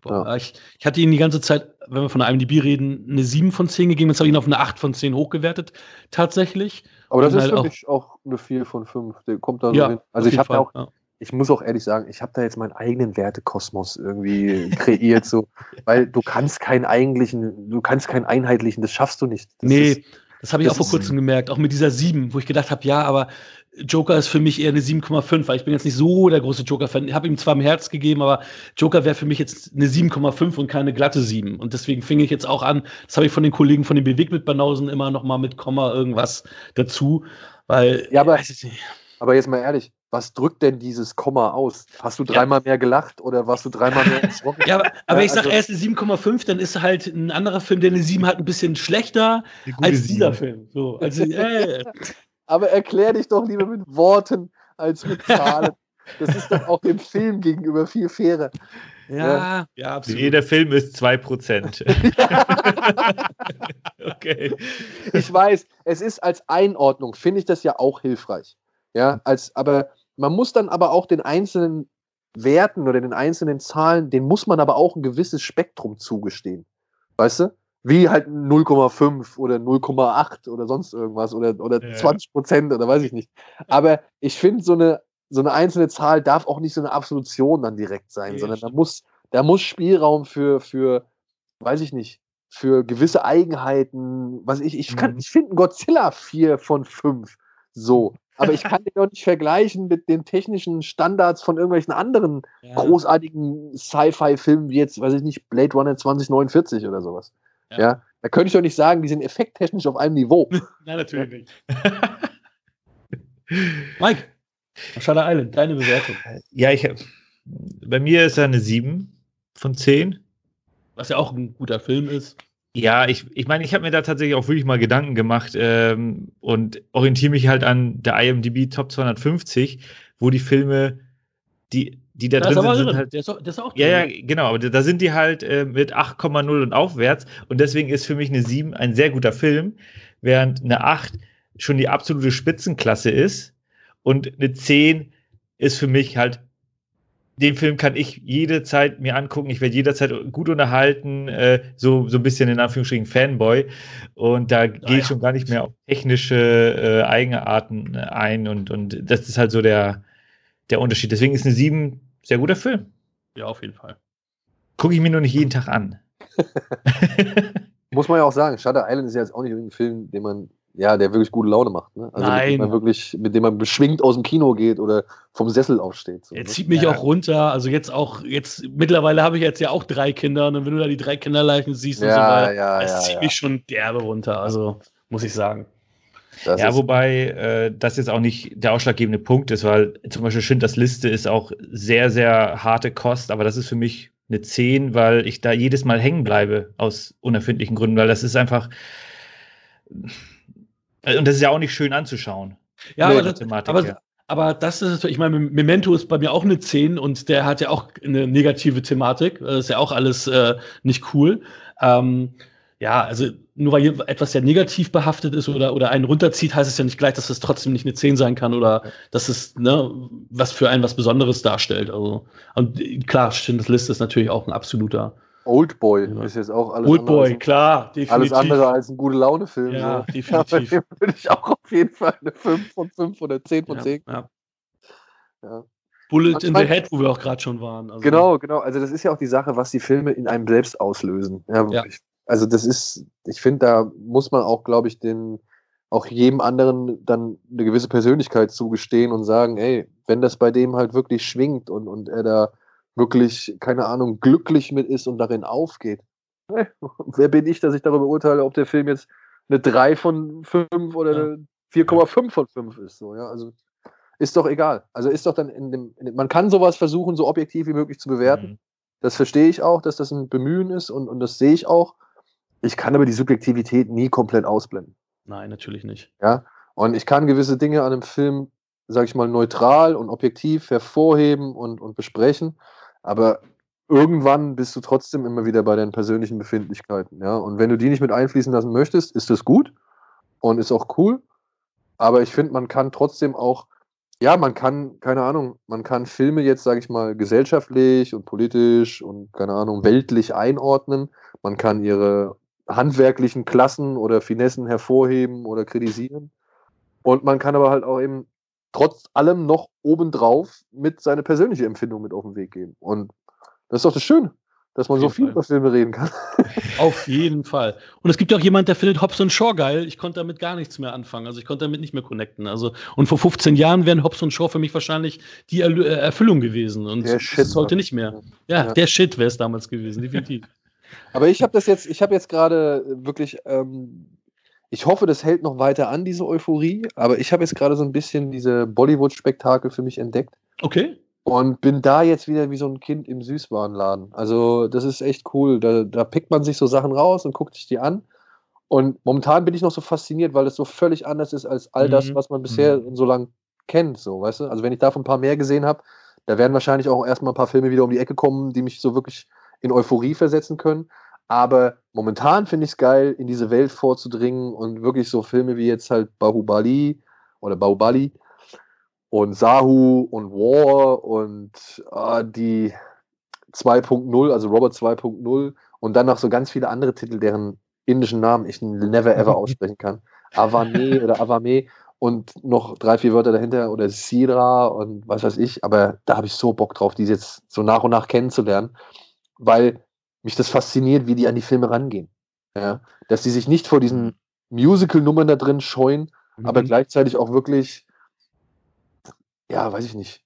Boah, ich, ich hatte ihn die ganze Zeit, wenn wir von der IMDb reden, eine 7 von 10 gegeben. Jetzt habe ich ihn auf eine 8 von 10 hochgewertet. Tatsächlich. Aber das Und ist halt für auch- mich auch eine 4 von 5. Der kommt da so Ja, hin. auf Also ich habe auch, ja. Ich muss auch ehrlich sagen, ich habe da jetzt meinen eigenen Wertekosmos irgendwie kreiert, so, weil du kannst keinen eigentlichen, du kannst keinen einheitlichen, das schaffst du nicht. Das Nee, ist, das habe ich das auch vor kurzem gemerkt. Auch mit dieser 7, wo ich gedacht habe, ja, aber Joker ist für mich eher eine 7,5, weil ich bin jetzt nicht so der große Joker-Fan. Ich habe ihm zwar im Herz gegeben, aber Joker wäre für mich jetzt eine 7,5 und keine glatte 7. Und deswegen fing ich jetzt auch an, das habe ich von den Kollegen von den Bewegtbildbanausen immer noch mal mit Komma irgendwas dazu, weil Ja, aber- aber jetzt mal ehrlich, was drückt denn dieses Komma aus? Hast du dreimal mehr gelacht oder warst du dreimal mehr <laughs> erschrocken? Ja, aber, aber Ja, ich sage, also- er ist eine 7,5, dann ist halt ein anderer Film, der eine 7 hat, ein bisschen schlechter als Sieben. dieser Film. So, also, äh, <laughs> Aber erklär dich doch lieber mit Worten als mit Zahlen. Das ist doch auch dem Film gegenüber viel fairer. ja, ja, absolut. Jeder Film ist 2%. <laughs> okay. Ich weiß, es ist als Einordnung, finde ich das ja auch hilfreich. Ja, als, aber man muss dann aber auch den einzelnen Werten oder den einzelnen Zahlen, den muss man aber auch ein gewisses Spektrum zugestehen. Weißt du? Wie halt 0,5 oder 0,8 oder sonst irgendwas oder, oder Ja. 20 Prozent oder weiß ich nicht. Aber ich finde, so eine, so eine einzelne Zahl darf auch nicht so eine Absolution dann direkt sein, Nee, sondern da muss, da muss Spielraum für, für, weiß ich nicht, für gewisse Eigenheiten, was ich, ich kann, Mhm. ich finde Godzilla 4 von 5 so. Aber ich kann den doch nicht vergleichen mit den technischen Standards von irgendwelchen anderen Ja, großartigen Sci-Fi-Filmen, wie jetzt, weiß ich nicht, Blade Runner 2049 oder sowas. Ja. Ja. Da könnte ich doch nicht sagen, die sind effekttechnisch auf einem Niveau. <laughs> Nein, natürlich nicht. <laughs> Mike, Shutter Island, deine Bewertung. ja, ich, bei mir ist er eine 7 von 10. Was ja auch ein guter Film ist. Ja, ich, ich meine, ich habe mir da tatsächlich auch wirklich mal Gedanken gemacht ähm, und orientiere mich halt an der IMDb Top 250, wo die Filme, die, die da Da drin sind, sind halt Der ist auch, der ist auch Ja, ja, genau, aber da sind die halt äh, mit 8,0 und aufwärts und deswegen ist für mich eine 7 ein sehr guter Film, während eine 8 schon die absolute Spitzenklasse ist und eine 10 ist für mich halt, den Film kann ich jede Zeit mir angucken, ich werde jederzeit gut unterhalten, äh, so, so ein bisschen in Anführungsstrichen Fanboy und da gehe ja. ich schon gar nicht mehr auf technische äh, Eigenarten ein und, und das ist halt so der, der Unterschied. Deswegen ist eine 7 sehr guter Film. Ja, auf jeden Fall. Gucke ich mir nur nicht jeden Tag an. <laughs> <laughs> Muss man ja auch sagen, Shutter Island ist ja jetzt auch nicht irgendein Film, den man, ja, der wirklich gute Laune macht. Ne? Also Mit Nein. dem man wirklich, mit dem man beschwingt aus dem Kino geht oder vom Sessel aufsteht. So, Er ne? zieht mich Ja. auch runter. Also jetzt auch, jetzt mittlerweile habe ich jetzt ja auch drei Kinder und wenn du da die drei Kinderleichen siehst und so Ja, weiter, ja, es ja, zieht ja. mich schon derbe runter. Also muss ich sagen. Das ja, wobei äh, das jetzt auch nicht der ausschlaggebende Punkt ist, weil zum Beispiel Schindlers Liste ist auch sehr, sehr harte Kost, aber das ist für mich eine 10, weil ich da jedes Mal hängen bleibe aus unerfindlichen Gründen, weil das ist einfach. Äh, Und das ist ja auch nicht schön anzuschauen. Ja, aber, das, Thematik aber, her. Aber das ist, ich meine, Memento ist bei mir auch eine 10 und der hat ja auch eine negative Thematik. Das ist ja auch alles äh, nicht cool. Ähm, ja, also nur weil etwas ja negativ behaftet ist oder, oder einen runterzieht, heißt es ja nicht gleich, dass es trotzdem nicht eine 10 sein kann oder dass es ne, was für einen was Besonderes darstellt. Also, und klar, Schindlers Liste ist natürlich auch ein absoluter. Oldboy ja. ist jetzt auch alles Oldboy, als, klar, definitiv. Alles andere als ein gute Laune-Film. Ja, so. <laughs> definitiv. Ja, würde ich auch auf jeden Fall eine 5 von 5 oder 10 von 10. Ja, ja. Bullet in the Head, wo wir auch gerade schon waren. Also genau, genau. Also das ist ja auch die Sache, was die Filme in einem selbst auslösen. Ja, ja. Ich, also das ist, ich finde, da muss man auch, glaube ich, den auch jedem anderen dann eine gewisse Persönlichkeit zugestehen und sagen, ey, wenn das bei dem halt wirklich schwingt und, und er da wirklich, keine Ahnung, glücklich mit ist und darin aufgeht. Hey, <laughs> wer bin ich, dass ich darüber urteile, ob der Film jetzt eine 3 von 5 oder eine 4,5 von 5 ist. So, ja? Also ist doch egal. Also ist doch dann in dem, in dem, man kann sowas versuchen, so objektiv wie möglich zu bewerten. Mhm. Das verstehe ich auch, dass das ein Bemühen ist und, und das sehe ich auch. Ich kann aber die Subjektivität nie komplett ausblenden. Nein, natürlich nicht. Ja. Und ich kann gewisse Dinge an einem Film, sage ich mal, neutral und objektiv hervorheben und, und besprechen. Aber irgendwann bist du trotzdem immer wieder bei deinen persönlichen Befindlichkeiten. Ja? Und wenn du die nicht mit einfließen lassen möchtest, ist das gut und ist auch cool. Aber ich finde, man kann trotzdem auch, ja, man kann, keine Ahnung, man kann Filme jetzt, sage ich mal, gesellschaftlich und politisch und, keine Ahnung, weltlich einordnen. Man kann ihre handwerklichen Klassen oder Finessen hervorheben oder kritisieren. Und man kann aber halt auch eben trotz allem noch obendrauf mit seine persönliche Empfindung mit auf den Weg gehen. Und das ist doch das Schöne, dass man so viel Fall. über Filme reden kann. <laughs> <laughs> Auf jeden Fall. Und es gibt ja auch jemand, der findet Hobbs und Shaw geil. Ich konnte damit gar nichts mehr anfangen. Also ich konnte damit nicht mehr connecten. Also, und vor 15 Jahren wären Hobbs und Shaw für mich wahrscheinlich die er äh, Erfüllung gewesen. Und der Shit, ist heute nicht mehr. Ja, ja. der Shit wäre es damals gewesen, definitiv. <laughs> Aber ich habe das jetzt, ich habe jetzt gerade wirklich ähm, ich hoffe, das hält noch weiter an, diese Euphorie. Aber ich habe jetzt gerade so ein bisschen diese Bollywood-Spektakel für mich entdeckt. Okay. Und bin da jetzt wieder wie so ein Kind im Süßwarenladen. Also, das ist echt cool. Da, da pickt man sich so Sachen raus und guckt sich die an. Und momentan bin ich noch so fasziniert, weil es so völlig anders ist als all das, mhm. was man bisher mhm. so lange kennt. So, weißt du? Also, wenn ich davon ein paar mehr gesehen habe, da werden wahrscheinlich auch erstmal ein paar Filme wieder um die Ecke kommen, die mich so wirklich in Euphorie versetzen können. Aber momentan finde ich es geil, in diese Welt vorzudringen und wirklich so Filme wie jetzt halt Bahubali oder Bahubali und Sahu und War und äh, die 2.0, also Robert 2.0 und dann noch so ganz viele andere Titel, deren indischen Namen ich never ever <laughs> aussprechen kann. Avane oder Avame und noch drei, vier Wörter dahinter oder Sira und was weiß ich. Aber da habe ich so Bock drauf, die jetzt so nach und nach kennenzulernen, weil mich das fasziniert, wie die an die Filme rangehen. Ja? Dass die sich nicht vor diesen Musical-Nummern da drin scheuen, mhm. aber gleichzeitig auch wirklich, ja, weiß ich nicht,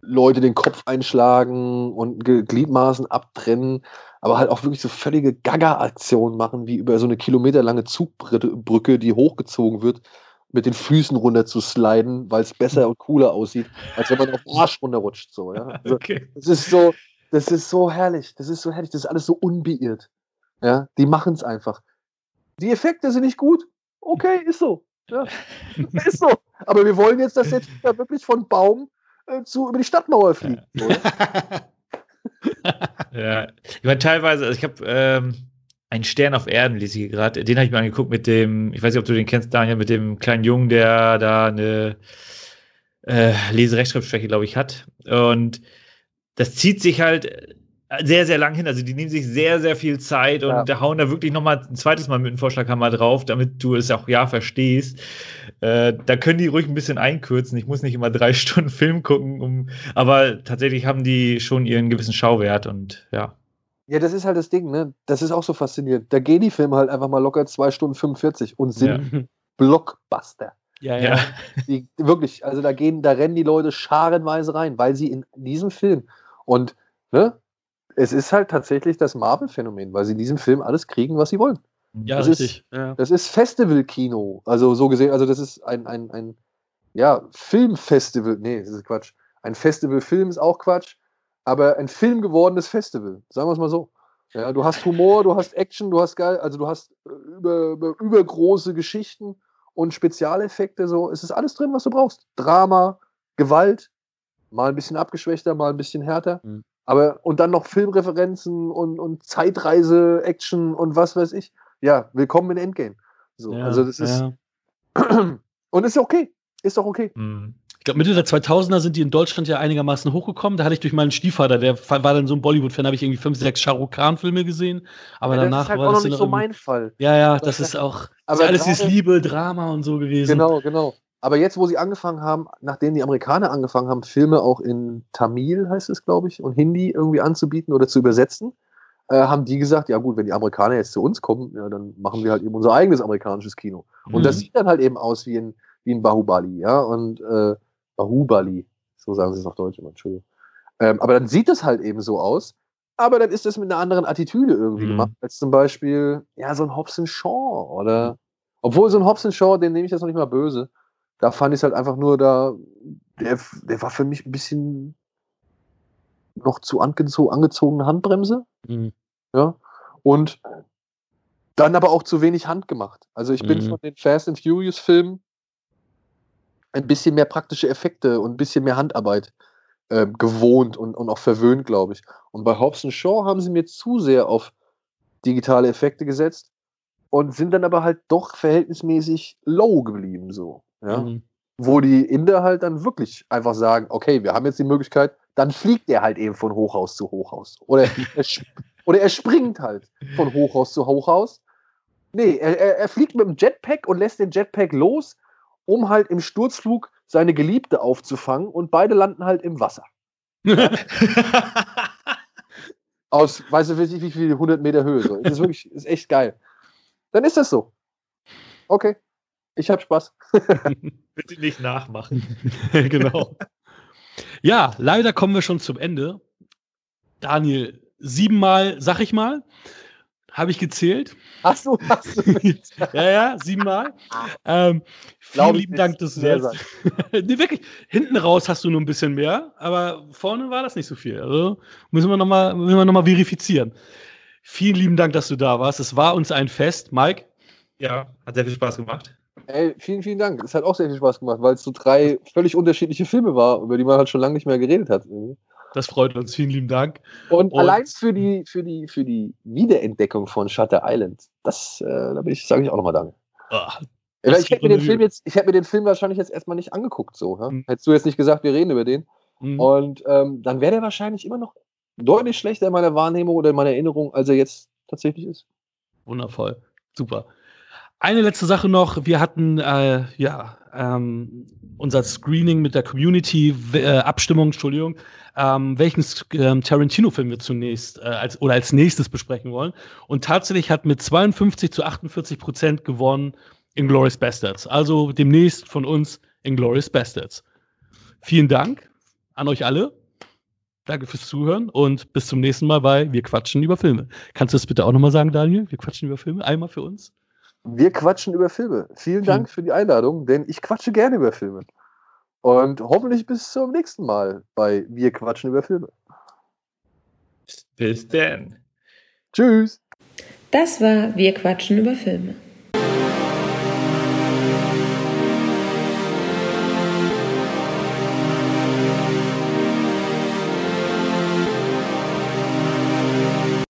Leute den Kopf einschlagen und Gliedmaßen abtrennen, aber halt auch wirklich so völlige Gaga-Aktionen machen, wie über so eine kilometerlange Zugbrücke, die hochgezogen wird, mit den Füßen runter zu sliden, weil es besser <laughs> und cooler aussieht, als wenn man auf den Arsch runterrutscht. So, ja? Also, okay. Das ist so, das ist so herrlich. Das ist so herrlich. Das ist alles so unbeirrt. Ja, die machen es einfach. Die Effekte sind nicht gut. Okay, ist so. Ja, <laughs> ist so. Aber wir wollen jetzt, dass jetzt wirklich von Baum äh, zu über die Stadtmauer fliegt. <laughs> ja, ich meine, teilweise, also ich habe ähm, einen Stern auf Erden, lese ich gerade. Den habe ich mir angeguckt mit dem, ich weiß nicht, ob du den kennst, Daniel, mit dem kleinen Jungen, der da eine äh, Leserechtschreibschwäche, glaube ich, hat. Und das zieht sich halt äh, sehr, sehr lang hin. Also die nehmen sich sehr, sehr viel Zeit und ja. da hauen da wirklich nochmal ein zweites Mal mit dem Vorschlaghammer drauf, damit du es auch ja verstehst. Äh, da können die ruhig ein bisschen einkürzen. Ich muss nicht immer drei <laughs> Stunden Film gucken, um, aber tatsächlich haben die schon ihren gewissen Schauwert und ja. Ja, das ist halt das Ding, ne? Das ist auch so faszinierend. Da gehen die Filme halt einfach mal locker zwei Stunden 45 und sind ja. <laughs> Blockbuster. Ja, ja. Die, wirklich, also da gehen, da rennen die Leute scharenweise rein, weil sie in diesem Film und ne, es ist halt tatsächlich das Marvel-Phänomen, weil sie in diesem Film alles kriegen, was sie wollen. Ja, das richtig. Ist, ja. Das ist Festival-Kino. Also so gesehen, also das ist ein, ein, ein ja, Filmfestival. Nee, das ist Quatsch. Ein Festival-Film ist auch Quatsch, aber ein Film gewordenes Festival. Sagen wir es mal so. Ja, du hast Humor, du hast Action, du hast geil, also du hast äh, über, über, übergroße Geschichten und Spezialeffekte. So, es ist alles drin, was du brauchst. Drama, Gewalt, mal ein bisschen abgeschwächter, mal ein bisschen härter. Mhm. Aber und dann noch Filmreferenzen und, und Zeitreise, Action und was weiß ich. Ja, willkommen in Endgame. So, Ja, also das ist ja. <clears throat> und ist okay, ist doch okay. Mhm. Ich glaube, Mitte der 2000er sind die in Deutschland ja einigermaßen hochgekommen. Da hatte ich durch meinen Stiefvater, der war dann so ein Bollywood-Fan, habe ich irgendwie fünf, sechs Shah Rukh Khan-Filme gesehen. Aber Ja, danach halt war auch das noch dann nicht so mein Fall. Ja, ja, Das das ist auch. aber ist alles ist gerade- Liebe, Drama und so gewesen. Genau, genau. Aber jetzt, wo sie angefangen haben, nachdem die Amerikaner angefangen haben, Filme auch in Tamil, heißt es, glaube ich, und Hindi irgendwie anzubieten oder zu übersetzen, äh, haben die gesagt, ja gut, wenn die Amerikaner jetzt zu uns kommen, ja, dann machen wir halt eben unser eigenes amerikanisches Kino. Und Mhm. das sieht dann halt eben aus wie ein, wie ein Bahubali, ja, und äh, Bahubali, so sagen sie es auf Deutsch immer, Entschuldigung. Ähm, aber dann sieht das halt eben so aus, aber dann ist das mit einer anderen Attitüde irgendwie Mhm. gemacht, als zum Beispiel, ja, so ein Hobson Shaw oder, obwohl so ein Hobson Shaw, den nehme ich jetzt noch nicht mal böse, da fand ich es halt einfach nur da, der, der war für mich ein bisschen noch zu angezo angezogene Handbremse, Mhm. ja, und dann aber auch zu wenig Hand gemacht. Also ich bin Mhm. von den Fast and Furious Filmen ein bisschen mehr praktische Effekte und ein bisschen mehr Handarbeit äh, gewohnt und, und auch verwöhnt, glaube ich. Und bei Hobbs Shaw haben sie mir zu sehr auf digitale Effekte gesetzt und sind dann aber halt doch verhältnismäßig low geblieben, so. Ja? Mhm. Wo die Inder halt dann wirklich einfach sagen, okay, wir haben jetzt die Möglichkeit, dann fliegt er halt eben von Hochhaus zu Hochhaus. Oder er, <laughs> oder er springt halt von Hochhaus zu Hochhaus. Nee, er, er, er fliegt mit dem Jetpack und lässt den Jetpack los, um halt im Sturzflug seine Geliebte aufzufangen und beide landen halt im Wasser. <laughs> Aus, weiß ich nicht, wie viel 100 Meter Höhe. So. Das ist wirklich, ist echt geil. Dann ist das so. Okay. Ich hab Spaß. <laughs> Bitte nicht nachmachen. <laughs> genau. Ja, leider kommen wir schon zum Ende. Daniel, siebenmal, sag ich mal, habe ich gezählt. Hast du, hast du. ja, ja, siebenmal. Ähm, vielen ich lieben. Dank, dass du Sehr das. <laughs> nee, wirklich, hinten raus hast du nur ein bisschen mehr, aber vorne war das nicht so viel. Also müssen wir nochmal noch mal verifizieren. Vielen lieben Dank, dass du da warst. Es war uns ein Fest. Mike, Ja, hat sehr viel Spaß gemacht. Ey, vielen, vielen Dank. Es hat auch sehr viel Spaß gemacht, weil es so drei völlig unterschiedliche Filme war, über die man halt schon lange nicht mehr geredet hat. das freut uns. Vielen lieben Dank. Und, Und- allein für die, für, die, für die Wiederentdeckung von Shutter Island, das, äh, da bin ich, sage ich auch nochmal Danke. Das ich hätte mir den Film Lüge. jetzt, ich hätte mir den Film wahrscheinlich jetzt erstmal nicht angeguckt, so. Ja? Mhm. Hättest du jetzt nicht gesagt, wir reden über den. mhm. Und ähm, dann wäre der wahrscheinlich immer noch deutlich schlechter in meiner Wahrnehmung oder in meiner Erinnerung, als er jetzt tatsächlich ist. Wundervoll. Super. Eine letzte Sache noch. Wir hatten äh, ja ähm, unser Screening mit der Community, äh, Abstimmung, Entschuldigung, ähm, welchen ähm, Tarantino-Film wir zunächst äh, als, oder als nächstes besprechen wollen. Und tatsächlich hat mit 52 zu 48 Prozent gewonnen Inglourious Bastards. Also demnächst von uns Inglourious Bastards. Vielen Dank an euch alle. Danke fürs Zuhören und bis zum nächsten Mal bei Wir quatschen über Filme. Kannst du das bitte auch nochmal sagen, Daniel? Wir quatschen über Filme. Einmal für uns. Wir quatschen über Filme. Vielen Hm. Dank für die Einladung, denn ich quatsche gerne über Filme. Und hoffentlich bis zum nächsten Mal bei Wir quatschen über Filme. Bis denn. Tschüss. Das war Wir quatschen über Filme.